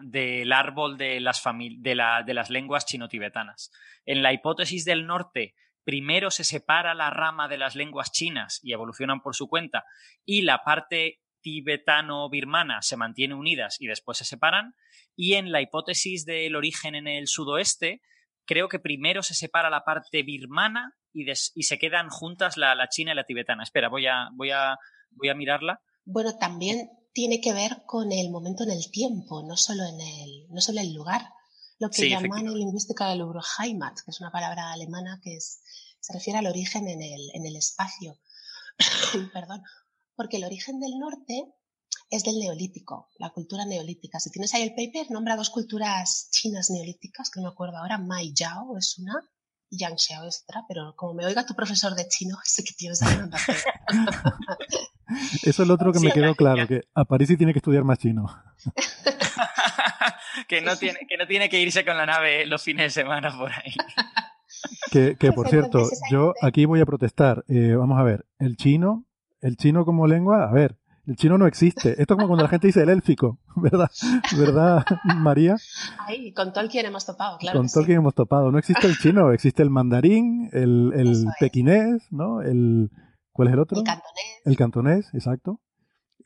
del árbol de las, de, la- de las lenguas chino-tibetanas. En la hipótesis del norte, primero se separa la rama de las lenguas chinas y evolucionan por su cuenta, y la parte tibetano-birmana se mantiene unidas y después se separan. Y en la hipótesis del origen en el sudoeste, creo que primero se separa la parte birmana y, se quedan juntas la, china y la tibetana. Espera, voy a, voy a mirarla. Bueno, también tiene que ver con el momento en el tiempo, no solo en el, no solo el lugar. Lo que Sí, llaman en lingüística el Uroheimat, que es una palabra alemana que es- se refiere al origen en el, en el espacio. <coughs> Perdón. Porque el origen del norte es del neolítico, la cultura neolítica. Si tienes ahí el paper, nombra dos culturas chinas neolíticas, que no me acuerdo ahora, Mai Yao es una y Yang Xiao es otra, pero como me oiga tu profesor de chino, <laughs> sé que tienes anotación. <laughs> eso es lo otro que me Sí, quedó claro, que a París sí tiene que estudiar más chino. <laughs> que, no tiene, que no tiene que irse con la nave los fines de semana por ahí. <laughs> Que, que por cierto, yo aquí voy a protestar. Eh, vamos a ver, el chino, el chino como lengua, a ver, el chino no existe. Esto es como cuando la gente dice el élfico, <laughs> ¿verdad? ¿Verdad, María? Ahí, con Tolkien hemos topado, claro. Con que sí. Tolkien hemos topado. No existe el chino, existe el mandarín, el, el pequinés, ¿no? El, ¿Cuál es el otro? El cantonés. El cantonés, exacto.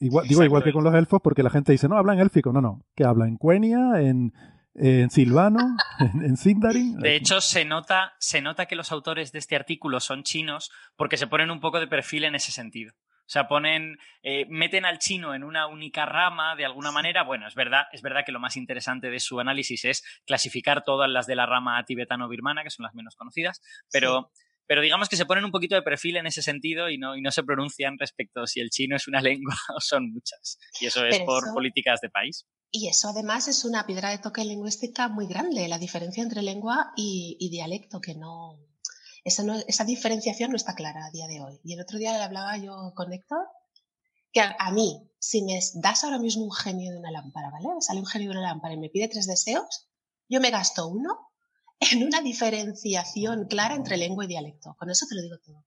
Igual, digo, igual que con los elfos, porque la gente dice, no, hablan élfico. No, no. Que habla en Quenya, en, en silvano, <laughs> en, en sindarin. De hecho, se nota, se nota que los autores de este artículo son chinos porque se ponen un poco de perfil en ese sentido. O sea, ponen, eh, meten al chino en una única rama de alguna manera. Bueno, es verdad, es verdad que lo más interesante de su análisis es clasificar todas las de la rama tibetano-birmana, que son las menos conocidas, pero, pero digamos que se ponen un poquito de perfil en ese sentido y no, y no se pronuncian respecto si el chino es una <laughs> lengua o son muchas. Y eso es Pero por eso- políticas de país. Y eso además es una piedra de toque lingüística muy grande, la diferencia entre lengua y, y dialecto, que no esa, no. esa diferenciación no está clara a día de hoy. Y el otro día le hablaba yo con Héctor, que a, a mí, si me das ahora mismo un genio de una lámpara, ¿vale? Me sale un genio de una lámpara y me pide tres deseos, yo me gasto uno en una diferenciación clara entre lengua y dialecto. Con eso te lo digo todo.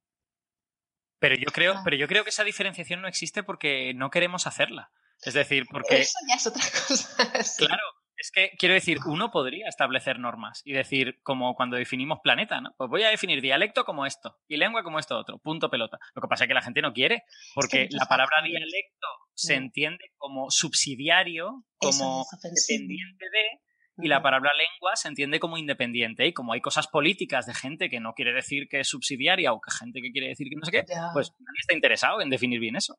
Pero yo creo, Ah. pero yo creo que esa diferenciación no existe porque no queremos hacerla. Es decir, porque Eso ya es otra cosa. <laughs> sí. Claro, es que quiero decir, uno podría establecer normas y decir, como cuando definimos planeta, ¿no? Pues voy a definir dialecto como esto y lengua como esto otro, punto pelota. Lo que pasa es que la gente no quiere, porque la palabra dialecto se No. entiende como subsidiario, como es dependiente de, y la palabra lengua se entiende como independiente. Y como hay cosas políticas de gente que no quiere decir que es subsidiaria o que gente que quiere decir que no sé qué, Ya. pues nadie está interesado en definir bien eso.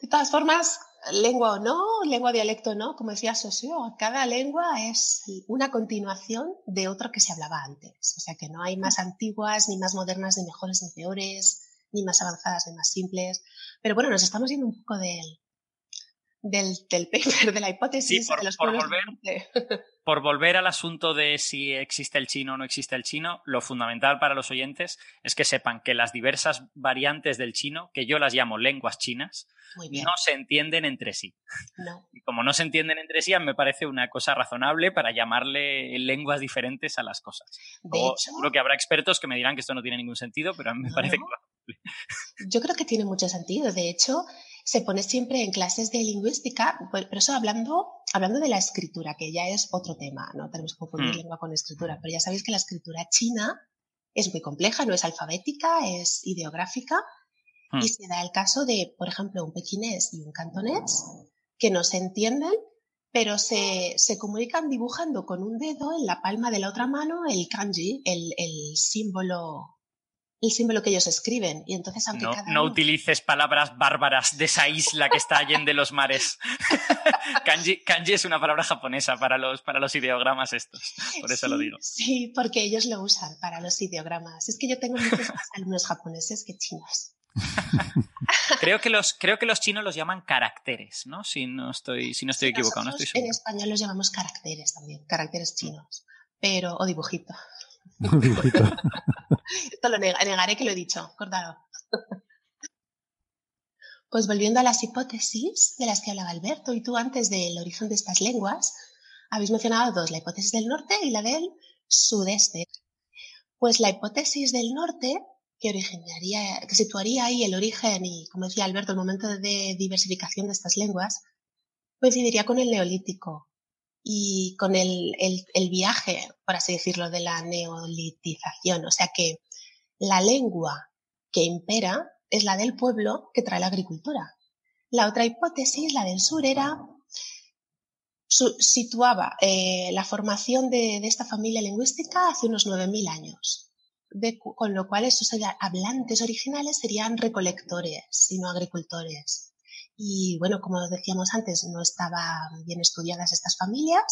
De todas formas, lengua o no, lengua o dialecto o no, como decía Sosio, cada lengua es una continuación de otra que se hablaba antes. O sea que no hay más antiguas, ni más modernas, ni mejores, ni peores, ni más avanzadas, ni más simples. Pero bueno, nos estamos yendo un poco del, del, del paper, de la hipótesis Sí, por- de los por pueblos volver. <laughs> por volver al asunto de si existe el chino o no existe el chino, lo fundamental para los oyentes es que sepan que las diversas variantes del chino, que yo las llamo lenguas chinas, no se entienden entre sí. No. <laughs> Y como no se entienden entre sí, a mí me parece una cosa razonable para llamarle lenguas diferentes a las cosas. De hecho, seguro que habrá expertos que me dirán que esto no tiene ningún sentido, pero a mí me No, parece no. que Yo creo que tiene mucho sentido. De hecho, se pone siempre en clases de lingüística, pues, pero eso hablando, hablando de la escritura, que ya es otro tema, no tenemos que confundir Mm. lengua con escritura, pero ya sabéis que la escritura china es muy compleja, no es alfabética, es ideográfica, Mm. y se da el caso de, por ejemplo, un pequinés y un cantonés que no se entienden, pero se, se comunican dibujando con un dedo en la palma de la otra mano el kanji, el, el símbolo el símbolo que ellos escriben. Y entonces, aunque no, cada no uno- utilices palabras bárbaras de esa isla que está allende los mares. <laughs> kanji, kanji es una palabra japonesa para los, para los ideogramas estos. Por eso sí, lo digo. Sí, porque ellos lo usan para los ideogramas. Es que yo tengo muchos más <laughs> alumnos japoneses que chinos. <laughs> Creo que los, creo que los chinos los llaman caracteres, ¿no? Si no estoy, si no estoy equivocado, no estoy en español los llamamos caracteres también, caracteres chinos. Pero, o <laughs> Esto lo neg- negaré que lo he dicho, córtalo. <laughs> Pues volviendo a las hipótesis de las que hablaba Alberto y tú antes del origen de estas lenguas, Habéis mencionado dos, la hipótesis del norte y la del sudeste. Pues la hipótesis del norte, que originaría, que situaría ahí el origen y, como decía Alberto, el momento de diversificación de estas lenguas, coincidiría con el neolítico y con el, el viaje, por así decirlo, de la neolitización. O sea que la lengua que impera es la del pueblo que trae la agricultura. La otra hipótesis, la del sur, era situaba eh, la formación de, esta familia lingüística hace unos 9.000 años, con lo cual esos hablantes originales serían recolectores y no agricultores. Y bueno, como decíamos antes, no estaban bien estudiadas estas familias.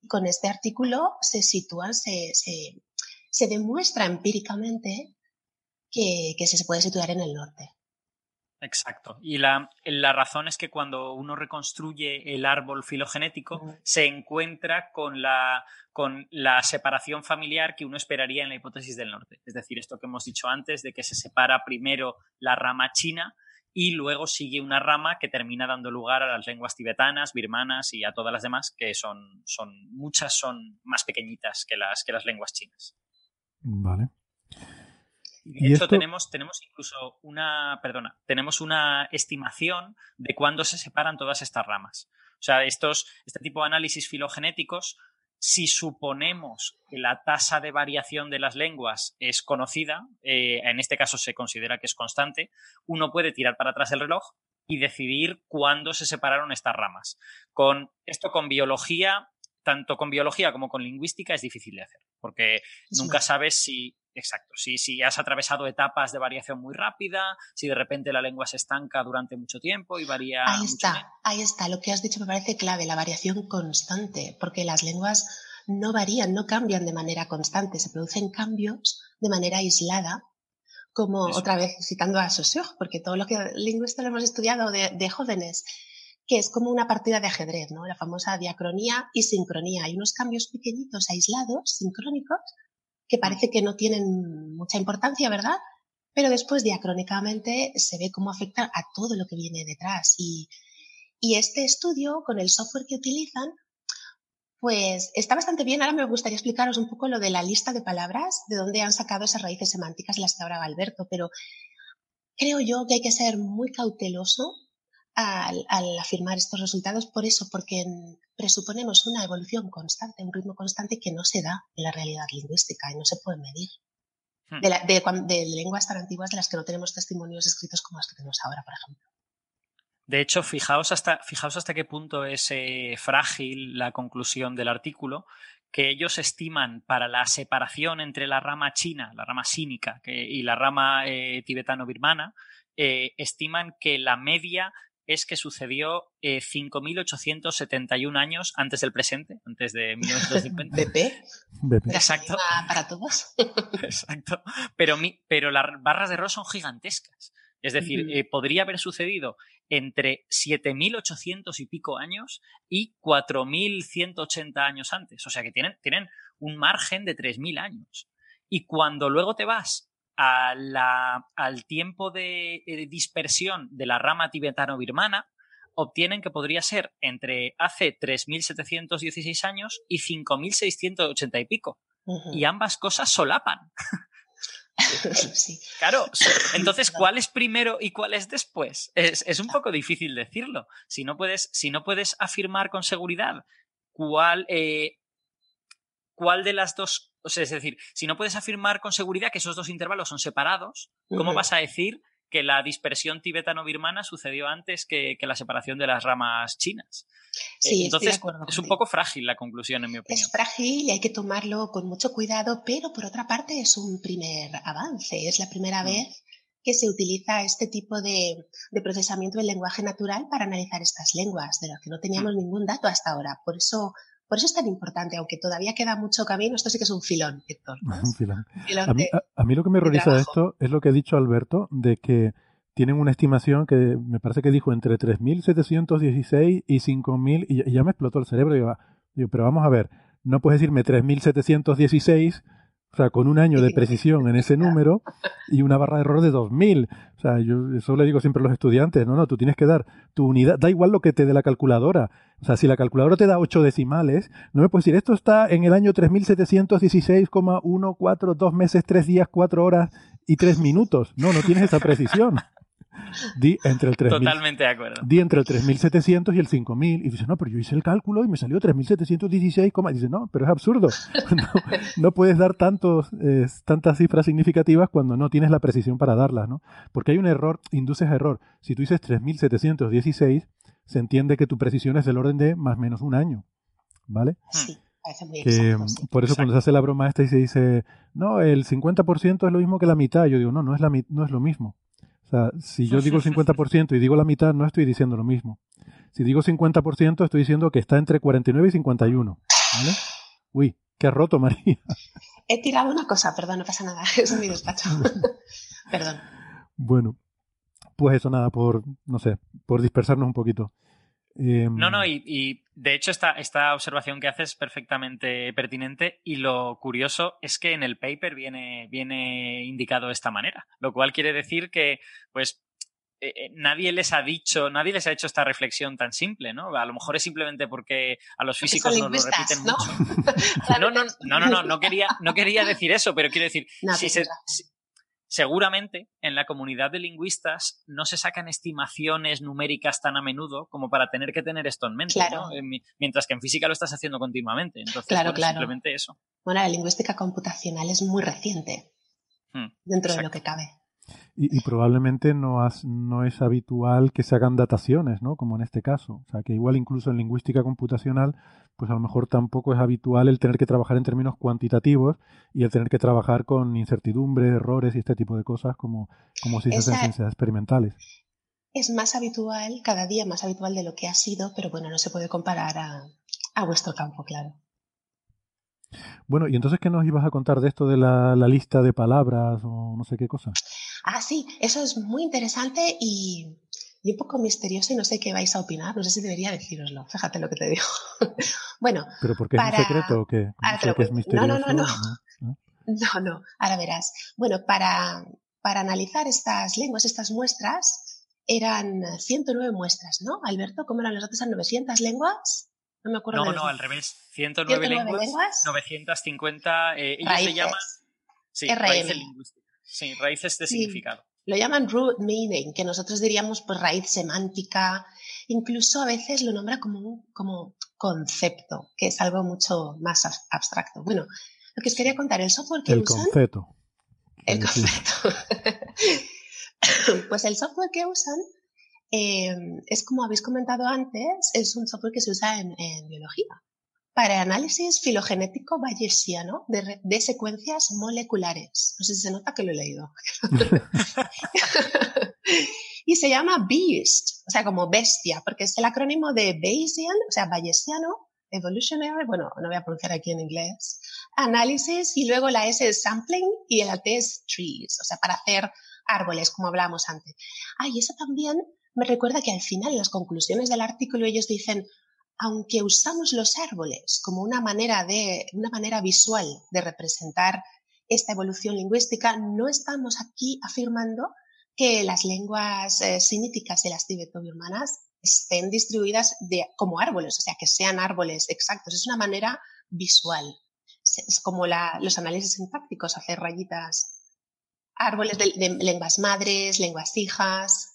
Y con este artículo se sitúan, se, se, demuestra empíricamente que, que se puede situar en el norte. Exacto. Y la, razón es que cuando uno reconstruye el árbol filogenético, se encuentra con la, con la separación familiar que uno esperaría en la hipótesis del norte. Es decir, esto que hemos dicho antes, de que se separa primero la rama china y luego sigue una rama que termina dando lugar a las lenguas tibetanas, birmanas y a todas las demás, que son, son muchas son más pequeñitas que las, que las lenguas chinas. Vale. Y de hecho tenemos, tenemos incluso una, perdona, tenemos una estimación de cuándo se separan todas estas ramas. O sea, estos, este tipo de análisis filogenéticos, si suponemos que la tasa de variación de las lenguas es conocida, eh, en este caso se considera que es constante, uno puede tirar para atrás el reloj y decidir cuándo se separaron estas ramas. Con esto con biología, tanto con biología como con lingüística es difícil de hacer, porque nunca sabes si Exacto. Si, si has atravesado etapas de variación muy rápida, si de repente la lengua se estanca durante mucho tiempo y varía. Ahí está, ahí está. Lo que has dicho me parece clave, la variación constante, porque las lenguas no varían, no cambian de manera constante, se producen cambios de manera aislada, como otra vez citando a Saussure, porque todo lo que lingüistas lo hemos estudiado de, de jóvenes, que es como una partida de ajedrez, ¿no? La famosa diacronía y sincronía. Hay unos cambios pequeñitos, aislados, sincrónicos, que parece que no tienen mucha importancia, ¿verdad? Pero después diacrónicamente se ve cómo afecta a todo lo que viene detrás. Y, y este estudio, con el software que utilizan, pues está bastante bien. Ahora me gustaría explicaros un poco lo de la lista de palabras, de dónde han sacado esas raíces semánticas de las que hablaba Alberto, pero creo yo que hay que ser muy cauteloso al, afirmar estos resultados por eso, porque presuponemos una evolución constante, un ritmo constante que no se da en la realidad lingüística y no se puede medir. Hmm. De, lenguas tan antiguas de las que no tenemos testimonios escritos como los que tenemos ahora, por ejemplo. De hecho, fijaos hasta, fijaos hasta qué punto es eh, frágil la conclusión del artículo, que ellos estiman para la separación entre la rama china, la rama sínica y la rama eh, tibetano-birmana, eh, estiman que la media es que sucedió 5.871 eh, años antes del presente, antes de 1950. <laughs> ¿BP? Exacto. Para todos. <laughs> Exacto. Pero, pero las barras de error son gigantescas. Es decir, eh, podría haber sucedido entre 7.800 y pico años y 4.180 años antes. O sea que tienen, tienen un margen de 3.000 años. Y cuando luego te vas al tiempo de, dispersión de la rama tibetano-birmana, obtienen que podría ser entre hace 3.716 años y 5.680 y pico. Y ambas cosas solapan. <laughs> Claro, entonces, ¿cuál es primero y cuál es después? Es, un poco difícil decirlo. Si no puedes, si no puedes afirmar con seguridad cuál, eh, cuál de las dos o sea, es decir, si no puedes afirmar con seguridad que esos dos intervalos son separados, ¿cómo vas a decir que la dispersión tibetano-birmana sucedió antes que, la separación de las ramas chinas? Sí, Entonces, es un poco frágil la conclusión, en mi opinión. Es frágil y hay que tomarlo con mucho cuidado, pero por otra parte es un primer avance. Es la primera mm. vez que se utiliza este tipo de, procesamiento del lenguaje natural para analizar estas lenguas, de las que no teníamos mm. ningún dato hasta ahora. Por eso por eso es tan importante, aunque todavía queda mucho camino, esto sí que es un filón, Héctor. un filón. a, mí, lo que me horroriza de esto es lo que ha dicho Alberto, de que tienen una estimación que me parece que dijo entre 3.716 y 5.000, y, ya me explotó el cerebro. Digo, digo, pero vamos a ver, no puedes decirme 3.716 O sea, con un año de precisión en ese número y una barra de error de 2000. O sea, yo eso le digo siempre a los estudiantes, no, no, tú tienes que dar tu unidad, da igual lo que te dé la calculadora. O sea, si la calculadora te da 8 decimales, no me puedes decir, esto está en el año 3716,14, dos meses, tres días, cuatro horas y tres minutos. No, no tienes esa precisión. Di entre el 3000. Totalmente de acuerdo. Di entre el 3700 y el 5000. Y dice, no, pero yo hice el cálculo y me salió 3716, coma. Y dice, no, pero es absurdo. <laughs> No, no puedes dar tantos, eh, tantas cifras significativas cuando no tienes la precisión para darlas, ¿no? Porque hay un error, induces a error. Si tú dices 3716, se entiende que tu precisión es del orden de más o menos un año. ¿Vale? Sí, parece muy Que, exacto, sí. por eso cuando se hace la broma esta y se dice, no, el 50% es lo mismo que la mitad, yo digo, no, no es, la, no es lo mismo. Sea, si yo digo <laughs> el 50% y digo la mitad, no estoy diciendo lo mismo. Si digo 50%, estoy diciendo que está entre 49 y 51. ¿Vale? Uy, qué roto, María. He tirado una cosa, perdón, no pasa nada, <laughs> es mi despacho. <laughs> perdón. Bueno, pues eso nada, por, no sé, por dispersarnos un poquito. Eh, No, no, y, y de hecho esta, esta observación que haces es perfectamente pertinente y lo curioso es que en el paper viene, viene indicado de esta manera, lo cual quiere decir que pues eh, eh, nadie les ha dicho, nadie les ha hecho esta reflexión tan simple, ¿no? A lo mejor es simplemente porque a los físicos nos lo repiten ¿no? mucho. <laughs> No, no, no, no, no, no quería, no quería decir eso, pero quiero decir, No, si tienes se- razón. si- seguramente en la comunidad de lingüistas no se sacan estimaciones numéricas tan a menudo como para tener que tener esto en mente, Claro. ¿no? Eh, mi- Mientras que en física lo estás haciendo continuamente. Entonces, Claro, bueno, claro. simplemente eso. Bueno, la lingüística computacional es muy reciente Hmm, dentro de lo que cabe. Y, y probablemente no, has- no es habitual que se hagan dataciones, ¿no? Como en este caso. O sea, que igual incluso en lingüística computacional, pues a lo mejor tampoco es habitual el tener que trabajar en términos cuantitativos y el tener que trabajar con incertidumbre, errores y este tipo de cosas como, como si se hacen Esa- ciencias experimentales. Es más habitual, cada día más habitual de lo que ha sido, pero bueno, no se puede comparar a, a vuestro campo, claro. Bueno, y entonces, ¿qué nos ibas a contar de esto de la, la lista de palabras o no sé qué cosa? Ah, sí, eso es muy interesante y, y un poco misterioso y no sé qué vais a opinar, no sé si debería deciroslo, fíjate lo que te digo. <laughs> bueno, ¿Pero porque Para- es un secreto o qué? Ah, ¿O te lo que es cuento. No, no, no, misterioso? no. No, no, ahora verás. Bueno, para, para analizar estas lenguas, estas muestras, eran 109 muestras, ¿no? Alberto, ¿cómo eran los datos? ¿Eran 900 lenguas? No me acuerdo. No, no, al revés. 109, 109 lenguas, lenguas. 950. eh, ellos Raíces. le llaman. Sí, RM. raíces lingüísticas. Sí, raíces de Sí. significado. Lo llaman root meaning, que nosotros diríamos pues raíz semántica. Incluso a veces lo nombra como un como concepto, que es algo mucho más ab- abstracto. Bueno, lo que os quería contar, el software que El usan... concepto. El concepto. <laughs> pues el software que usan eh, es como habéis comentado antes, es un software que se usa en, en biología para análisis filogenético bayesiano de, de secuencias moleculares. No sé si se nota que lo he leído. <laughs> y se llama BEAST, o sea, como bestia, porque es el acrónimo de Bayesian, o sea, bayesiano, evolutionary, bueno, no voy a pronunciar aquí en inglés, análisis y luego la S es sampling y la T es trees, o sea, para hacer árboles, como hablábamos antes. Ah, y eso también me recuerda que al final, en las conclusiones del artículo, ellos dicen, aunque usamos los árboles como una manera de, una manera visual de representar esta evolución lingüística, no estamos aquí afirmando que las lenguas eh, semíticas y las tibetobirmanas estén distribuidas como árboles, o sea, que sean árboles exactos. Es una manera visual. Es, como la- los análisis sintácticos, hacer rayitas. Árboles de lenguas madres, lenguas hijas.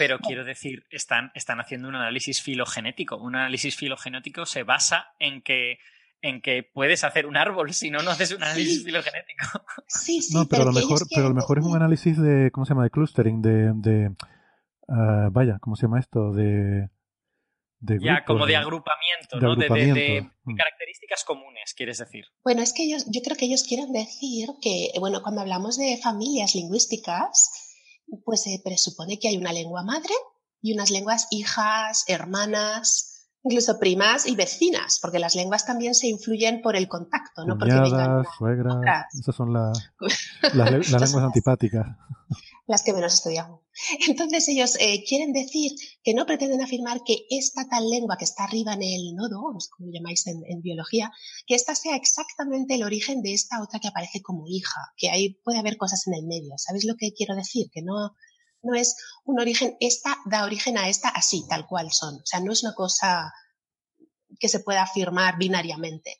Pero quiero decir, están, están haciendo un análisis filogenético. Un análisis filogenético se basa en que, en que puedes hacer un árbol, si no, no haces un análisis Sí. filogenético. Sí, sí, No, pero, a lo mejor, pero a lo mejor es un análisis de, ¿cómo se llama? De clustering, de, de ah, vaya, ¿cómo se llama esto? De, de Ya, como de agrupamiento, de ¿no? De, de- de- agrupamiento. de Mm. características comunes, quieres decir. Bueno, es que ellos, yo creo que ellos quieren decir que, bueno, cuando hablamos de familias lingüísticas, pues se presupone que hay una lengua madre y unas lenguas hijas, hermanas, incluso primas y vecinas, porque las lenguas también se influyen por el contacto, no porque vengan otras. esas son las, <laughs> las, le- las lenguas antipáticas. Las que menos estudiamos. <laughs> Entonces ellos eh, quieren decir que no pretenden afirmar que esta tal lengua que está arriba en el nodo, lo llamáis en, en, biología, que esta sea exactamente el origen de esta otra que aparece como hija, que ahí puede haber cosas en el medio. ¿Sabéis lo que quiero decir? Que no, no es un origen, esta da origen a esta así, tal cual son. O sea, no es una cosa que se pueda afirmar binariamente.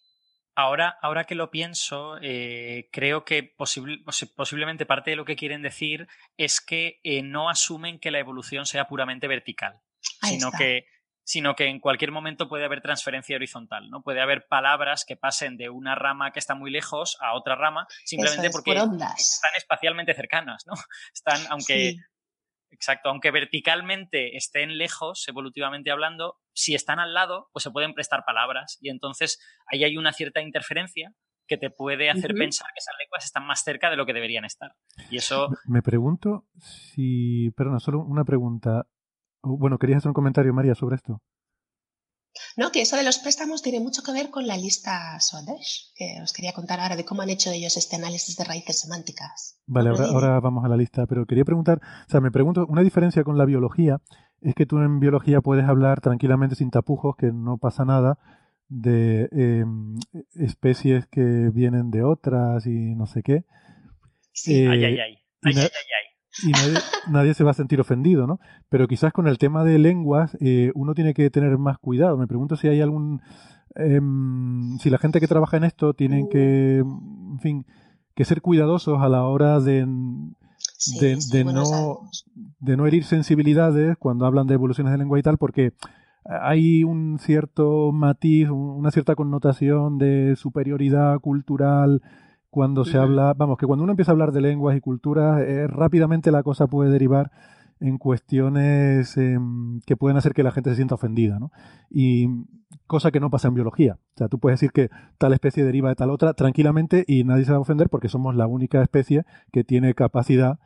Ahora, ahora que lo pienso, eh, creo que posible, posiblemente parte de lo que quieren decir es que eh, no asumen que la evolución sea puramente vertical, sino que, sino que en cualquier momento puede haber transferencia horizontal, ¿no? Puede haber palabras que pasen de una rama que está muy lejos a otra rama, simplemente porque están espacialmente cercanas, ¿no? <laughs> Están, aunque, Exacto, aunque verticalmente estén lejos, evolutivamente hablando, si están al lado, pues se pueden prestar palabras y entonces ahí hay una cierta interferencia que te puede hacer pensar que esas lenguas están más cerca de lo que deberían estar. Y eso... Me pregunto si... Perdona, solo una pregunta. Bueno, querías hacer un comentario, María, sobre esto. No, que eso de los préstamos tiene mucho que ver con la lista Swadesh, que os quería contar ahora de cómo han hecho ellos este análisis de raíces semánticas. Vale, ahora, ahora, vamos a la lista, pero quería preguntar, o sea, me pregunto, una diferencia con la biología es que tú en biología puedes hablar tranquilamente sin tapujos, que no pasa nada, de eh, especies que vienen de otras y no sé qué. Sí, ay, ay, ay. ay, ay, ay y nadie, se va a sentir ofendido, ¿no? Pero quizás con el tema de lenguas eh, uno tiene que tener más cuidado. Me pregunto si hay algún... Em, si la gente que trabaja en esto tienen que, en fin, que ser cuidadosos a la hora de, de, no, de no herir sensibilidades cuando hablan de evoluciones de lengua y tal, porque hay un cierto matiz, una cierta connotación de superioridad cultural, cuando se habla, vamos, que cuando uno empieza a hablar de lenguas y culturas, eh, rápidamente la cosa puede derivar en cuestiones em, que pueden hacer que la gente se sienta ofendida, ¿no? Y cosa que no pasa en biología. O sea, tú puedes decir que tal especie deriva de tal otra tranquilamente y nadie se va a ofender porque somos la única especie que tiene capacidad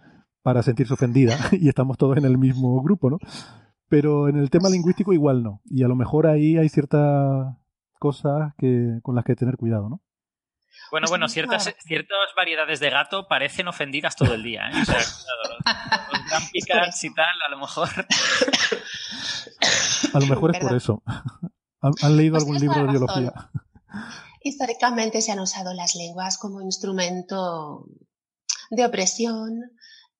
para sentirse ofendida <laughs> y estamos todos en el mismo grupo, ¿no? Pero en el tema lingüístico igual no. Y a lo mejor ahí hay ciertas cosas que, con las que tener cuidado, ¿no? Bueno, bueno, ciertas, ciertas variedades de gato parecen ofendidas todo el día. ¿eh? O sea, <laughs> los, y tal, a lo mejor. A lo mejor es por eso. ¿Han, leído pues algún libro de biología? Históricamente se han usado las lenguas como instrumento de opresión,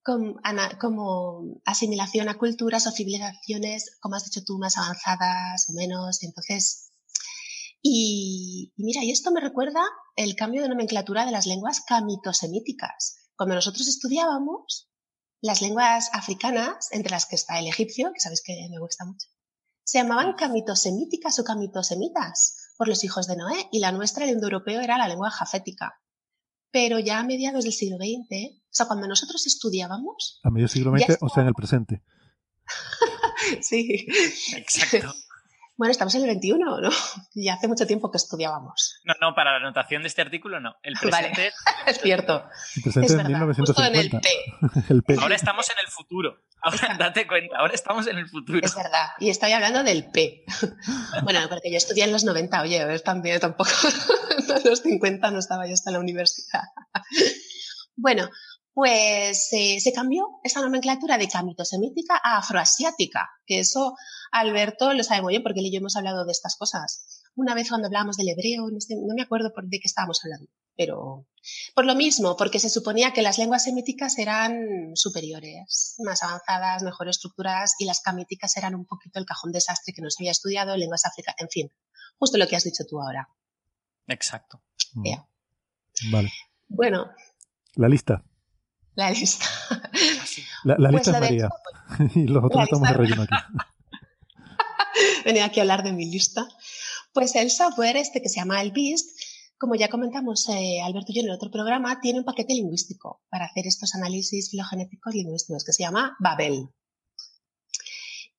como, como, asimilación a culturas o civilizaciones, como has dicho tú, más avanzadas o menos. Entonces, y, mira, y esto me recuerda el cambio de nomenclatura de las lenguas camitosemíticas. Cuando nosotros estudiábamos las lenguas africanas, entre las que está el egipcio, que sabéis que me gusta mucho, se llamaban camitosemíticas o camitosemitas por los hijos de Noé, y la nuestra, el indoeuropeo, era la lengua jafética. Pero ya a mediados del siglo XX, o sea, cuando nosotros estudiábamos... A medio siglo XX, o sea, en el presente. <laughs> sí. Exacto. Bueno, estamos en el 21, ¿no? <laughs> Y hace mucho tiempo que estudiábamos. No, no, para la anotación de este artículo no. El presente. <laughs> es cierto. El presente es, en 1950. <laughs> el P. Ahora estamos en el futuro. Ahora date cuenta, ahora estamos en el futuro. Es verdad. Y estoy hablando del P. bueno, porque yo estudié en los 90, oye, a ver, también tampoco. en los 50 no estaba yo hasta la universidad. bueno, pues eh, se cambió esa nomenclatura de camitosemítica a afroasiática, que eso Alberto lo sabe muy bien porque él y yo hemos hablado de estas cosas. Una vez cuando hablábamos del hebreo, no me acuerdo de qué estábamos hablando, pero por lo mismo, porque se suponía que las lenguas semíticas eran superiores, más avanzadas, mejor estructuradas y las camíticas eran un poquito el cajón desastre que no se había estudiado, lenguas africanas, en fin, justo lo que has dicho tú ahora. Exacto. Vale. Bueno. La lista. La lista. La, Pues lista es María. <laughs> y los otros estamos de relleno aquí. <laughs> Venía aquí a hablar de mi lista. Pues el software este que se llama el BIST, como ya comentamos eh, Alberto y yo en el otro programa, tiene un paquete lingüístico para hacer estos análisis filogenéticos lingüísticos que se llama Babel.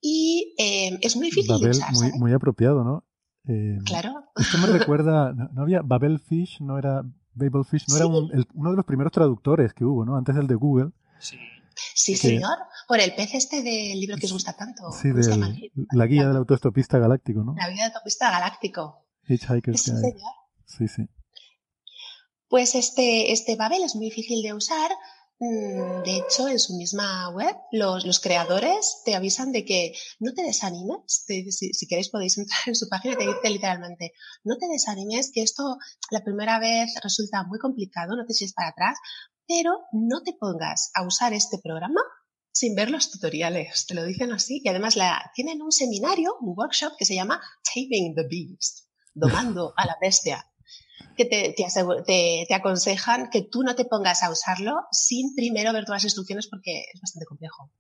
Y eh, es muy difícil Babel, de usar. muy, muy apropiado, ¿no? Eh, Claro. Esto me <laughs> recuerda, no, no había Babelfish, no era Babelfish, no era un- el- uno de los primeros traductores que hubo, ¿no? Antes del de Google. Sí. Sí, Sí. señor. Por el pez este del libro que os gusta tanto. Sí, del, la guía del autoestopista galáctico, ¿no? La vida de autopista galáctico. Hitchhiker's Sí, Guide. señor. Sí, sí. Pues este, este Babel es muy difícil de usar de hecho, en su misma web, los, creadores te avisan de que no te desanimes. si, queréis podéis entrar en su página y te dice literalmente, no te desanimes, que esto la primera vez resulta muy complicado, no te eches para atrás, pero no te pongas a usar este programa sin ver los tutoriales. Te lo dicen así. Y además la, tienen un seminario, un workshop que se llama Taming the Beast, domando a la bestia que te, te, aconsejan que tú no te pongas a usarlo sin primero ver todas las instrucciones porque es bastante complejo.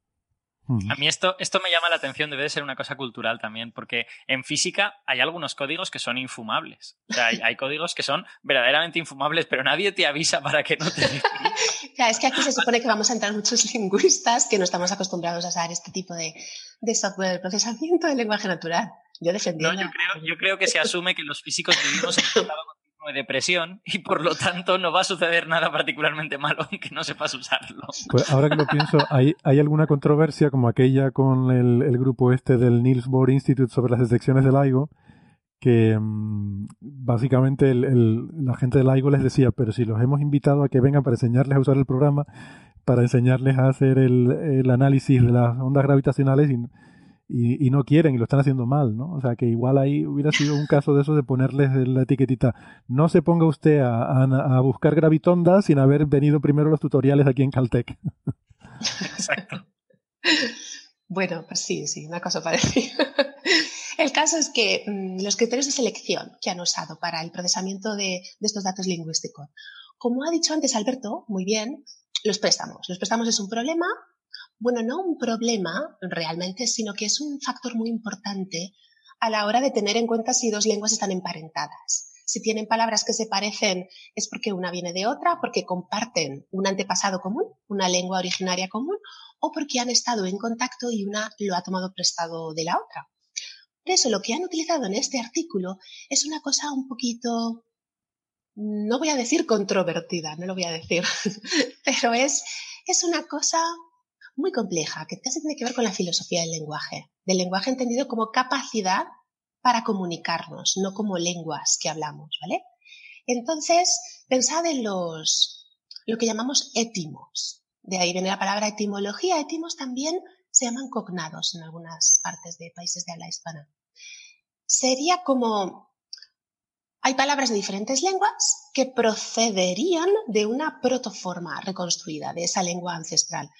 A mí esto, esto me llama la atención, debe de ser una cosa cultural también, porque en física hay algunos códigos que son infumables. O sea, hay, códigos que son verdaderamente infumables, pero nadie te avisa para que no te... <laughs> claro, es que aquí se supone que vamos a entrar muchos lingüistas que no estamos acostumbrados a usar este tipo de, de software de procesamiento de lenguaje natural. Yo defendiendo... No, yo creo, yo creo que se asume que los físicos vivimos en un estado de depresión <laughs> y por lo tanto no va a suceder nada particularmente malo aunque no sepas usarlo. Pues ahora que lo pienso, ¿hay, hay alguna controversia como aquella con el, grupo este del Niels Bohr Institute sobre las detecciones del LIGO? Que mm, básicamente la gente del LIGO les decía, pero si los hemos invitado a que vengan para enseñarles a usar el programa, para enseñarles a hacer el, el análisis de las ondas gravitacionales y y, no quieren y lo están haciendo mal, ¿no? O sea que igual ahí hubiera sido un caso de eso de ponerles la etiquetita. No se ponga usted a, buscar gravitondas sin haber venido primero los tutoriales aquí en Caltech. Exacto. Bueno, pues sí, sí, una cosa parecida. El caso es que mm, los criterios de selección que han usado para el procesamiento de, de estos datos lingüísticos, como ha dicho antes Alberto, muy bien, los préstamos. Los préstamos es un problema bueno, no un problema realmente, sino que es un factor muy importante a la hora de tener en cuenta si dos lenguas están emparentadas. Si tienen palabras que se parecen es porque una viene de otra, porque comparten un antepasado común, una lengua originaria común, o porque han estado en contacto y una lo ha tomado prestado de la otra. Por eso lo que han utilizado en este artículo es una cosa un poquito, no voy a decir controvertida, no lo voy a decir, <laughs> pero es, es una cosa muy compleja, que casi tiene que ver con la filosofía del lenguaje, del lenguaje entendido como capacidad para comunicarnos, no como lenguas que hablamos, ¿vale? Entonces, pensad en los, lo que llamamos étimos. De ahí viene la palabra etimología. Étimos también se llaman cognados en algunas partes de países de habla hispana. Sería como, hay palabras de diferentes lenguas que procederían de una protoforma reconstruida de esa lengua ancestral.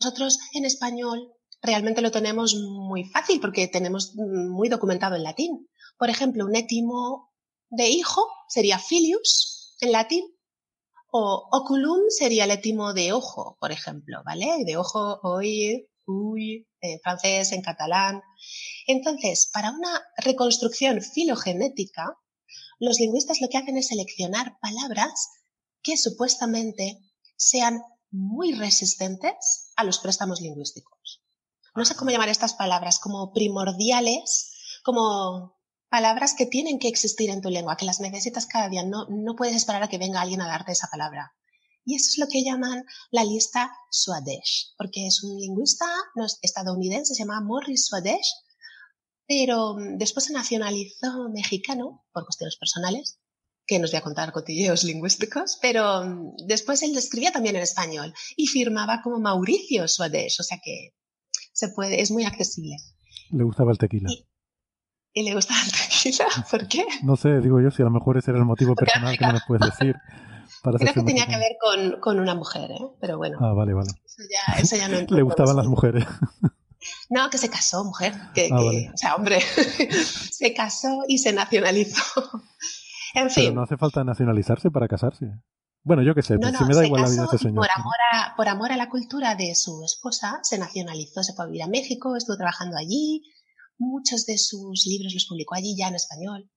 Nosotros en español realmente lo tenemos muy fácil porque tenemos muy documentado en latín. Por ejemplo, un étimo de hijo sería filius en latín o oculum sería el étimo de ojo, por ejemplo, ¿vale? De ojo, oír, uy, en francés, en catalán. Entonces, para una reconstrucción filogenética, los lingüistas lo que hacen es seleccionar palabras que supuestamente sean muy resistentes a los préstamos lingüísticos. No sé cómo llamar estas palabras, como primordiales, como palabras que tienen que existir en tu lengua, que las necesitas cada día. No, no puedes esperar a que venga alguien a darte esa palabra. Y eso es lo que llaman la lista Swadesh, porque es un lingüista estadounidense, se llama Morris Swadesh, pero mm, después se nacionalizó mexicano por cuestiones personales que nos voy a contar cotilleos <laughs> lingüísticos, pero mm, después él escribía también en español y firmaba como Mauricio Suárez, o sea que se puede, es muy accesible. Le gustaba el tequila. Y, le gustaba el tequila? <laughs> ¿Por qué? No sé, digo yo, si a lo mejor ese era el motivo personal que no nos puedes decir. Creo que tenía que ver con, con, una mujer, ¿eh? pero bueno. Ah, vale, vale. Eso ya, eso ya no <laughs> Le gustaban las mujeres. No, que se casó, mujer. Que, ah, O sea, hombre, se casó y se nacionalizó. En fin. Pero no hace falta nacionalizarse para casarse. Bueno, yo qué sé, no, me da igual la vida de este señor. Por amor, a, por amor a la cultura de su esposa, se nacionalizó, se fue a vivir a México, estuvo trabajando allí, muchos de sus libros los publicó allí ya en español.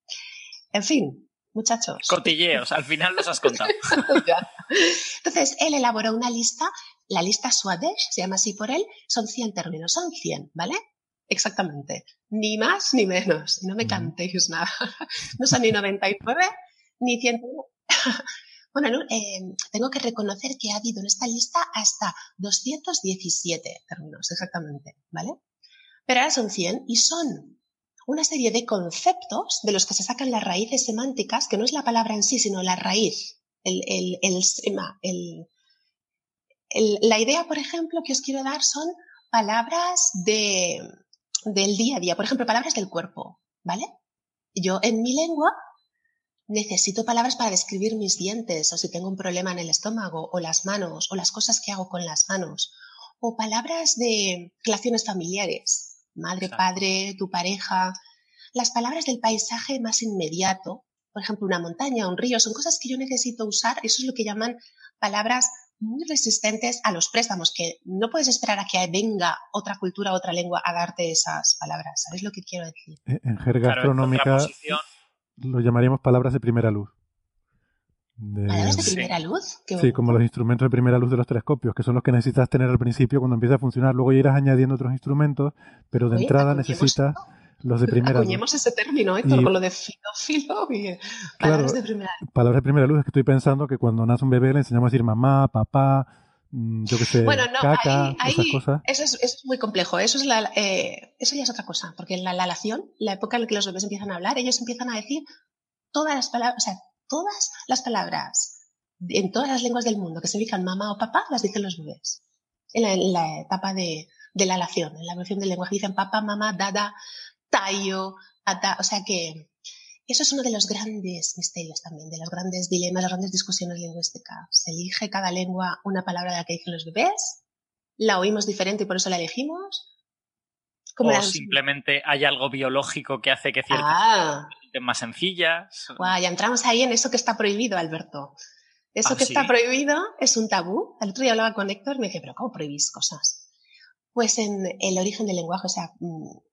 En fin, muchachos. Cotilleos, al final los has contado. <laughs> Entonces, él elaboró una lista, la lista Swadesh, se llama así por él, son 100 términos, son 100, ¿vale? Exactamente. Ni más ni menos. No me cantéis nada. <laughs> No son ni 99 ni 101. <laughs> Bueno, eh, tengo que reconocer que ha habido en esta lista hasta 217 términos, exactamente, ¿vale? Pero ahora son 100 y son una serie de conceptos de los que se sacan las raíces semánticas, que no es la palabra en sí, sino la raíz, el, el, el el, la idea, por ejemplo, que os quiero dar son palabras de, del día a día. Por ejemplo, palabras del cuerpo, ¿vale? Yo en mi lengua necesito palabras para describir mis dientes o si tengo un problema en el estómago o las manos o las cosas que hago con las manos o palabras de relaciones familiares, madre, padre, tu pareja, las palabras del paisaje más inmediato, por ejemplo, una montaña, un río, son cosas que yo necesito usar, eso es lo que llaman palabras muy resistentes a los préstamos, que no puedes esperar a que venga otra cultura, otra lengua a darte esas palabras. ¿Sabes lo que quiero decir? Eh, en jerga astronómica lo llamaríamos palabras de primera luz. ¿Palabras de primera luz? sí, como los instrumentos de primera luz de los telescopios, que son los que necesitas tener al principio cuando empieza a funcionar. Luego irás añadiendo otros instrumentos, pero de entrada necesitas los de primera luz. ese término, Héctor, con lo de filófilo y palabras de primera luz. Palabras de primera luz, es que estoy pensando que cuando nace un bebé le enseñamos a decir mamá, papá, mm, yo qué sé, bueno, no, caca, esas cosas. Eso es, eso es, muy complejo. Eso, es la, eh, eso ya es otra cosa, porque en la lalación, la época en la que los bebés empiezan a hablar, ellos empiezan a decir todas las palabras, o sea, todas las palabras en todas las lenguas del mundo que significan mamá o papá, las dicen los bebés. En la, etapa de, de, la lación, en la evolución del lenguaje dicen papá, mamá, dada, tayo, tata, o sea que eso es uno de los grandes misterios también, de los grandes dilemas, las grandes discusiones lingüísticas. Se elige cada lengua una palabra de la que dicen los bebés, la oímos diferente y por eso la elegimos. o simplemente hay algo biológico que hace que ciertas ah. más sencillas. ya entramos ahí en eso que está prohibido, Alberto. Eso ¿Ah, que está prohibido es un tabú. El otro día hablaba con Héctor y me dije, pero ¿cómo prohibís cosas? Pues en el origen del lenguaje, o sea, mm,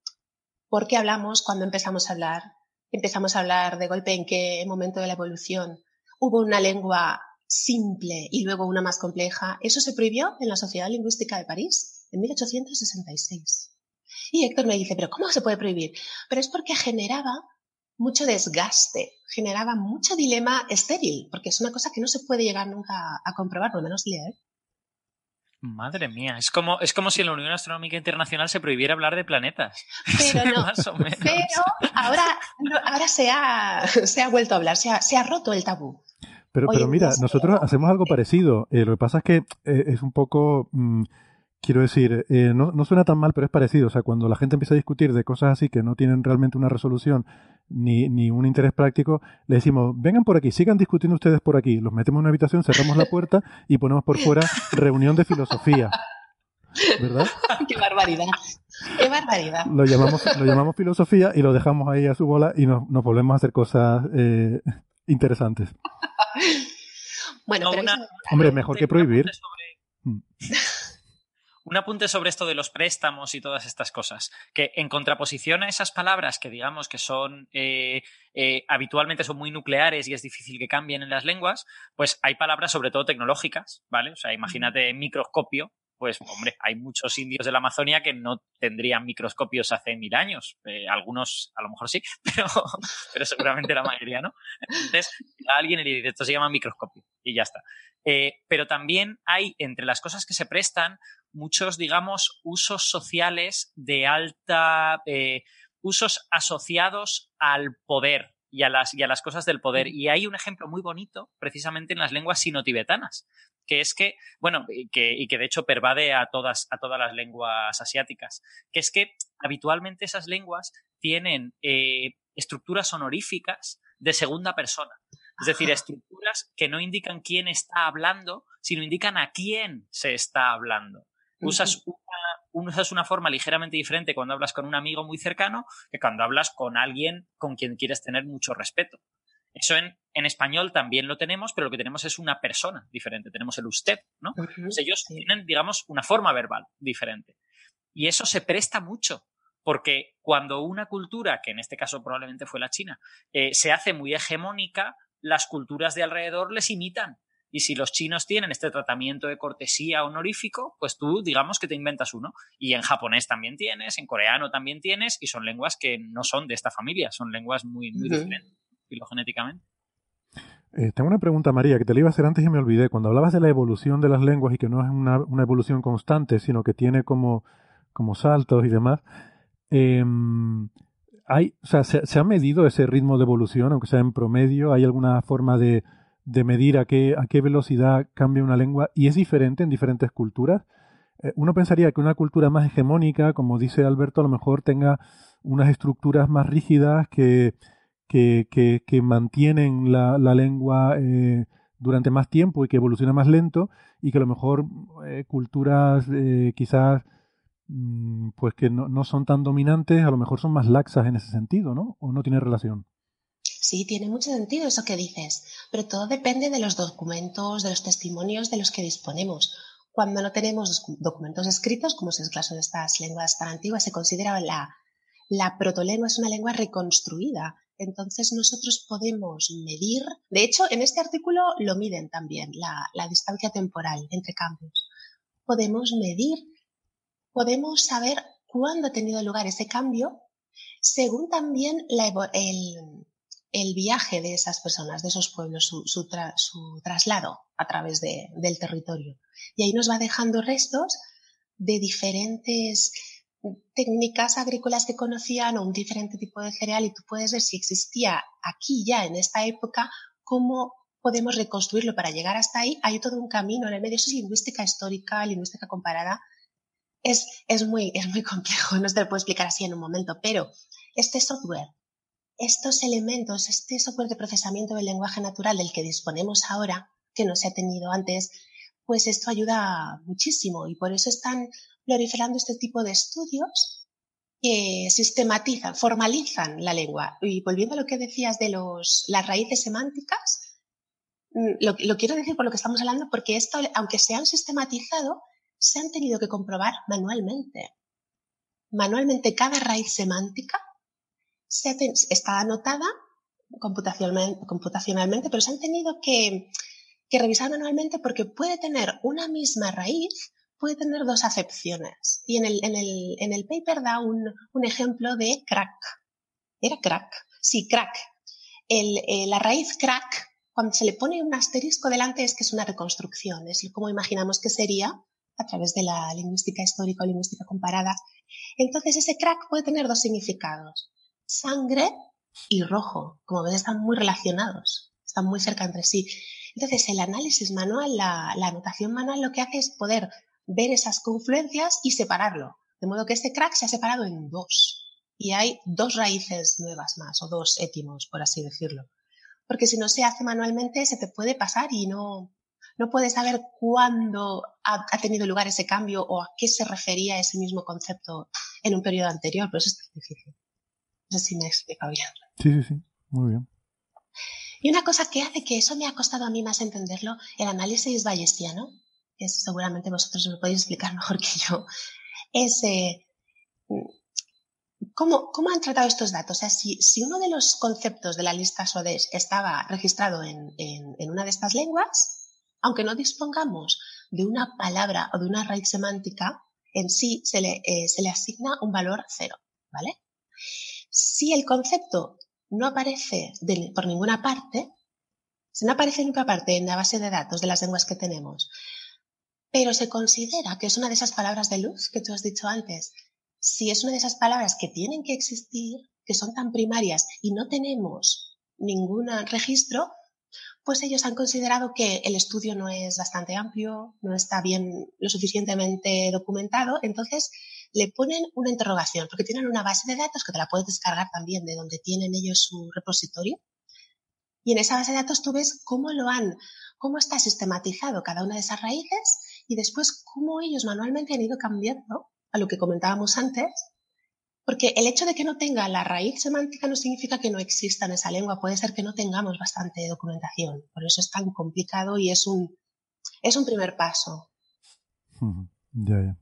¿por qué hablamos cuando empezamos a hablar? Empezamos a hablar de golpe en qué momento de la evolución hubo una lengua simple y luego una más compleja. Eso se prohibió en la Sociedad Lingüística de París en 1866. Y Héctor me dice, pero ¿cómo se puede prohibir? Pero es porque generaba mucho desgaste, generaba mucho dilema estéril, porque es una cosa que no se puede llegar nunca a comprobar, lo menos leer. Madre mía, es como, es como si en la Unión Astronómica Internacional se prohibiera hablar de planetas. <laughs> Pero no, pero ahora, ahora se, ha, se ha vuelto a hablar, se ha, se ha roto el tabú. Pero, pero mira, nosotros hacemos algo parecido. Eh, lo que pasa es que eh, es un poco... Mm, Quiero decir, eh, no, no, suena tan mal, pero es parecido. O sea, cuando la gente empieza a discutir de cosas así que no tienen realmente una resolución ni, ni un interés práctico, le decimos, vengan por aquí, sigan discutiendo ustedes por aquí. Los metemos en una habitación, cerramos la puerta y ponemos por fuera reunión de filosofía. ¿Verdad? <laughs> ¡Qué barbaridad! ¡Qué barbaridad! Lo llamamos, lo llamamos filosofía y lo dejamos ahí a su bola y nos, nos volvemos a hacer cosas eh, interesantes. <laughs> bueno, pero Hombre, mejor que prohibir. <laughs> Un apunte sobre esto de los préstamos y todas estas cosas, que en contraposición a esas palabras que digamos que son eh, eh, habitualmente son muy nucleares y es difícil que cambien en las lenguas, pues hay palabras sobre todo tecnológicas, ¿vale? O sea, imagínate microscopio, pues hombre, hay muchos indios de la Amazonia que no tendrían microscopios hace mil años. Eh, algunos a lo mejor sí, <laughs> pero, pero seguramente la mayoría no. Entonces, a alguien le dice, esto se llama microscopio y ya está. Pero también hay entre las cosas que se prestan muchos, digamos, usos sociales de alta, eh, usos asociados al poder y a, las, y a las cosas del poder. Y hay un ejemplo muy bonito precisamente en las lenguas sino-tibetanas, que es que, bueno, y que, y que de hecho pervade a todas, a todas las lenguas asiáticas, que es que habitualmente esas lenguas tienen eh, estructuras honoríficas de segunda persona. Es decir, estructuras que no indican quién está hablando, sino indican a quién se está hablando. Usas una, usas una forma ligeramente diferente cuando hablas con un amigo muy cercano que cuando hablas con alguien con quien quieres tener mucho respeto. Eso en, en, español también lo tenemos, pero lo que tenemos es una persona diferente. Tenemos el usted, ¿no? ellos tienen, digamos, una forma verbal diferente. Y eso se presta mucho, porque cuando una cultura, que en este caso probablemente fue la China, eh, se hace muy hegemónica, las culturas de alrededor les imitan. Y si los chinos tienen este tratamiento de cortesía honorífico, pues tú digamos que te inventas uno. Y en japonés también tienes, en coreano también tienes, y son lenguas que no son de esta familia, son lenguas muy, muy diferentes filogenéticamente. Eh, tengo una pregunta, María, que te la iba a hacer antes y me olvidé. Cuando hablabas de la evolución de las lenguas y que no es una, una evolución constante, sino que tiene como, como saltos y demás, em, hay, o sea, ¿se, ¿se, ha medido ese ritmo de evolución, aunque sea en promedio? ¿Hay alguna forma de, de medir a qué, a qué velocidad cambia una lengua y es diferente en diferentes culturas. Eh, uno pensaría que una cultura más hegemónica, como dice Alberto, a lo mejor tenga unas estructuras más rígidas que, que, que, mantienen la, la lengua eh, durante más tiempo y que evoluciona más lento y que a lo mejor eh, culturas quizás mm, pues que no, no, son tan dominantes, a lo mejor son más laxas en ese sentido, ¿no? ¿O no tiene relación? Sí, tiene mucho sentido eso que dices, pero todo depende de los documentos, de los testimonios de los que disponemos. Cuando no tenemos documentos escritos, como es el caso de estas lenguas tan antiguas, se considera la, la protolengua es una lengua reconstruida. Entonces nosotros podemos medir, de hecho en este artículo lo miden también, la, la distancia temporal entre cambios. Podemos medir, podemos saber cuándo ha tenido lugar ese cambio según también la, el, el viaje de esas personas, de esos pueblos, su, traslado a través del territorio. Y ahí nos va dejando restos de diferentes técnicas agrícolas que conocían o un diferente tipo de cereal y tú puedes ver si existía aquí ya en esta época, cómo podemos reconstruirlo para llegar hasta ahí. Hay todo un camino en el medio. Eso es lingüística histórica, lingüística comparada. Es, es, muy, es muy complejo, <laughs> no se lo puedo explicar así en un momento, pero este software estos elementos, este software de procesamiento del lenguaje natural del que disponemos ahora, que no se ha tenido antes, pues esto ayuda muchísimo y por eso están proliferando este tipo de estudios que sistematizan, formalizan la lengua. Y volviendo a lo que decías de los, las raíces semánticas, mm, lo, lo quiero decir por lo que estamos hablando, porque esto, aunque se han sistematizado, se han tenido que comprobar manualmente. Manualmente cada raíz semántica está anotada computacionalmente, pero se han tenido que, revisar manualmente porque puede tener una misma raíz, puede tener dos acepciones. Y en el, en el, paper da un, ejemplo de crack. ¿Era crack? Sí, crack. Eh, la raíz crack, cuando se le pone un asterisco delante, es que es una reconstrucción. Es como imaginamos que sería a través de la lingüística histórica o lingüística comparada. Entonces, ese crack puede tener dos significados sangre y rojo. Como ves, están muy relacionados, están muy cerca entre sí. Entonces, el análisis manual, la, anotación manual, lo que hace es poder ver esas confluencias y separarlo. De modo que este crack se ha separado en dos. Y hay dos raíces nuevas más, o dos étimos, por así decirlo. Porque si no se hace manualmente, se te puede pasar y no, no puedes saber cuándo ha, ha, tenido lugar ese cambio o a qué se refería ese mismo concepto en un periodo anterior, pero eso es difícil. No sé si me explico bien. Sí, sí, sí. Muy bien. Y una cosa que hace que eso me ha costado a mí más entenderlo, el análisis bayesiano, que seguramente vosotros me podéis explicar <laughs> mejor que yo, es eh, ¿cómo, ¿cómo, han tratado estos datos. O sea, si, si, uno de los conceptos de la lista SODES estaba registrado en, en, una de estas lenguas, aunque no dispongamos de una palabra o de una raíz semántica, en sí se le, eh, asigna un valor cero, ¿vale? Si el concepto no aparece por ninguna parte, si no aparece en ninguna parte en la base de datos de las lenguas que tenemos, pero se considera que es una de esas palabras de luz que tú has dicho antes, si es una de esas palabras que tienen que existir, que son tan primarias y no tenemos ningún registro, pues ellos han considerado que el estudio no es bastante amplio, no está bien lo suficientemente documentado, entonces le ponen una interrogación, porque tienen una base de datos que te la puedes descargar también de donde tienen ellos su repositorio. Y en esa base de datos tú ves cómo lo han, cómo está sistematizado cada una de esas raíces y después cómo ellos manualmente han ido cambiando a lo que comentábamos antes. Porque el hecho de que no tenga la raíz semántica no significa que no exista en esa lengua. Puede ser que no tengamos bastante documentación. Por eso es tan complicado y es un, es un primer paso. Ya, ya.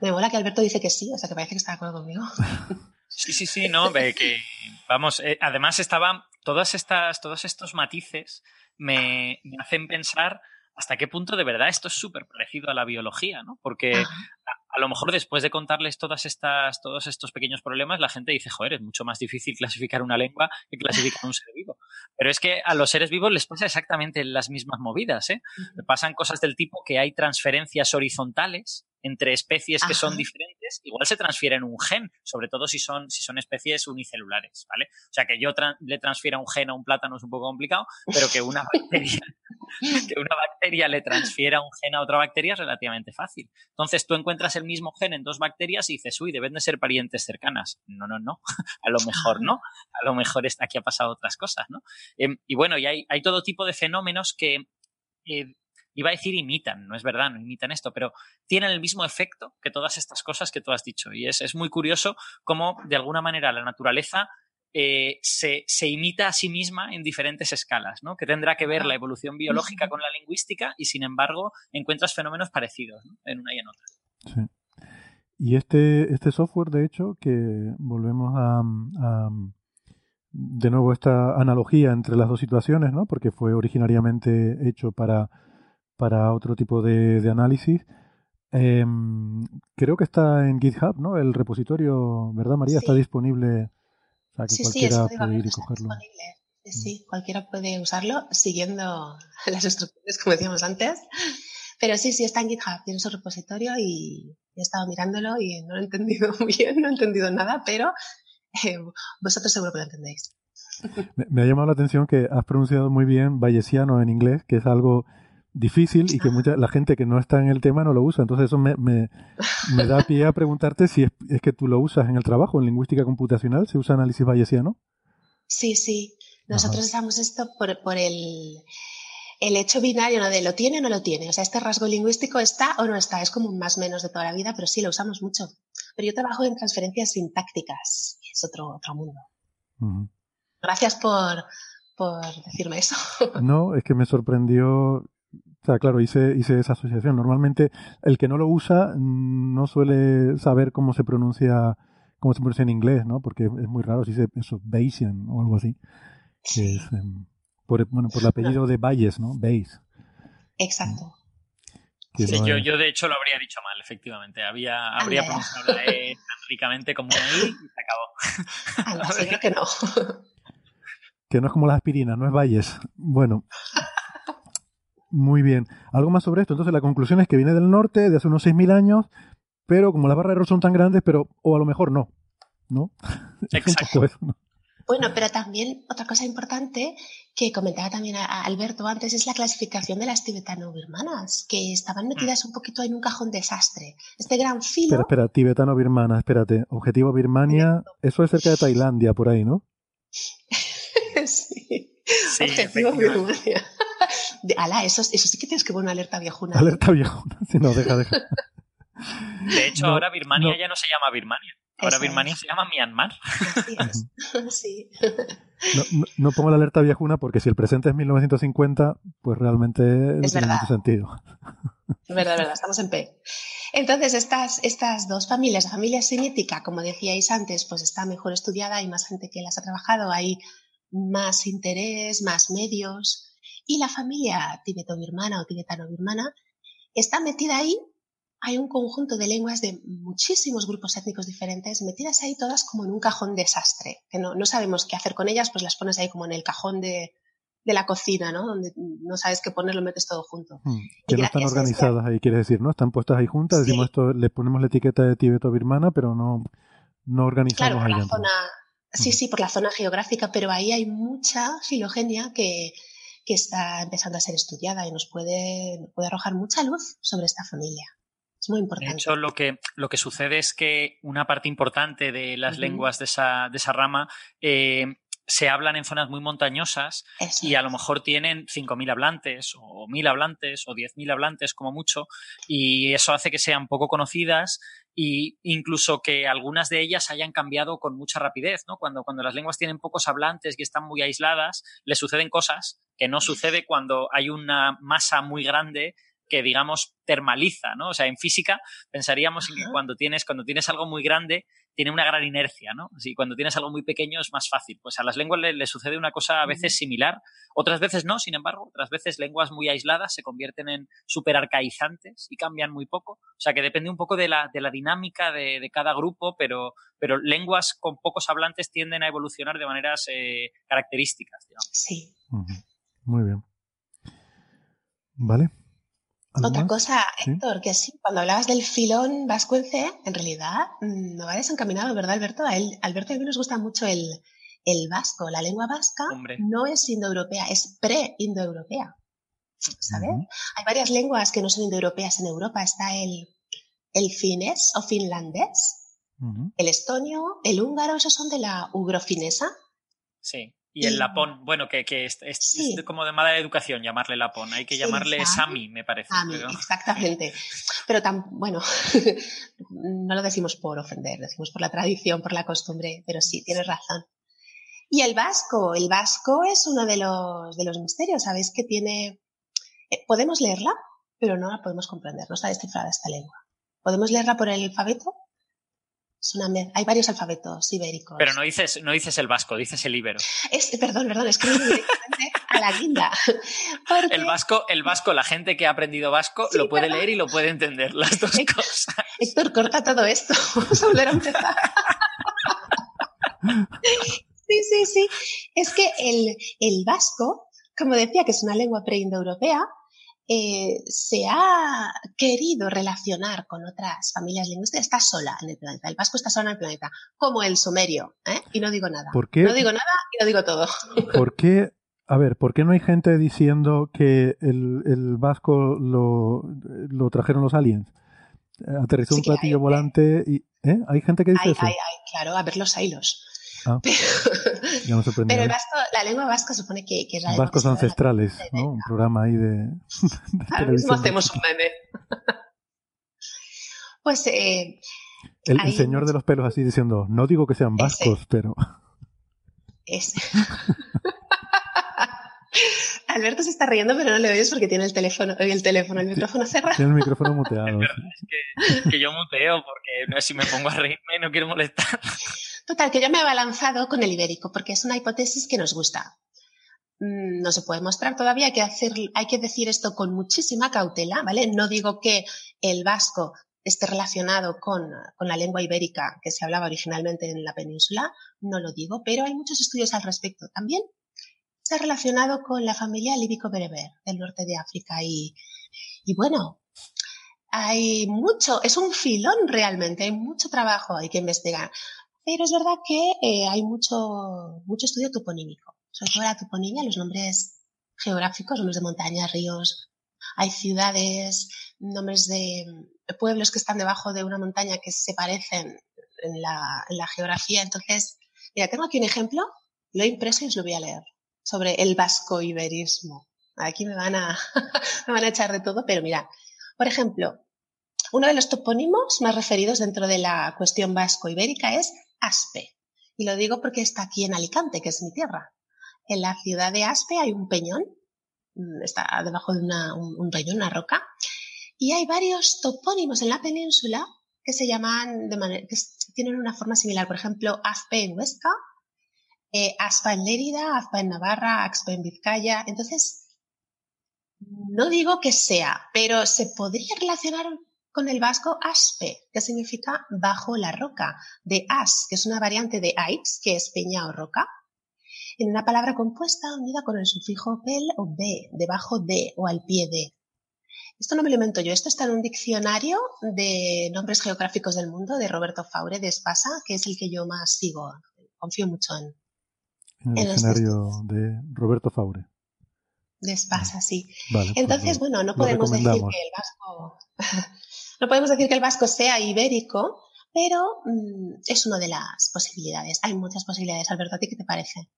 Me mola que Alberto dice que sí, o sea que parece que está de acuerdo conmigo. <laughs> Sí, sí, sí, no, que vamos, eh, además estaban todas estas, todos estos matices me, hacen pensar hasta qué punto de verdad esto es súper parecido a la biología, ¿no? Porque a, lo mejor después de contarles todas estas, todos estos pequeños problemas, la gente dice, joder, es mucho más difícil clasificar una lengua que clasificar un ser vivo. Pero es que a los seres vivos les pasa exactamente las mismas movidas, ¿eh? Pasan cosas del tipo que hay transferencias horizontales entre especies que son diferentes igual se transfieren un gen, sobre todo si son, si son especies unicelulares, ¿vale? O sea, que yo le transfiera un gen a un plátano es un poco complicado, pero que una <laughs> bacteria, <laughs> que una bacteria le transfiera un gen a otra bacteria es relativamente fácil. Entonces tú encuentras el mismo gen en dos bacterias y dices, uy, deben de ser parientes cercanas. No, no, no. <laughs> A lo mejor no. A lo mejor está aquí ha pasado otras cosas, ¿no? Em, y bueno, y hay, hay todo tipo de fenómenos que eh, iba a decir imitan, no es verdad, no imitan esto, pero tienen el mismo efecto que todas estas cosas que tú has dicho. Y es, es muy curioso cómo, de alguna manera, la naturaleza eh, se, se, imita a sí misma en diferentes escalas, ¿no? Que tendrá que ver la evolución biológica con la lingüística y, sin embargo, encuentras fenómenos parecidos en una y en otra. Sí. Y este, este software, de hecho, que volvemos a, a de nuevo esta analogía entre las dos situaciones, ¿no? Porque fue originariamente hecho para para otro tipo de, análisis. Em, creo que está en GitHub, ¿no? El repositorio, ¿verdad, María? Está disponible. O sea, que cualquiera puede ir y cogerlo. Sí, sí, cualquiera puede usarlo siguiendo <laughs> las instrucciones, como decíamos antes. Pero sí, sí, está en GitHub, tiene su repositorio y he estado mirándolo y no lo he entendido <laughs> bien, no he entendido nada, pero eh, vosotros seguro que lo entendéis. <laughs> Me, me, ha llamado la atención que has pronunciado muy bien vallesiano en inglés, que es algo difícil y que mucha la gente que no está en el tema no lo usa. Entonces eso me, me, me da pie a preguntarte si es, es, que tú lo usas en el trabajo, en lingüística computacional, ¿se usa análisis bayesiano? Sí, sí. Nosotros usamos esto por, por el, el hecho binario, ¿no? De lo tiene o no lo tiene. O sea, este rasgo lingüístico está o no está. Es como un más menos de toda la vida, pero sí, lo usamos mucho. Pero yo trabajo en transferencias sintácticas. Es otro, otro mundo. Gracias por, por decirme eso. No, es que me sorprendió o sea, claro, hice, hice esa asociación. Normalmente el que no lo usa no suele saber cómo se pronuncia, cómo se pronuncia en inglés, ¿no? Porque es muy raro si dice eso, Bayesian o algo así. Que es, em, por, bueno, por el apellido de Bayes, ¿no? Bayes. Exacto. Sí, yo, yo, de hecho lo habría dicho mal, efectivamente. Había, habría pronunciado la E tan ricamente como una I y se acabó. Así que no. Que no es como la aspirina, no es Bayes. Bueno. Muy bien. Algo más sobre esto. Entonces la conclusión es que viene del norte de hace unos 6.000 años, pero como las barras de error son tan grandes, pero o a lo mejor no. ¿No? <laughs> Exacto. Bueno, pero también otra cosa importante que comentaba también a Alberto antes es la clasificación de las tibetano-birmanas, que estaban metidas un poquito en un cajón desastre. Este gran filo. Espera, espera, tibetano-birmana, espérate. Objetivo Birmania, eso es cerca de Tailandia, por ahí, ¿no? <laughs> sí. sí Objetivo Birmania. De, ala, eso, eso sí que tienes que poner una alerta viejuna. Alerta viejuna, si no, deja, deja. De hecho, ahora Birmania ya no se llama Birmania. Ahora Birmania se llama Myanmar. <laughs> sí. No, no, pongo la alerta viejuna porque si el presente es 1950, pues realmente no tiene mucho sentido. Es verdad, es verdad, estamos en P. Entonces, estas, estas dos familias, la familia semítica, como decíais antes, pues está mejor estudiada, hay más gente que las ha trabajado, hay más interés, más medios. Y la familia tibeto-birmana o tibetano-birmana está metida ahí. Hay un conjunto de lenguas de muchísimos grupos étnicos diferentes metidas ahí todas como en un cajón desastre, que no, no sabemos qué hacer con ellas, pues las pones ahí como en el cajón de, de la cocina, ¿no? Donde no sabes qué poner, lo metes todo junto. Hmm. Que no están organizadas ahí, quiere decir, ¿no? Están puestas ahí juntas, decimos esto, le ponemos la etiqueta de tibeto-birmana, pero no, no organizamos claro, por la zona, Sí, sí, por la zona geográfica, pero ahí hay mucha filogenia que, que está empezando a ser estudiada y nos puede, puede arrojar mucha luz sobre esta familia. Es muy importante. De hecho, lo que, lo que sucede es que una parte importante de las lenguas de esa, de esa rama eh, se hablan en zonas muy montañosas y a lo mejor tienen 5.000 hablantes o 1.000 hablantes o 10.000 hablantes como mucho y eso hace que sean poco conocidas y incluso que algunas de ellas hayan cambiado con mucha rapidez, ¿no? Cuando, cuando las lenguas tienen pocos hablantes y están muy aisladas, les suceden cosas que no sucede cuando hay una masa muy grande que digamos termaliza, ¿no? O sea, en física pensaríamos en que cuando tienes, cuando tienes algo muy grande, tiene una gran inercia, ¿no? Así, cuando tienes algo muy pequeño es más fácil. Pues a las lenguas le, sucede una cosa a veces similar, otras veces no, sin embargo, otras veces lenguas muy aisladas se convierten en súper arcaizantes y cambian muy poco. O sea que depende un poco de la, de la dinámica de, de, cada grupo, pero, pero lenguas con pocos hablantes tienden a evolucionar de maneras eh, características, digamos. Sí. Muy bien. Vale. Otra cosa, Héctor, que sí, cuando hablabas del filón vascuence, en realidad mm, no va desencaminado, ¿verdad, Alberto? A él, Alberto, a mí nos gusta mucho el, el vasco. La lengua vasca no es indoeuropea, es pre-indoeuropea. ¿Sabes? Hay varias lenguas que no son indoeuropeas en Europa. Está el, el finés o finlandés, el estonio, el húngaro, esos son de la ugrofinesa. Sí. Y el lapón, bueno, que, que es, como de mala educación llamarle lapón, hay que llamarle Sami, me parece. Sami, exactamente. Pero tan, bueno, <laughs> no lo decimos por ofender, decimos por la tradición, por la costumbre, pero sí, tienes razón. Y el vasco, el vasco es uno de los, de los misterios, ¿sabéis que tiene... Eh, podemos leerla, pero no la podemos comprender, no está descifrada esta lengua. Podemos leerla por el alfabeto, hay varios alfabetos ibéricos. Pero no dices, no dices el vasco, dices el ibero. perdón, perdón, escribo directamente a la guinda. <laughs> El vasco, el vasco, la gente que ha aprendido vasco lo puede leer y lo puede entender, las dos cosas. Héctor, corta todo esto. <laughs> Vamos a volver a empezar. <laughs> Sí, sí, sí. Es que el, el vasco, como decía, que es una lengua preindoeuropea, eh, se ha querido relacionar con otras familias lingüísticas, está sola en el planeta. El vasco está sola en el planeta, como el sumerio. ¿eh? Y no digo nada. ¿Por qué? No digo nada y no digo todo. <laughs> ¿Por qué? A ver, ¿por qué no hay gente diciendo que el, el vasco lo, lo, trajeron los aliens? Aterrizó un platillo volante y... ¿eh? ¿Hay gente que dice eso? claro, a ver los hilos. Ah. <laughs> Pero, el vasco, la lengua vasca supone que, que es la Vascos ancestrales, ¿no? Un programa ahí de. <laughs> Ahora mismo hacemos un meme. <laughs> pues. Eh, el, señor de los pelos así diciendo: No digo que sean vascos, pero. Ese. Alberto se está riendo, pero no le oyes porque tiene el teléfono, el teléfono, el micrófono cerrado. Tiene el micrófono <laughs> muteado. Es, que, yo muteo porque no, si me pongo a reírme no quiero molestar. Total, que yo me he abalanzado con el ibérico porque es una hipótesis que nos gusta. Mm, no se puede mostrar todavía, hay que, hacer, hay que decir esto con muchísima cautela, ¿vale? No digo que el vasco esté relacionado con, con, la lengua ibérica que se hablaba originalmente en la península, no lo digo, pero hay muchos estudios al respecto. También está relacionado con la familia líbico-bereber del norte de África y, y bueno, hay mucho, es un filón realmente, hay mucho trabajo, hay que investigar. Pero es verdad que eh, hay mucho, mucho estudio toponímico, sobre todo la toponimia, los nombres geográficos, nombres de montañas, ríos, hay ciudades, nombres de pueblos que están debajo de una montaña que se parecen en la, en la geografía. Entonces, mira, tengo aquí un ejemplo, lo he impreso y os lo voy a leer sobre el vasco-iberismo. Aquí me van, a, <laughs> me van a echar de todo, pero mira, por ejemplo, uno de los topónimos más referidos dentro de la cuestión vasco-ibérica es Aspe. Y lo digo porque está aquí en Alicante, que es mi tierra. En la ciudad de Aspe hay un peñón, mm, está debajo de un, peñón, una roca, y hay varios topónimos en la península que se llaman de que tienen una forma similar. Por ejemplo, Aspe en Huesca eh, Aspa en Lérida, Aspa en Navarra, Aspa en Vizcaya. Entonces, no digo que sea, pero se podría relacionar con el vasco aspe, que significa bajo la roca, de as, que es una variante de ais, que es peña o roca, en una palabra compuesta unida con el sufijo pel o be, debajo de o al pie de. Esto no me lo invento yo, esto está en un diccionario de nombres geográficos del mundo de Roberto Faure de Espasa, que es el que yo más sigo. Confío mucho en, en el escenario de Roberto Faure. Despasa, sí. Pues Entonces, bueno, no podemos decir que el vasco, <laughs> no podemos decir que el vasco sea ibérico, pero mm, es una de las posibilidades. Hay muchas posibilidades. Alberto, ¿a ti qué te parece?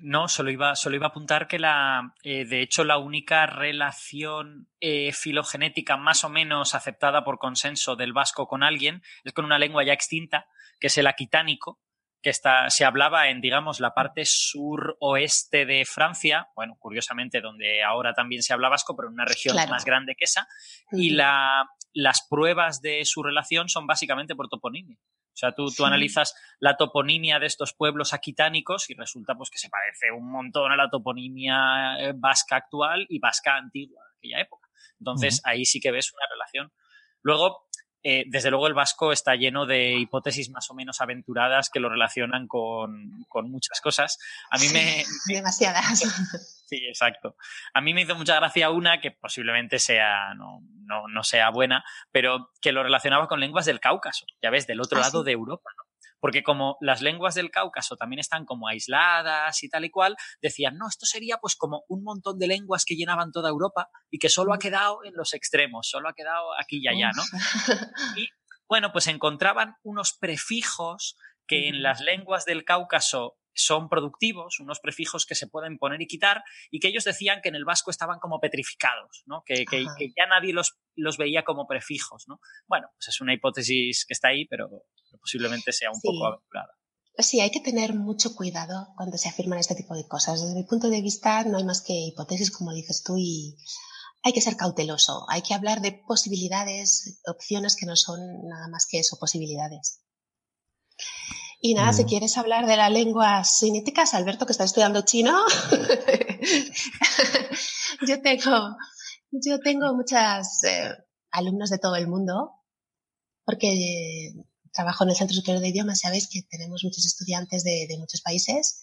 no, solo iba, solo iba a apuntar que la, eh, de hecho la única relación eh, filogenética más o menos aceptada por consenso del vasco con alguien es con una lengua ya extinta, que es el aquitánico, que está, se hablaba en, digamos, la parte suroeste de Francia, bueno, curiosamente donde ahora también se habla vasco, pero en una región más grande que esa, y la, las pruebas de su relación son básicamente por toponimia. O sea, tú, tú analizas la toponimia de estos pueblos aquitánicos y resulta pues que se parece un montón a la toponimia eh, vasca actual y vasca antigua de aquella época. Entonces, ahí sí que ves una relación. Luego, eh, desde luego el vasco está lleno de hipótesis más o menos aventuradas que lo relacionan con, muchas cosas. A mí <laughs> me... Demasiadas. <laughs> Sí, exacto. A mí me hizo mucha gracia una que posiblemente sea, no, no, sea buena, pero que lo relacionaba con lenguas del Cáucaso, ya ves, del otro ¿Ah, lado de Europa, ¿no? Porque como las lenguas del Cáucaso también están como aisladas y tal y cual, decían, no, esto sería pues como un montón de lenguas que llenaban toda Europa y que solo ha quedado en los extremos, solo ha quedado aquí y allá, ¿no? Y bueno, pues encontraban unos prefijos que en las lenguas del Cáucaso son productivos, unos prefijos que se pueden poner y quitar, y que ellos decían que en el vasco estaban como petrificados, ¿no? que, que, ya nadie los, los, veía como prefijos. ¿no? Bueno, pues es una hipótesis que está ahí, pero, posiblemente sea un poco aventurada. Sí, hay que tener mucho cuidado cuando se afirman este tipo de cosas. Desde mi punto de vista, no hay más que hipótesis, como dices tú, y hay que ser cauteloso. Hay que hablar de posibilidades, opciones que no son nada más que eso, posibilidades. Y nada, si mm. quieres hablar de las lenguas sinéticas, Alberto, que está estudiando chino, <laughs> yo tengo, yo tengo muchas eh, alumnos de todo el mundo, porque trabajo en el Centro Superior de Idiomas, sabéis que tenemos muchos estudiantes de, muchos países,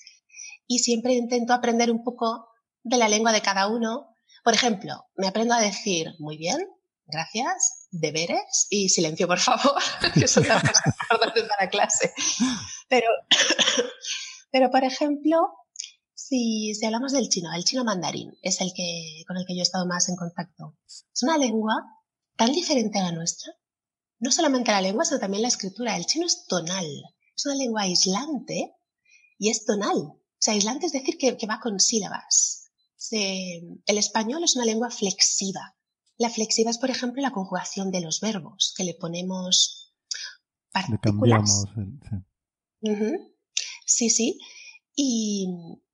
y siempre intento aprender un poco de la lengua de cada uno. Por ejemplo, me aprendo a decir muy bien, gracias, deberes y silencio, por favor, <laughs> que son las cosas importantes para clase. Pero, <laughs> pero, por ejemplo, si, si hablamos del chino, el chino mandarín es el que, con el que yo he estado más en contacto. Es una lengua tan diferente a la nuestra. No solamente la lengua, sino también la escritura. El chino es tonal. Es una lengua aislante y es tonal. O sea, aislante es decir que, que va con sílabas. el español es una lengua flexiva. La flexiva es, por ejemplo, la conjugación de los verbos, que le ponemos partículas. sí. sí, Y,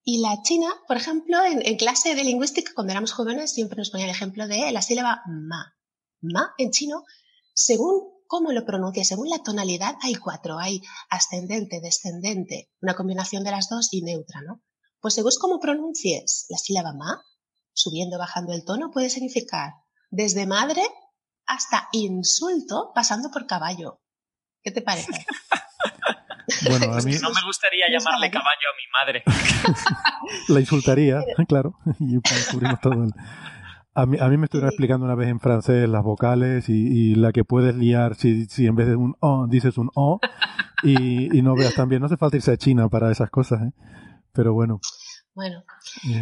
la china, por ejemplo, en, clase de lingüística, cuando éramos jóvenes, siempre nos ponía el ejemplo de la sílaba ma. Ma en chino, según cómo lo pronuncia, según la tonalidad, hay cuatro. Hay ascendente, descendente, una combinación de las dos y neutra, ¿no? Pues según cómo pronuncies la sílaba ma, subiendo, bajando el tono, puede significar desde madre hasta insulto pasando por caballo. ¿Qué te parece? <laughs> Bueno, a mí... No me gustaría llamarle caballo a mi madre. <laughs> La insultaría, <laughs> claro, y cubrimos todo. A mí, a mí me estuvieron explicando una vez en francés las vocales y, la que puedes liar si, si, en vez de un O dices un O y, y no veas también. No hace falta irse a China para esas cosas, ¿eh? Pero bueno. Bueno,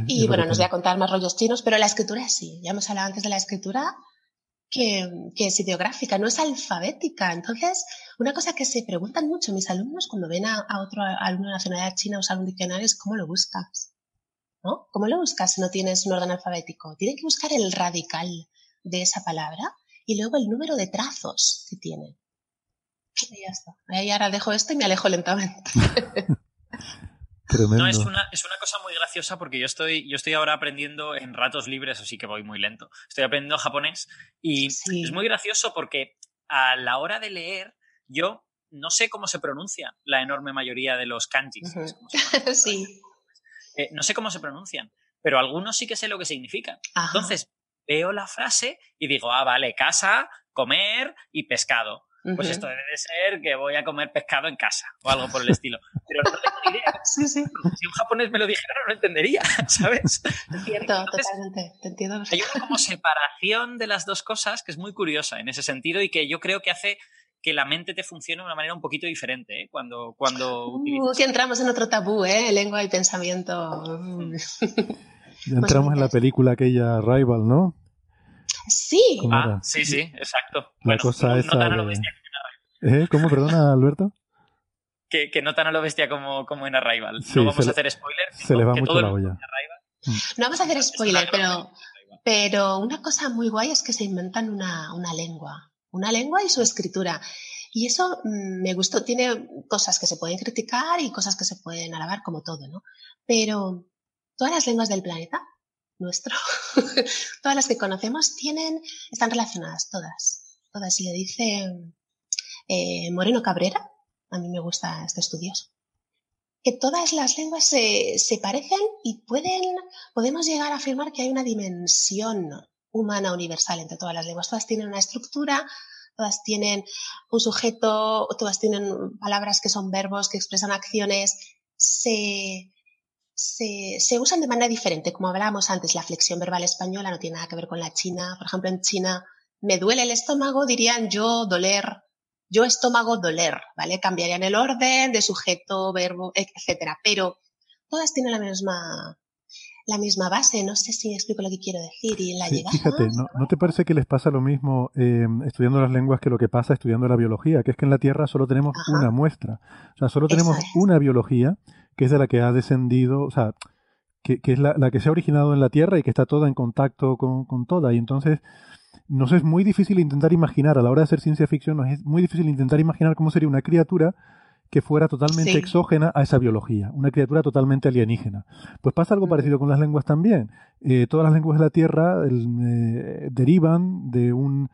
y bueno, nos voy a contar más rollos chinos, pero la escritura sí. Ya hemos hablado antes de la escritura que, es ideográfica, no es alfabética. Entonces, una cosa que se preguntan mucho mis alumnos cuando ven a, otro alumno de nacionalidad china usar un diccionario es ¿cómo lo buscas? ¿No? ¿Cómo lo buscas si no tienes un orden alfabético? Tienen que buscar el radical de esa palabra y luego el número de trazos que tiene. Y ya está. Ahí ahora dejo esto y me alejo lentamente. <laughs> No, es una, es una cosa muy graciosa porque yo estoy, yo estoy ahora aprendiendo en ratos libres, así que voy muy lento. Estoy aprendiendo japonés y es muy gracioso porque a la hora de leer, yo no sé cómo se pronuncia la enorme mayoría de los kanjis. <laughs> sí. Eh, no sé cómo se pronuncian, pero algunos sí que sé lo que significan. Entonces, veo la frase y digo, ah, vale, casa, comer y pescado. Pues esto debe de ser que voy a comer pescado en casa o algo por el estilo. Pero no tengo ni idea. <laughs> Sí, sí. Si un japonés me lo dijera, no lo entendería, <laughs> ¿sabes? Entiendo, totalmente. Te entiendo. Hay una como separación de las dos cosas que es muy curiosa en ese sentido y que yo creo que hace que la mente te funcione de una manera un poquito diferente ¿eh? cuando, cuando uh, Si entramos en otro tabú, ¿eh? Lengua y pensamiento. <laughs> ya entramos en la película aquella Rival, ¿no? Sí. Ah, sí, sí, exacto. La cosa esa ¿Eh? ¿Cómo, perdona, <laughs> Alberto? que, que, no tan a lo bestia como, como en Arrival. no vamos a hacer spoiler. Se le va mucho la olla. Mm. No vamos a hacer spoiler, pero, pero una cosa muy guay es que se inventan una, una lengua. Una lengua y su escritura. Y eso mm, me gustó. Tiene cosas que se pueden criticar y cosas que se pueden alabar, como todo, ¿no? Pero todas las lenguas del planeta nuestro, <laughs> todas las que conocemos tienen, están relacionadas, todas. Todas. Y le dice eh, Moreno Cabrera, a mí me gusta este estudio, que todas las lenguas se, se parecen y pueden, podemos llegar a afirmar que hay una dimensión humana universal entre todas las lenguas. Todas tienen una estructura, todas tienen un sujeto, todas tienen palabras que son verbos, que expresan acciones, se, se, se, usan de manera diferente. Como hablábamos antes, la flexión verbal española no tiene nada que ver con la china. Por ejemplo, en China, me duele el estómago, dirían yo doler, yo estómago doler, ¿vale? Cambiarían el orden de sujeto, verbo, etcétera. Pero todas tienen la misma, la misma base. No sé si explico lo que quiero decir. Y la sí, Fíjate, ¿no, te parece que les pasa lo mismo eh, estudiando las lenguas que lo que pasa estudiando la biología? Que es que en la Tierra solo tenemos Ajá. una muestra. O sea, solo tenemos es. una biología que es de la que ha descendido, o sea, que, que es la, la, que se ha originado en la Tierra y que está toda en contacto con, con toda. Y entonces nos es muy difícil intentar imaginar, a la hora de hacer ciencia ficción, nos es muy difícil intentar imaginar cómo sería una criatura que fuera totalmente sí. exógena a esa biología, una criatura totalmente alienígena. Pues pasa algo parecido con las lenguas también. Eh, todas las lenguas de la Tierra el, eh, derivan de un...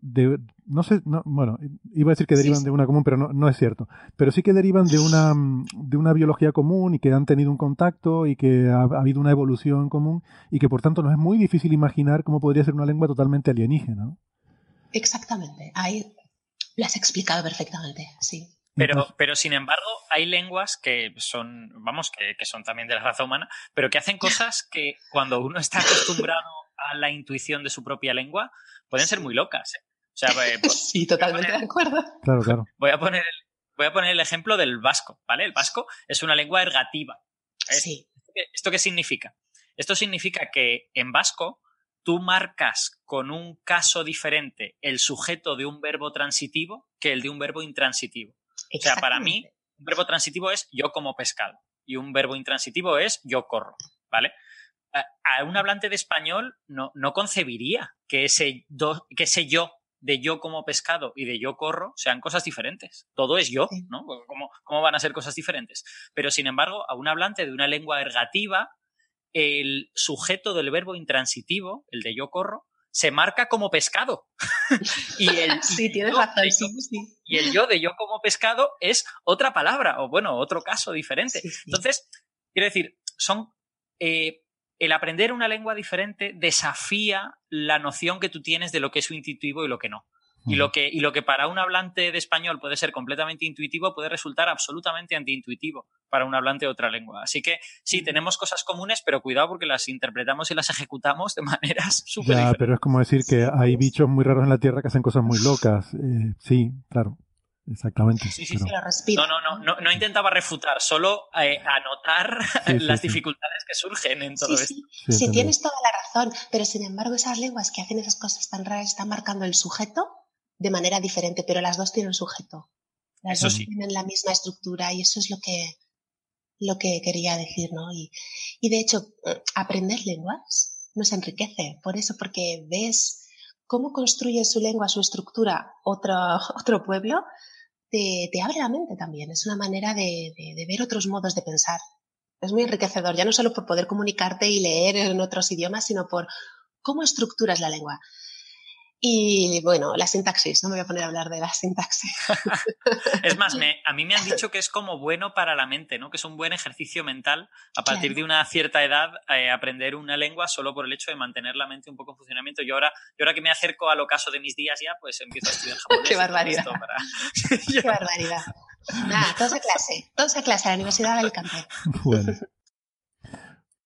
De, no sé, no, bueno, iba a decir que derivan sí, de una común, pero no, no, es cierto. Pero sí que derivan de una, de una biología común y que han tenido un contacto y que ha, ha habido una evolución común y que por tanto nos es muy difícil imaginar cómo podría ser una lengua totalmente alienígena. Exactamente, ahí lo has explicado perfectamente, sí. Pero, pero sin embargo, hay lenguas que son, vamos, que, que, son también de la raza humana, pero que hacen cosas <laughs> que cuando uno está acostumbrado a la intuición de su propia lengua, pueden ser muy locas. ¿eh? O sea, pues, <laughs> sí, totalmente poner, de acuerdo. Claro, claro. Voy a poner el, voy a poner el ejemplo del vasco, ¿vale? El vasco es una lengua ergativa. Sí. ¿Esto qué, ¿Esto qué significa? Esto significa que en vasco tú marcas con un caso diferente el sujeto de un verbo transitivo que el de un verbo intransitivo. O sea, para mí, un verbo transitivo es yo como pescado y un verbo intransitivo es yo corro, ¿vale? A un hablante de español no, no concebiría que ese, do, que ese yo de yo como pescado y de yo corro sean cosas diferentes. Todo es yo, ¿no? ¿Cómo, ¿Cómo, van a ser cosas diferentes? Pero, sin embargo, a un hablante de una lengua ergativa, el sujeto del verbo intransitivo, el de yo corro, se marca como pescado. <laughs> <laughs> y el, sí, y tienes razón, sí, sí. Y el yo de yo como pescado es otra palabra, o bueno, otro caso diferente. Sí, Entonces, quiero decir, son. Eh, el aprender una lengua diferente desafía la noción que tú tienes de lo que es intuitivo y lo que no. Y lo, que, y lo que para un hablante de español puede ser completamente intuitivo puede resultar absolutamente antiintuitivo para un hablante de otra lengua. Así que sí, tenemos cosas comunes, pero cuidado porque las interpretamos y las ejecutamos de <laughs> maneras súper pero es como decir que hay bichos muy raros en la Tierra que hacen cosas muy locas. Eh, sí, claro. Exactamente. Sí, sí, pero... sí, lo respiro. No, no, no, no, intentaba refutar, solo eh, anotar sí, <laughs> las sí, dificultades que surgen en todo esto. Sí, tienes toda la razón, pero sin embargo esas lenguas que hacen esas cosas tan raras están marcando el sujeto de manera diferente, pero las dos tienen sujeto. Las eso dos sí. tienen la misma estructura y eso es lo que, lo que quería decir, ¿no? Y, y de hecho, aprender lenguas nos enriquece, por eso, porque ves cómo construye su lengua, su estructura otro, <laughs> otro pueblo, te, abre la mente también. Es una manera de, de, de ver otros modos de pensar. Es muy enriquecedor, ya no solo por poder comunicarte y leer en otros idiomas, sino por cómo estructuras la lengua. Y bueno, la sintaxis, no me voy a poner a hablar de la sintaxis. <laughs> es más, me, a mí me han <laughs> dicho que es como bueno para la mente, ¿no? Que es un buen ejercicio mental a partir claro. de una cierta edad eh, aprender una lengua solo por el hecho de mantener la mente un poco en funcionamiento. Yo ahora, yo ahora que me acerco al ocaso de mis días ya, pues empiezo a estudiar <laughs> japonés. ¡Qué barbaridad! Para... ¡Qué barbaridad! Nada, todos a clase, todos a clase a la Universidad de Alicante. Bueno.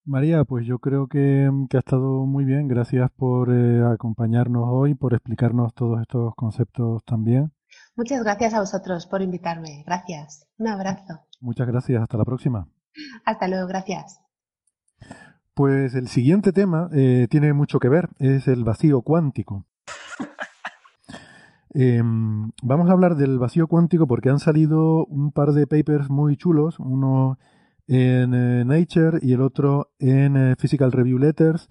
María, pues yo creo que, que, ha estado muy bien. Gracias por eh, acompañarnos hoy, por explicarnos todos estos conceptos también. Muchas gracias a vosotros por invitarme. Gracias. Un abrazo. Muchas gracias. Hasta la próxima. Hasta luego. Gracias. Pues el siguiente tema eh, tiene mucho que ver. Es el vacío cuántico. <laughs> Eh, vamos a hablar del vacío cuántico porque han salido un par de papers muy chulos. Uno en eh, Nature y el otro en eh, Physical Review Letters,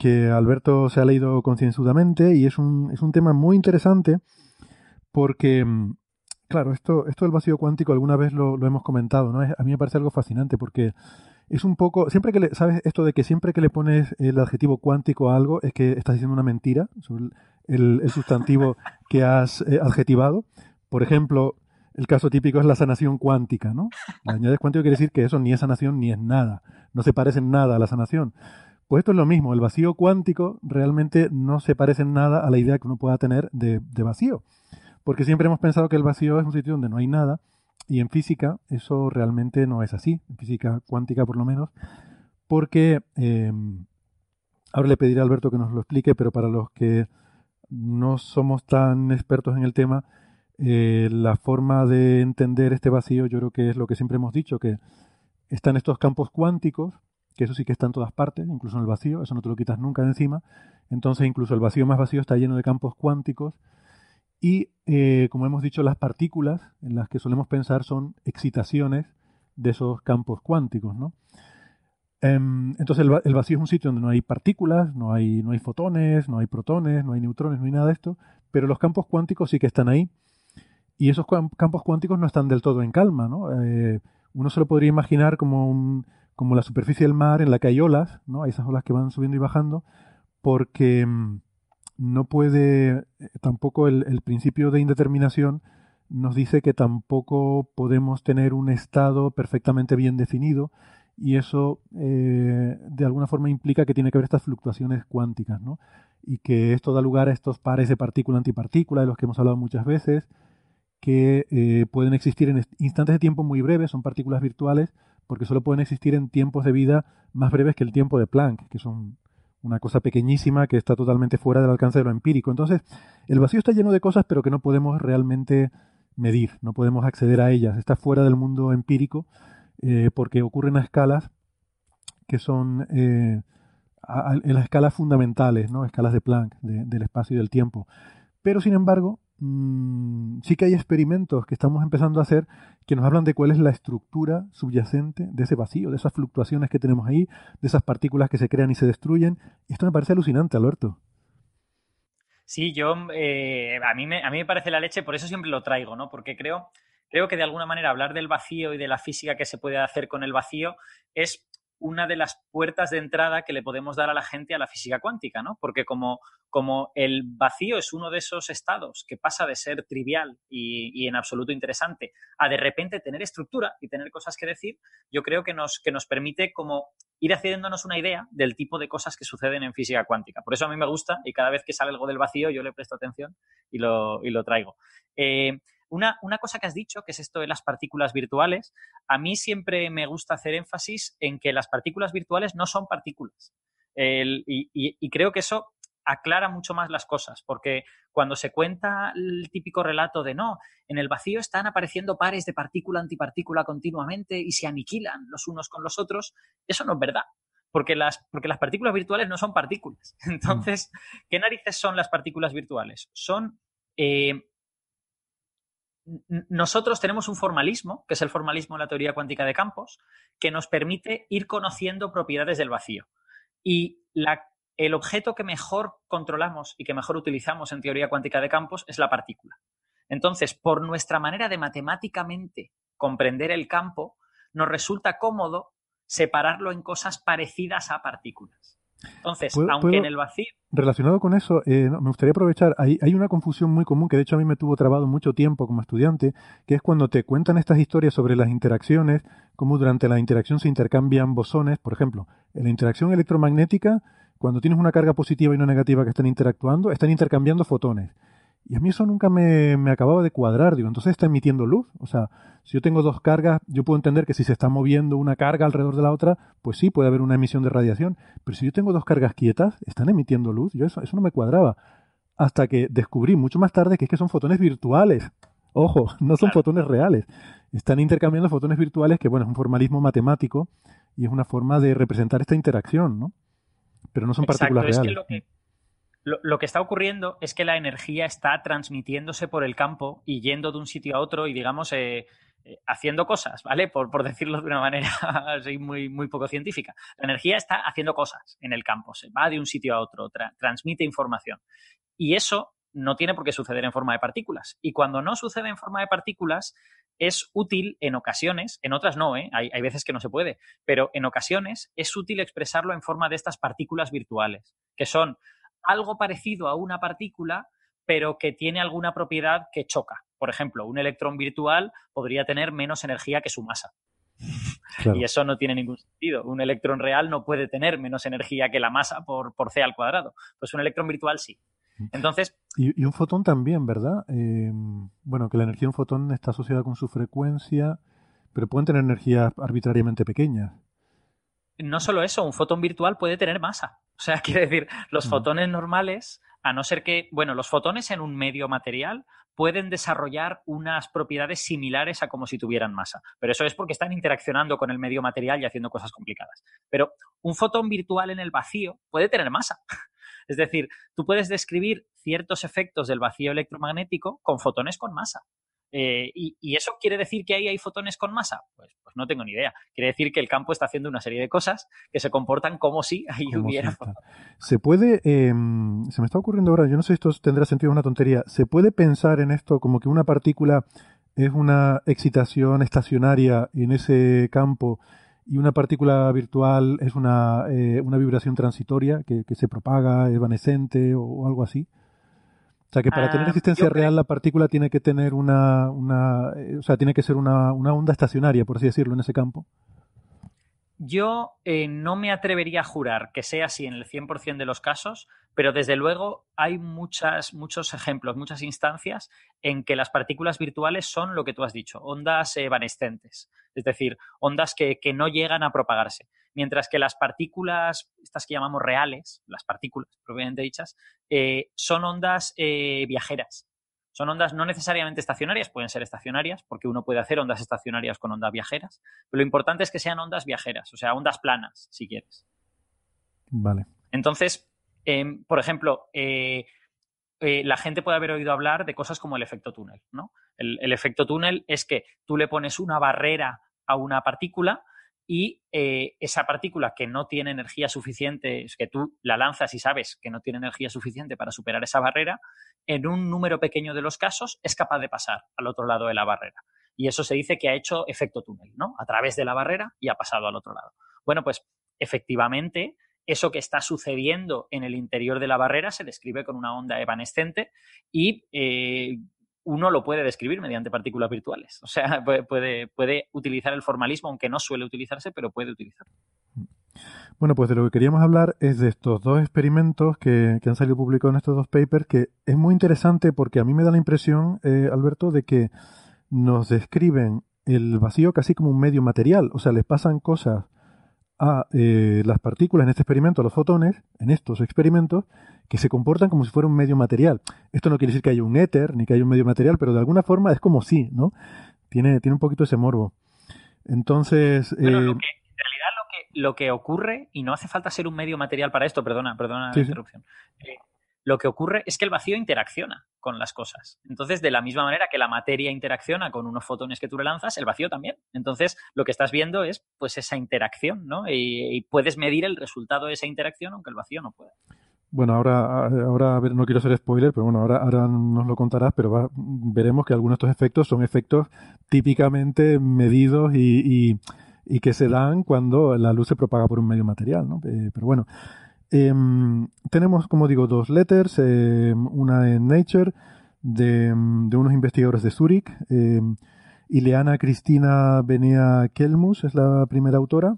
que Alberto se ha leído concienzudamente y es un, es un tema muy interesante porque, claro, esto, esto del vacío cuántico alguna vez lo, hemos comentado, ¿no? a mí me parece algo fascinante porque es un poco, siempre que le, ¿sabes esto de que siempre que le pones el adjetivo cuántico a algo es que estás diciendo una mentira sobre el sustantivo que has eh, adjetivado? Por ejemplo, el caso típico es la sanación cuántica, ¿no? La añades cuántico quiere decir que eso ni es sanación ni es nada. No se parece en nada a la sanación. Pues esto es lo mismo, el vacío cuántico realmente no se parece en nada a la idea que uno pueda tener de, vacío, porque siempre hemos pensado que el vacío es un sitio donde no hay nada, y en física eso realmente no es así, en física cuántica por lo menos, porque eh, ahora le pediré a Alberto que nos lo explique, pero para los que no somos tan expertos en el tema, eh, la forma de entender este vacío yo creo que es lo que siempre hemos dicho, que están estos campos cuánticos, que eso sí que está en todas partes, incluso en el vacío, eso no te lo quitas nunca de encima, entonces incluso el vacío más vacío está lleno de campos cuánticos, y eh, como hemos dicho, las partículas en las que solemos pensar son excitaciones de esos campos cuánticos, ¿no? Em, entonces el, vacío es un sitio donde no hay partículas, no hay, no hay fotones, no hay protones, no hay neutrones, no hay nada de esto, pero los campos cuánticos sí que están ahí. Y esos campos cuánticos no están del todo en calma, ¿no? Eh, uno se lo podría imaginar como, como la superficie del mar en la que hay olas, ¿no? Hay esas olas que van subiendo y bajando, porque em, no puede, eh, tampoco el principio de indeterminación nos dice que tampoco podemos tener un estado perfectamente bien definido, y eso eh, de alguna forma implica que tiene que haber estas fluctuaciones cuánticas, ¿no? Y que esto da lugar a estos pares de partícula-antipartícula de los que hemos hablado muchas veces, que eh, pueden existir en instantes de tiempo muy breves, son partículas virtuales, porque solo pueden existir en tiempos de vida más breves que el tiempo de Planck, que son una cosa pequeñísima que está totalmente fuera del alcance de lo empírico. Entonces, el vacío está lleno de cosas, pero que no podemos realmente medir, no podemos acceder a ellas, está fuera del mundo empírico eh, porque ocurren a escalas que son eh, en las escalas fundamentales, ¿no? escalas de Planck, del espacio y del tiempo. Pero sin embargo, mm, sí que hay experimentos que estamos empezando a hacer que nos hablan de cuál es la estructura subyacente de ese vacío, de esas fluctuaciones que tenemos ahí, de esas partículas que se crean y se destruyen. Esto me parece alucinante, Alberto. Sí, yo eh, a, mí me, a mí me parece la leche, por eso siempre lo traigo, ¿no? Porque creo creo que de alguna manera hablar del vacío y de la física que se puede hacer con el vacío es una de las puertas de entrada que le podemos dar a la gente a la física cuántica, ¿no? Porque como, como el vacío es uno de esos estados que pasa de ser trivial y, y, en absoluto interesante a de repente tener estructura y tener cosas que decir, yo creo que nos, que nos permite como ir haciéndonos una idea del tipo de cosas que suceden en física cuántica. Por eso a mí me gusta y cada vez que sale algo del vacío yo le presto atención y lo, y lo traigo. Eh, una, cosa que has dicho, que es esto de las partículas virtuales, a mí siempre me gusta hacer énfasis en que las partículas virtuales no son partículas. y, creo que eso aclara mucho más las cosas, porque cuando se cuenta el típico relato de no, en el vacío están apareciendo pares de partícula-antipartícula continuamente y se aniquilan los unos con los otros, eso no es verdad. Porque las, porque las partículas virtuales no son partículas. <laughs> Entonces, ¿qué narices son las partículas virtuales? Son eh, nosotros tenemos un formalismo, que es el formalismo de la teoría cuántica de campos, que nos permite ir conociendo propiedades del vacío. Y el objeto que mejor controlamos y que mejor utilizamos en teoría cuántica de campos es la partícula. Entonces, por nuestra manera de matemáticamente comprender el campo, nos resulta cómodo separarlo en cosas parecidas a partículas. Entonces, aunque en el vacío. Relacionado con eso, eh, me gustaría aprovechar, hay, hay, una confusión muy común que de hecho a mí me tuvo trabado mucho tiempo como estudiante, que es cuando te cuentan estas historias sobre las interacciones, cómo durante la interacción se intercambian bosones, por ejemplo, en la interacción electromagnética, cuando tienes una carga positiva y una negativa que están interactuando, están intercambiando fotones. Y a mí eso nunca me, me, acababa de cuadrar. Digo, entonces está emitiendo luz. O sea, si yo tengo dos cargas, yo puedo entender que si se está moviendo una carga alrededor de la otra, pues sí, puede haber una emisión de radiación. Pero si yo tengo dos cargas quietas, están emitiendo luz. Yo eso, eso no me cuadraba. Hasta que descubrí mucho más tarde que es que son fotones virtuales. Ojo, <laughs> no son fotones reales. Están intercambiando fotones virtuales, que bueno, es un formalismo matemático y es una forma de representar esta interacción, ¿no? Pero no son partículas reales. Lo, que está ocurriendo es que la energía está transmitiéndose por el campo y yendo de un sitio a otro y, digamos, eh, eh, haciendo cosas, ¿vale? Por, decirlo de una manera <laughs> muy, muy poco científica. La energía está haciendo cosas en el campo, se va de un sitio a otro, transmite información. Y eso no tiene por qué suceder en forma de partículas. Y cuando no sucede en forma de partículas, es útil en ocasiones, en otras no, ¿eh? hay, hay, veces que no se puede, pero en ocasiones es útil expresarlo en forma de estas partículas virtuales, que son algo parecido a una partícula, pero que tiene alguna propiedad que choca. Por ejemplo, un electrón virtual podría tener menos energía que su masa. <laughs> Claro. Y eso no tiene ningún sentido. Un electrón real no puede tener menos energía que la masa por, por c al cuadrado. Pues un electrón virtual sí. Entonces, Y, y un fotón también, ¿verdad? Eh, bueno, que la energía de un fotón está asociada con su frecuencia, pero pueden tener energías arbitrariamente pequeñas. no solo eso, un fotón virtual puede tener masa. O sea, <laughs> quiere decir, los fotones normales, a no ser que, bueno, los fotones en un medio material pueden desarrollar unas propiedades similares a como si tuvieran masa. Pero eso es porque están interaccionando con el medio material y haciendo cosas complicadas. Pero un fotón virtual en el vacío puede tener masa. <laughs> Es decir, tú puedes describir ciertos efectos del vacío electromagnético con fotones con masa. Eh, y, y eso quiere decir que ahí hay fotones con masa? Pues, pues no tengo ni idea. Quiere decir que el campo está haciendo una serie de cosas que se comportan como si <laughs> ahí Como hubiera si. Se puede, eh, se me está ocurriendo ahora, yo no sé si esto tendrá sentido, es una tontería, se puede pensar en esto como que una partícula es una excitación estacionaria en ese campo y una partícula virtual es una, eh, una vibración transitoria que, que se propaga, evanescente o, o algo así. O sea, que para Ah, tener existencia yo creo- real la partícula tiene que tener una, una eh, o sea, tiene que ser una, una onda estacionaria, por así decirlo, en ese campo. Yo eh, no me atrevería a jurar que sea así en el 100% de los casos, pero desde luego hay muchas, muchos ejemplos, muchas instancias en que las partículas virtuales son lo que tú has dicho, ondas evanescentes, es decir, ondas que, que no llegan a propagarse. Mientras que las partículas, estas que llamamos reales, las partículas propiamente dichas, eh, son ondas eh, viajeras. Son ondas no necesariamente estacionarias, pueden ser estacionarias, porque uno puede hacer ondas estacionarias con ondas viajeras, pero lo importante es que sean ondas viajeras, o sea, ondas planas, si quieres. Vale. Entonces, em, por ejemplo, eh, eh, la gente puede haber oído hablar de cosas como el efecto túnel, ¿no? El, el efecto túnel es que tú le pones una barrera a una partícula y eh, esa partícula que no tiene energía suficiente, que tú la lanzas y sabes que no tiene energía suficiente para superar esa barrera, en un número pequeño de los casos es capaz de pasar al otro lado de la barrera. Y eso se dice que ha hecho efecto túnel, ¿no? A través de la barrera y ha pasado al otro lado. Bueno, pues efectivamente, eso que está sucediendo en el interior de la barrera se describe con una onda evanescente y eh, uno lo puede describir mediante partículas virtuales. O sea, <laughs> puede, puede, utilizar el formalismo, aunque no suele utilizarse, pero puede utilizarlo. Bueno, pues de lo que queríamos hablar es de estos dos experimentos que, que han salido publicados en estos dos papers, que es muy interesante porque a mí me da la impresión, eh, Alberto, de que nos describen el vacío casi como un medio material. O sea, les pasan cosas a eh, las partículas en este experimento, a los fotones, en estos experimentos, que se comportan como si fuera un medio material. Esto no quiere decir que haya un éter ni que haya un medio material, pero de alguna forma es como si, ¿no? Tiene, tiene un poquito ese morbo. Entonces, eh, lo que, en realidad lo que, lo que ocurre, y no hace falta ser un medio material para esto, perdona, perdona Sí, la sí. interrupción. Eh, lo que ocurre es que el vacío interacciona con las cosas. Entonces, de la misma manera que la materia interacciona con unos fotones que tú le lanzas, el vacío también. Entonces, lo que estás viendo es pues esa interacción, ¿no? Y, y puedes medir el resultado de esa interacción, aunque el vacío no pueda. Bueno, ahora, ahora no quiero hacer spoiler, pero bueno, ahora, ahora nos lo contarás, pero va- veremos que algunos de estos efectos son efectos típicamente medidos y, y- que se dan cuando la luz se propaga por un medio material, ¿no? Eh, pero bueno, em, tenemos, como digo, dos letters, em, una en Nature de, de unos investigadores de Zurich, em, Ileana Cristina Benea Kelmus es la primera autora.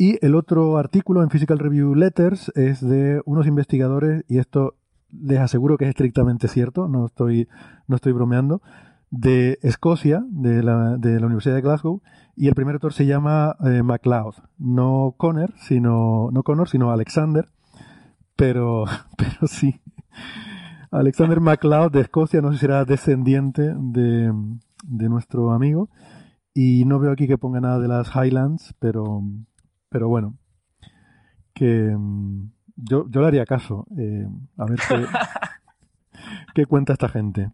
Y el otro artículo en Physical Review Letters es de unos investigadores, y esto les aseguro que es estrictamente cierto, no estoy, no estoy bromeando, de Escocia, de la, de la Universidad de Glasgow, y el primer autor se llama eh, MacLeod, no Connor, sino, no Connor, sino Alexander, pero, <laughs> pero sí. Alexander MacLeod de Escocia, no sé si será descendiente de, de nuestro amigo, y no veo aquí que ponga nada de las Highlands, pero, pero bueno, que mm, yo, yo le haría caso. eh, a ver qué, <laughs> qué cuenta esta gente.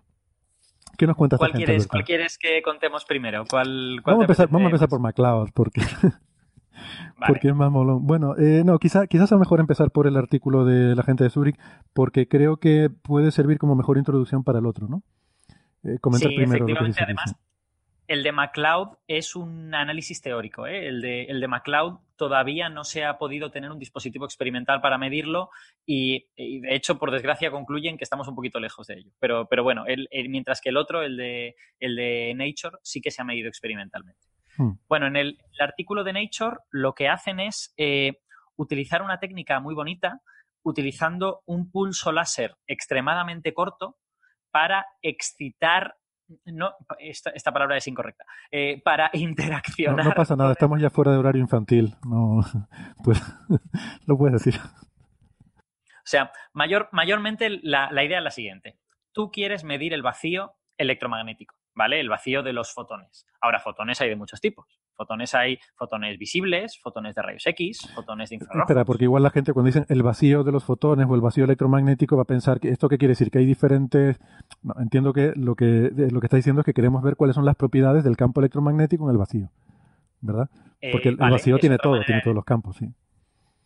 ¿Qué nos cuenta esta ¿Cuál gente? quieres, cuál quieres que contemos primero? ¿Cuál, cuál Vamos a empezar, vamos a empezar por MacLeod, porque, <laughs> porque es más molón. Bueno, eh, no, quizá, quizás sea mejor empezar por el artículo de la gente de Zurich, porque creo que puede servir como mejor introducción para el otro, ¿no? Eh, comentar Sí, primero lo que se además, dice. El de MacLeod es un análisis teórico. ¿eh? El, de, el de MacLeod todavía no se ha podido tener un dispositivo experimental para medirlo y, y, de hecho, por desgracia, concluyen que estamos un poquito lejos de ello. Pero, pero bueno, el, el- mientras que el otro, el de, el de Nature, sí que se ha medido experimentalmente. Hmm. Bueno, en el, el artículo de Nature lo que hacen es eh, utilizar una técnica muy bonita, utilizando un pulso láser extremadamente corto para excitar. No, esta, esta palabra es incorrecta. eh, para <laughs> No, interaccionar. no pasa nada, estamos ya fuera de horario infantil. No, <laughs> pues <laughs> lo puedes decir. O sea, mayor, mayormente la, la idea es la siguiente. Tú quieres medir el vacío electromagnético, ¿vale? El vacío de los fotones. Ahora, fotones hay de muchos tipos. Fotones hay fotones visibles, fotones de rayos X, fotones de infrarrojos. Espera, porque igual la gente cuando dicen el vacío de los fotones o el vacío electromagnético va a pensar que esto qué quiere decir que hay diferentes. No, entiendo que lo que eh, lo que está diciendo es que queremos ver cuáles son las propiedades del campo electromagnético en el vacío, ¿verdad? Eh, Porque el, el vale, vacío tiene todo, manera tiene todos los campos, sí.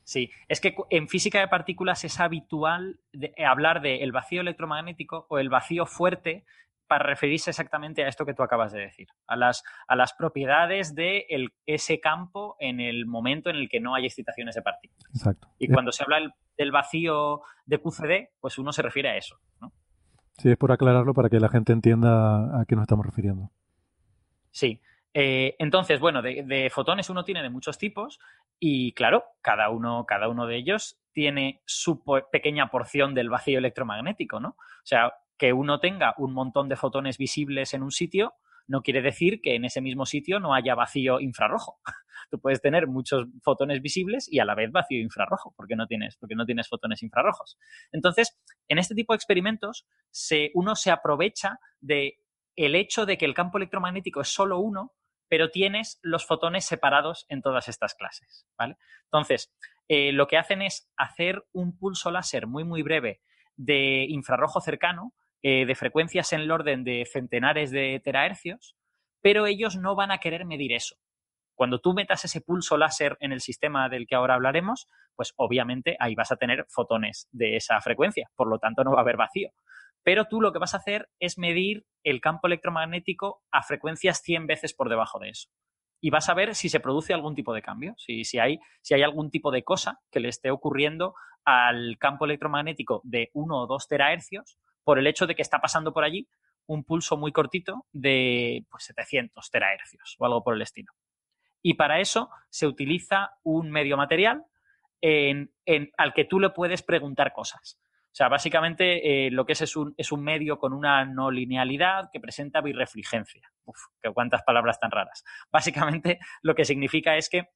Sí, es que en física de partículas es habitual de- eh, hablar de el vacío electromagnético o el vacío fuerte para referirse exactamente a esto que tú acabas de decir, a las, a las propiedades de el- ese campo en el momento en el que no hay excitaciones de partículas. Exacto. Y Es- cuando se habla el- del vacío de QCD, pues uno se refiere a eso. ¿no? Sí, es por aclararlo para que la gente entienda a qué nos estamos refiriendo. Sí. Eh, entonces, bueno, de, de fotones uno tiene de muchos tipos y claro, cada uno, cada uno de ellos tiene su po- pequeña porción del vacío electromagnético, ¿no? O sea, que uno tenga un montón de fotones visibles en un sitio no quiere decir que en ese mismo sitio no haya vacío infrarrojo. <laughs> Tú puedes tener muchos fotones visibles y a la vez vacío infrarrojo, porque no tienes, porque no tienes fotones infrarrojos. Entonces, en este tipo de experimentos, se, uno se aprovecha de hecho de que el campo electromagnético es solo uno, pero tienes los fotones separados en todas estas clases. ¿vale? Entonces, eh, lo que hacen es hacer un pulso láser muy, muy breve de infrarrojo cercano, eh, de frecuencias en el orden de centenares de terahercios, pero ellos no van a querer medir eso. Cuando tú metas ese pulso láser en el sistema del que ahora hablaremos, pues obviamente ahí vas a tener fotones de esa frecuencia, por lo tanto no va a haber vacío. Pero tú lo que vas a hacer es medir el campo electromagnético a frecuencias 100 veces por debajo de eso. Y vas a ver si se produce algún tipo de cambio, si, si, hay, si hay algún tipo de cosa que le esté ocurriendo al campo electromagnético de 1 o 2 terahercios por el hecho de que está pasando por allí un pulso muy cortito de pues, 700 terahercios o algo por el estilo. Y para eso se utiliza un medio material en, al que tú le puedes preguntar cosas. O sea, básicamente eh, lo que es es un, es un medio con una no linealidad que presenta birrefringencia. Uf, cuántas palabras tan raras. <laughs> Básicamente lo que significa es que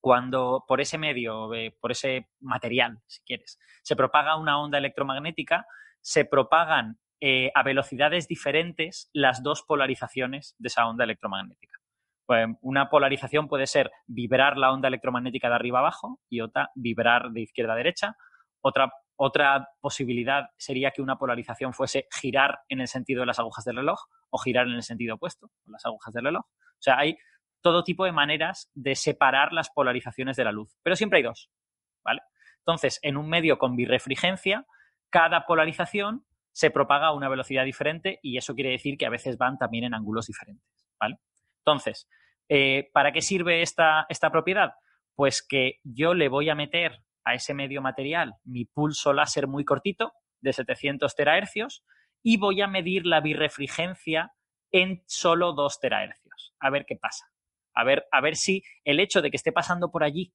cuando por ese medio, eh, por ese material, si quieres, se propaga una onda electromagnética, se propagan eh, a velocidades diferentes las dos polarizaciones de esa onda electromagnética. Pues una polarización puede ser vibrar la onda electromagnética de arriba abajo y otra vibrar de izquierda a derecha. Otra, otra posibilidad sería que una polarización fuese girar en el sentido de las agujas del reloj o girar en el sentido opuesto las agujas del reloj. O sea, hay todo tipo de maneras de separar las polarizaciones de la luz, pero siempre hay dos, ¿vale? Entonces, en un medio con birrefringencia, cada polarización se propaga a una velocidad diferente y eso quiere decir que a veces van también en ángulos diferentes, ¿vale? Entonces, eh, ¿para qué sirve esta, esta propiedad? Pues que yo le voy a meter a ese medio material mi pulso láser muy cortito de 700 terahercios y voy a medir la birrefringencia en solo 2 terahercios. A ver qué pasa. A ver, a ver si el hecho de que esté pasando por allí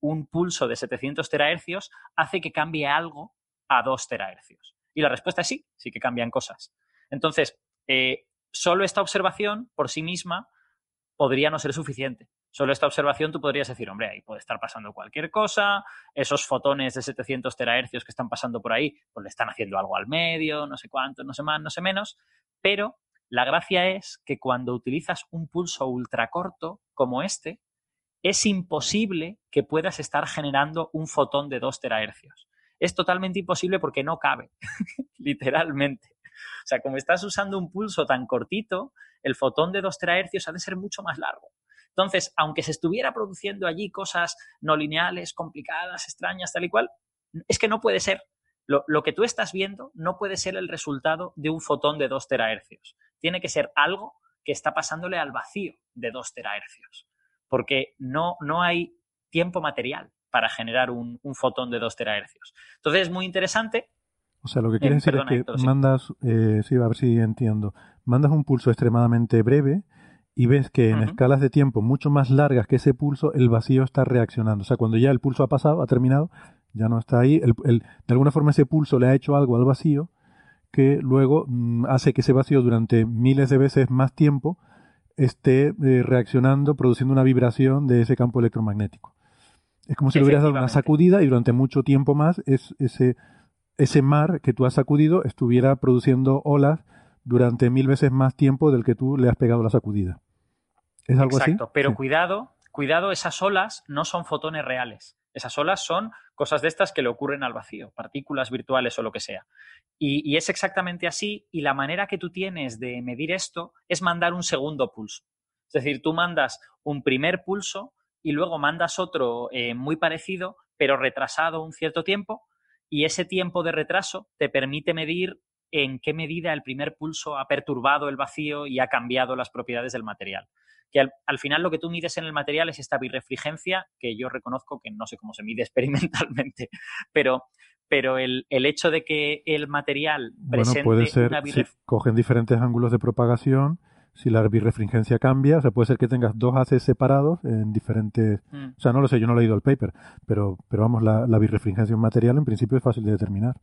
un pulso de 700 terahercios hace que cambie algo a 2 terahercios. Y la respuesta es sí, sí que cambian cosas. Entonces, eh, solo esta observación por sí misma podría no ser suficiente. Solo esta observación tú podrías decir, hombre, ahí puede estar pasando cualquier cosa, esos fotones de 700 terahercios que están pasando por ahí, pues le están haciendo algo al medio, no sé cuánto, no sé más, no sé menos, pero la gracia es que cuando utilizas un pulso ultracorto como este, es imposible que puedas estar generando un fotón de 2 terahercios. Es totalmente imposible porque no cabe, <laughs> literalmente. O sea, como estás usando un pulso tan cortito, el fotón de 2 terahercios ha de ser mucho más largo. Entonces, aunque se estuviera produciendo allí cosas no lineales, complicadas, extrañas, tal y cual, es que no puede ser. Lo, que tú estás viendo no puede ser el resultado de un fotón de 2 terahercios. Tiene que ser algo que está pasándole al vacío de 2 terahercios. Porque no, no hay tiempo material para generar un, un fotón de 2 terahercios. Entonces es muy interesante. O sea, lo que quieres Eh, decir perdona, es que Héctor, sí. mandas, eh, sí, a ver si entiendo, mandas un pulso extremadamente breve y ves que en escalas de tiempo mucho más largas que ese pulso, el vacío está reaccionando. O sea, cuando ya el pulso ha pasado, ha terminado, ya no está ahí, el- el- de alguna forma ese pulso le ha hecho algo al vacío que luego mm, hace que ese vacío durante miles de veces más tiempo esté eh, reaccionando, produciendo una vibración de ese campo electromagnético. Es como si le hubieras dado una sacudida y durante mucho tiempo más es, ese, ese mar que tú has sacudido estuviera produciendo olas durante mil veces más tiempo del que tú le has pegado la sacudida. ¿Es algo Exacto, así? pero Sí. cuidado, cuidado, esas olas no son fotones reales. Esas olas son cosas de estas que le ocurren al vacío, partículas virtuales o lo que sea. Y, y es exactamente así, y la manera que tú tienes de medir esto es mandar un segundo pulso. Es decir, tú mandas un primer pulso y luego mandas otro eh, muy parecido, pero retrasado un cierto tiempo, y ese tiempo de retraso te permite medir en qué medida el primer pulso ha perturbado el vacío y ha cambiado las propiedades del material. Que al, al final lo que tú mides en el material es esta birrefringencia, que yo reconozco que no sé cómo se mide <laughs> experimentalmente, pero, pero el, el hecho de que el material Bueno, presente puede ser, una si birref- cogen diferentes ángulos de propagación, si la birrefringencia cambia, o sea, puede ser que tengas dos haces separados en diferentes... Mm. O sea, no lo sé, yo no he leído el paper, pero, pero vamos, la, la birrefringencia en material en principio es fácil de determinar.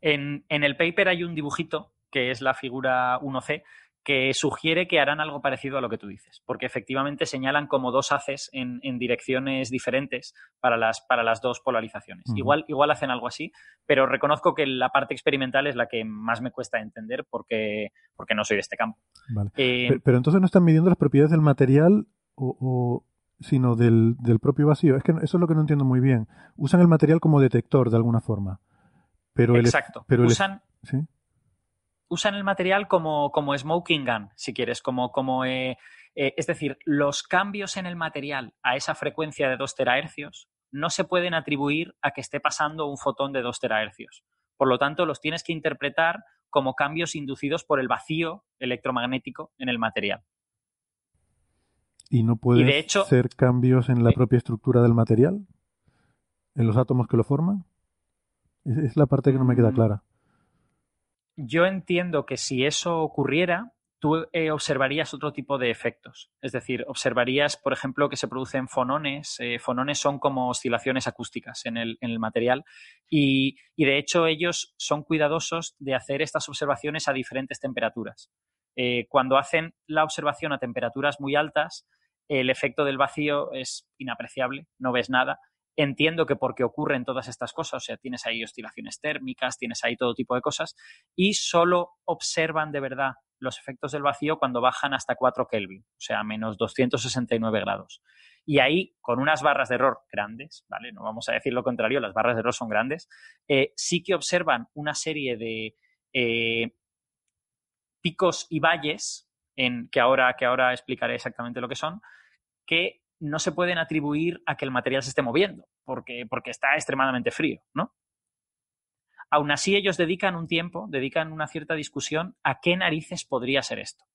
En, en el paper hay un dibujito, que es la figura 1C, que sugiere que harán algo parecido a lo que tú dices, porque efectivamente señalan como dos haces en, en direcciones diferentes para las, para las dos polarizaciones. Igual, igual hacen algo así, pero reconozco que la parte experimental es la que más me cuesta entender porque, porque no soy de este campo. Vale. Eh, Pero, pero entonces no están midiendo las propiedades del material o, o- sino del, del propio vacío. Es que eso es lo que no entiendo muy bien. Usan el material como detector de alguna forma. Pero el, Exacto. pero el- Usan, ¿sí? Usan el material como, como smoking gun, si quieres, como, como eh, eh, es decir, los cambios en el material a esa frecuencia de 2 terahercios no se pueden atribuir a que esté pasando un fotón de 2 terahercios. Por lo tanto, los tienes que interpretar como cambios inducidos por el vacío electromagnético en el material. y no pueden de hecho- ser cambios en la propia estructura del material, en los átomos que lo forman. Es, es la parte que no me queda Mm. clara. Yo entiendo que si eso ocurriera, tú eh, observarías otro tipo de efectos. Es decir, observarías, por ejemplo, que se producen fonones. Eh, fonones son como oscilaciones acústicas en el, material. Y, y, de hecho, ellos son cuidadosos de hacer estas observaciones a diferentes temperaturas. Eh, cuando hacen la observación a temperaturas muy altas, el efecto del vacío es inapreciable, no ves nada. Entiendo que porque ocurren todas estas cosas, o sea, tienes ahí oscilaciones térmicas, tienes ahí todo tipo de cosas, y solo observan de verdad los efectos del vacío cuando bajan hasta 4 Kelvin, o sea, menos 269 grados. Y ahí, con unas barras de error grandes, ¿vale? No vamos a decir lo contrario, las barras de error son grandes, eh, sí que observan una serie de eh, picos y valles, que, ahora, que ahora explicaré exactamente lo que son, que no se pueden atribuir a que el material se esté moviendo, porque, porque está extremadamente frío, ¿no? Aún así, ellos dedican un tiempo, dedican una cierta discusión a qué narices podría ser esto.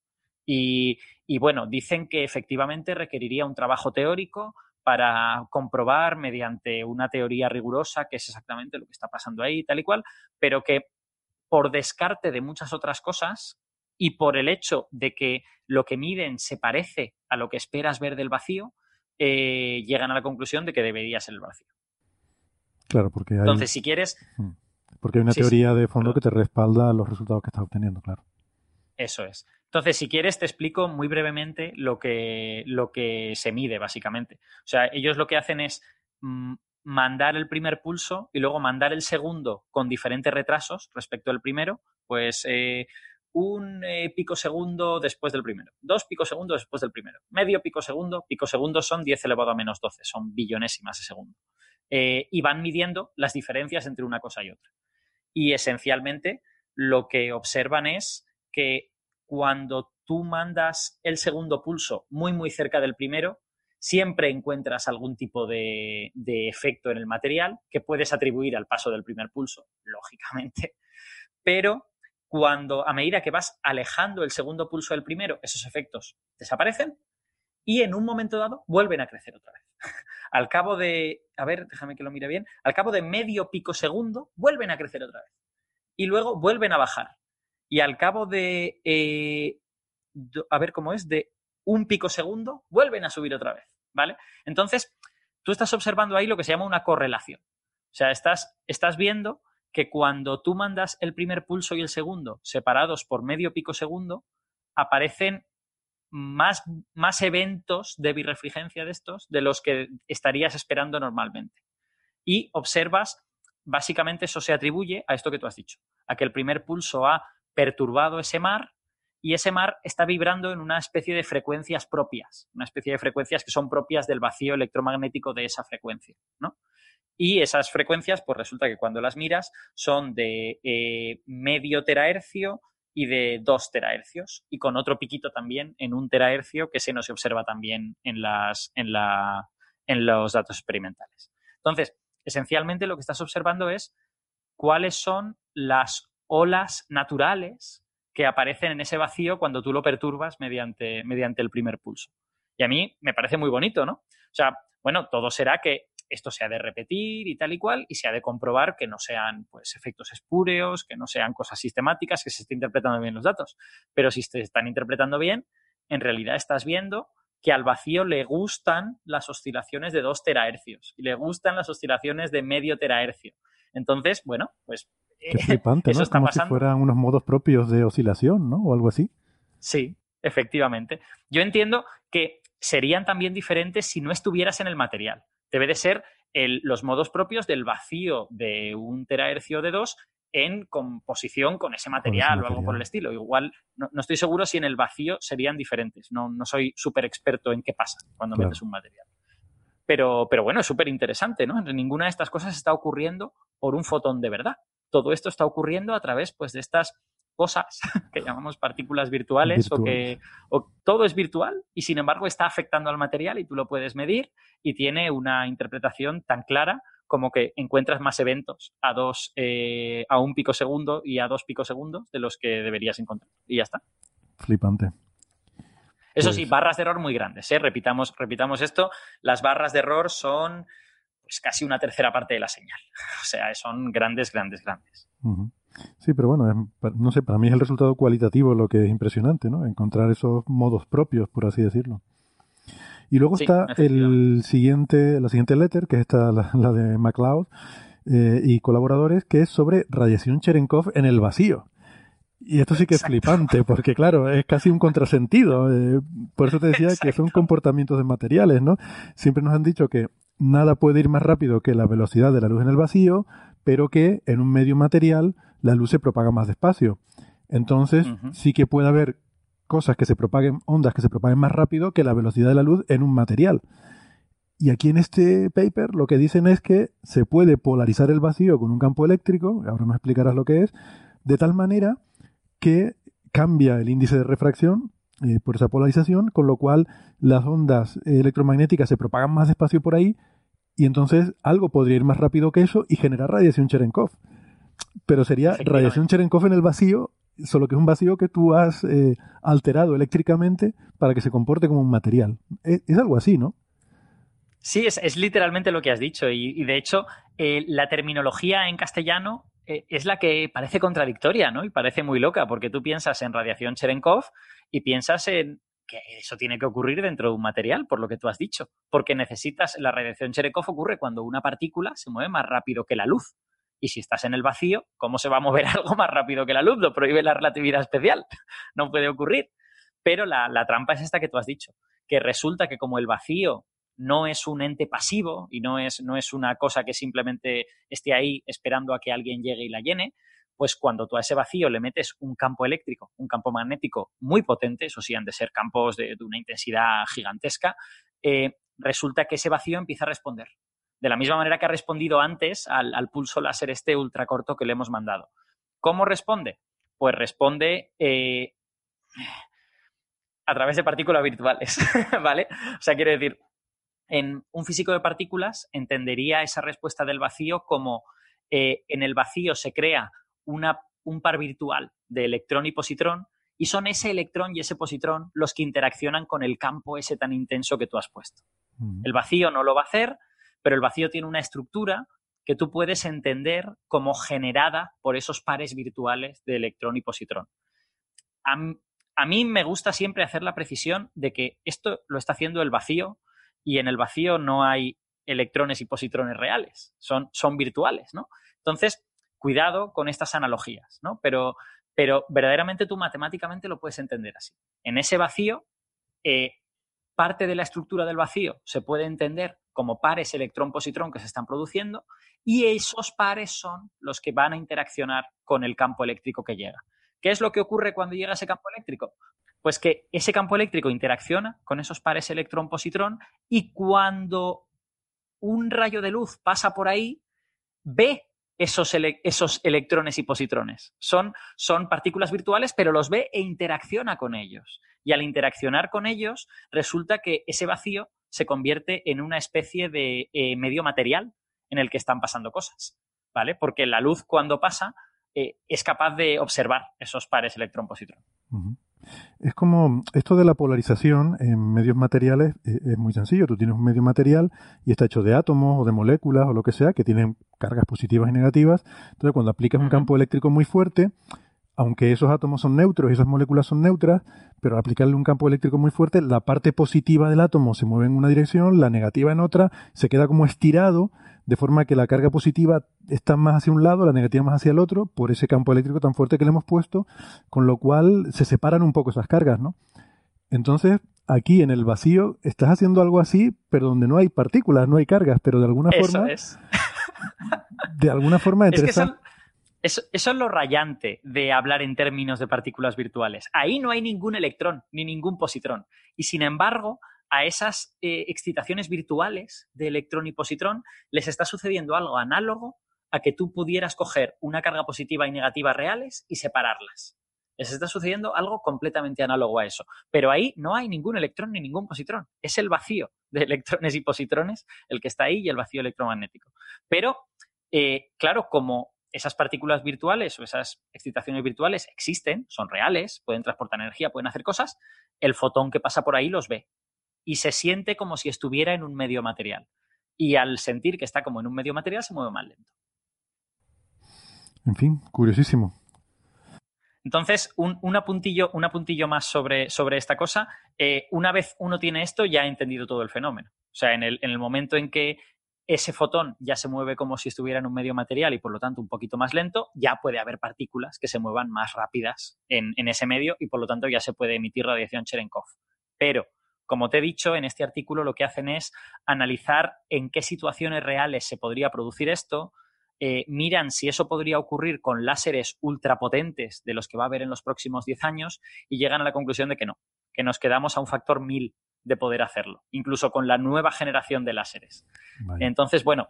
Y, y, bueno, dicen que efectivamente requeriría un trabajo teórico para comprobar mediante una teoría rigurosa qué es exactamente lo que está pasando ahí, tal y cual, pero que por descarte de muchas otras cosas y por el hecho de que lo que miden se parece a lo que esperas ver del vacío, eh, llegan a la conclusión de que debería ser el vacío. Claro, porque hay, Entonces, si quieres... porque hay una Sí, teoría sí, de fondo que te respalda los resultados que estás obteniendo, claro. Eso es. Entonces, si quieres, te explico muy brevemente lo que, lo que se mide, básicamente. O sea, ellos lo que hacen es mm, mandar el primer pulso y luego mandar el segundo con diferentes retrasos respecto al primero, pues eh, un eh, pico segundo después del primero, dos picosegundos después del primero, medio pico segundo, pico segundos son 10 elevado a menos 12, son billonésimas de segundo. Eh, y van midiendo las diferencias entre una cosa y otra. Y esencialmente lo que observan es que cuando tú mandas el segundo pulso muy, muy cerca del primero, siempre encuentras algún tipo de, efecto en el material que puedes atribuir al paso del primer pulso, lógicamente. Pero cuando, a medida que vas alejando el segundo pulso del primero, esos efectos desaparecen y en un momento dado vuelven a crecer otra vez. <laughs> al cabo de, a ver, déjame que lo mire bien, al cabo de medio pico segundo vuelven a crecer otra vez. Y luego vuelven a bajar. Y al cabo de, eh, a ver cómo es, de un picosegundo, vuelven a subir otra vez, ¿vale? Entonces, tú estás observando ahí lo que se llama una correlación. O sea, estás, estás viendo que cuando tú mandas el primer pulso y el segundo separados por medio picosegundo, aparecen más, más eventos de birrefringencia de estos de los que estarías esperando normalmente. Y observas, básicamente eso se atribuye a esto que tú has dicho, a que el primer pulso ha perturbado ese mar y ese mar está vibrando en una especie de frecuencias propias, una especie de frecuencias que son propias del vacío electromagnético de esa frecuencia, ¿no? Y esas frecuencias, pues resulta que cuando las miras son de eh, medio terahercio y de dos terahercios, y con otro piquito también en un terahercio que se nos observa también en, las, en, en los datos experimentales. Entonces, esencialmente lo que estás observando es cuáles son las olas naturales que aparecen en ese vacío cuando tú lo perturbas mediante, mediante el primer pulso. Y a mí me parece muy bonito, ¿no? O sea, bueno, todo será que esto se ha de repetir y tal y cual, y se ha de comprobar que no sean pues, efectos espúreos, que no sean cosas sistemáticas, que se esté interpretando bien los datos. Pero si se están interpretando bien, en realidad estás viendo que al vacío le gustan las oscilaciones de 2 terahercios y le gustan las oscilaciones de medio terahercio. Entonces, bueno, pues Qué flipante, <laughs> ¿no? Como si fueran unos modos propios de oscilación, ¿no? O algo así. Sí, efectivamente. Yo entiendo que serían también diferentes si no estuvieras en el material. Debe de ser los modos propios del vacío de un terahercio de 2 en composición con ese material, o algo por el estilo. Igual, no, estoy seguro si en el vacío serían diferentes. No, no soy súper experto en qué pasa cuando metes un material. Pero, pero bueno, es súper interesante, ¿no? Ninguna de estas cosas está ocurriendo por un fotón de verdad todo esto está ocurriendo a través pues, de estas cosas <laughs> que llamamos partículas virtuales, o que todo es virtual y sin embargo está afectando al material y tú lo puedes medir y tiene una interpretación tan clara como que encuentras más eventos a dos eh, a un picosegundo y a dos picosegundos de los que deberías encontrar y ya está flipante eso sí pues barras de error muy grandes ¿eh? repitamos repitamos esto las barras de error son pues casi una tercera parte de la señal. <laughs> O sea, son grandes, grandes, grandes. Sí, pero bueno, no sé, para mí es el resultado cualitativo lo que es impresionante, ¿no? Encontrar esos modos propios, por así decirlo. Y luego está el siguiente, la siguiente letter, que es esta, la, de MacLeod eh, y colaboradores, que es sobre radiación Cherenkov en el vacío. Y esto sí que es flipante, porque claro, es casi un contrasentido. Eh, por eso te decía que son comportamientos de materiales, ¿no? Siempre nos han dicho que nada puede ir más rápido que la velocidad de la luz en el vacío, pero que en un medio material la luz se propaga más despacio. Entonces, sí que puede haber cosas que se propaguen, ondas que se propaguen más rápido que la velocidad de la luz en un material. Y aquí en este paper lo que dicen es que se puede polarizar el vacío con un campo eléctrico, ahora nos explicarás lo que es, de tal manera que cambia el índice de refracción eh, por esa polarización, con lo cual las ondas electromagnéticas se propagan más despacio por ahí y entonces algo podría ir más rápido que eso y generar radiación Cherenkov. Pero sería radiación Cherenkov en el vacío, solo que es un vacío que tú has eh, alterado eléctricamente para que se comporte como un material. Es, algo así, ¿no? Sí, es, literalmente lo que has dicho. Y, de hecho, eh, la terminología en castellano eh, es la que parece contradictoria, ¿no? Y parece muy loca, porque tú piensas en radiación Cherenkov y piensas en que eso tiene que ocurrir dentro de un material, por lo que tú has dicho, porque necesitas, la radiación Cherenkov ocurre cuando una partícula se mueve más rápido que la luz. Y si estás en el vacío, ¿cómo se va a mover <laughs> algo más rápido que la luz? Lo prohíbe la relatividad especial. <laughs> No puede ocurrir. Pero la, la trampa es esta que tú has dicho, que resulta que como el vacío no es un ente pasivo y no es, no es una cosa que simplemente esté ahí esperando a que alguien llegue y la llene, pues cuando tú a ese vacío le metes un campo eléctrico, un campo magnético muy potente, eso sí, han de ser campos de, una intensidad gigantesca, eh, resulta que ese vacío empieza a responder. De la misma manera que ha respondido antes al, pulso láser este ultracorto que le hemos mandado. ¿Cómo responde? Pues responde eh, a través de partículas virtuales, <laughs> ¿vale? O sea, quiere decir, en un físico de partículas entendería esa respuesta del vacío como eh, en el vacío se crea una, un par virtual de electrón y positrón y son ese electrón y ese positrón los que interaccionan con el campo ese tan intenso que tú has puesto. El vacío no lo va a hacer, pero el vacío tiene una estructura que tú puedes entender como generada por esos pares virtuales de electrón y positrón. a mí me gusta siempre hacer la precisión de que esto lo está haciendo el vacío y en el vacío no hay electrones y positrones reales, son, son virtuales, ¿no? Entonces, cuidado con estas analogías, ¿no? Pero, pero verdaderamente tú matemáticamente lo puedes entender así. En ese vacío, eh, parte de la estructura del vacío se puede entender como pares electrón-positrón que se están produciendo y esos pares son los que van a interaccionar con el campo eléctrico que llega. ¿Qué es lo que ocurre cuando llega ese campo eléctrico? Pues que ese campo eléctrico interacciona con esos pares electrón-positrón y cuando un rayo de luz pasa por ahí, ve esos, esos electrones y positrones. Son, son partículas virtuales, pero los ve e interacciona con ellos. Y al interaccionar con ellos, resulta que ese vacío se convierte en una especie de eh, medio material en el que están pasando cosas, ¿vale? Porque la luz cuando pasa eh, es capaz de observar esos pares electrón-positrón. Es como esto de la polarización en medios materiales eh, es muy sencillo. Tú tienes un medio material y está hecho de átomos o de moléculas o lo que sea que tienen cargas positivas y negativas. Entonces, cuando aplicas un campo eléctrico muy fuerte, aunque esos átomos son neutros y esas moléculas son neutras, pero al aplicarle un campo eléctrico muy fuerte, la parte positiva del átomo se mueve en una dirección, la negativa en otra, se queda como estirado, de forma que la carga positiva está más hacia un lado, la negativa más hacia el otro, por ese campo eléctrico tan fuerte que le hemos puesto, con lo cual se separan un poco esas cargas, ¿no? Entonces, aquí en el vacío estás haciendo algo así, pero donde no hay partículas, no hay cargas, pero de alguna Eso forma... Es. <laughs> De alguna forma Es que interesante. son- eso, eso es lo rayante de hablar en términos de partículas virtuales. Ahí no hay ningún electrón ni ningún positrón. Y sin embargo, a esas eh, excitaciones virtuales de electrón y positrón les está sucediendo algo análogo a que tú pudieras coger una carga positiva y negativa reales y separarlas. Les está sucediendo algo completamente análogo a eso. Pero ahí no hay ningún electrón ni ningún positrón. Es el vacío de electrones y positrones el que está ahí y el vacío electromagnético. Pero, eh, claro, como esas partículas virtuales o esas excitaciones virtuales existen, son reales, pueden transportar energía, pueden hacer cosas, el fotón que pasa por ahí los ve y se siente como si estuviera en un medio material. Y al sentir que está como en un medio material se mueve más lento. En fin, curiosísimo. Entonces, un, un apuntillo, un apuntillo más sobre, sobre esta cosa. Eh, una vez uno tiene esto, ya ha entendido todo el fenómeno. O sea, en el, en el momento en que ese fotón ya se mueve como si estuviera en un medio material y por lo tanto un poquito más lento, ya puede haber partículas que se muevan más rápidas en, en ese medio y por lo tanto ya se puede emitir radiación Cherenkov. Pero, como te he dicho, en este artículo lo que hacen es analizar en qué situaciones reales se podría producir esto, eh, miran si eso podría ocurrir con láseres ultrapotentes de los que va a haber en los próximos 10 años y llegan a la conclusión de que no, que nos quedamos a un factor 1000 de poder hacerlo, incluso con la nueva generación de láseres. Entonces, bueno,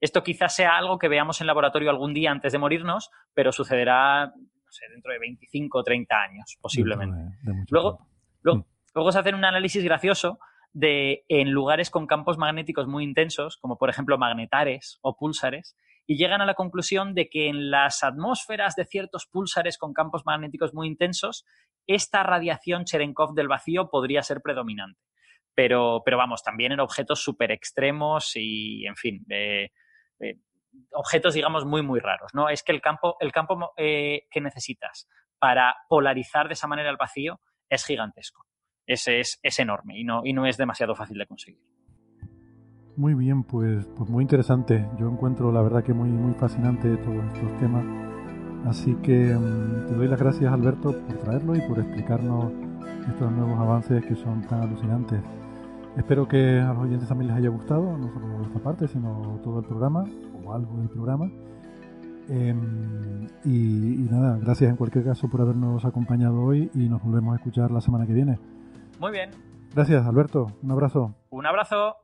esto quizás sea algo que veamos en laboratorio algún día antes de morirnos, pero sucederá, no sé, dentro de 25 o 30 años, posiblemente. De Luego, luego, luego se hacen un análisis gracioso de en lugares con campos magnéticos muy intensos, como por ejemplo magnetares o púlsares, y llegan a la conclusión de que en las atmósferas de ciertos púlsares con campos magnéticos muy intensos, esta radiación Cherenkov del vacío podría ser predominante. Pero, pero vamos, también en objetos súper extremos y, en fin, objetos, digamos, muy, muy raros. ¿no? Es que el campo, el campo eh, que necesitas para polarizar de esa manera el vacío es gigantesco. Ese es, es enorme y no, y no es demasiado fácil de conseguir. Muy bien, pues, pues muy interesante. Yo encuentro la verdad que muy, muy fascinante todos estos temas. Así que mm, te doy las gracias, Alberto, por traerlo y por explicarnos estos nuevos avances que son tan alucinantes. Espero que a los oyentes también les haya gustado, no solo esta parte, sino todo el programa, o algo del programa. Em, y, y nada, gracias en cualquier caso por habernos acompañado hoy y nos volvemos a escuchar la semana que viene. Muy bien. Gracias, Alberto. Un abrazo. Un abrazo.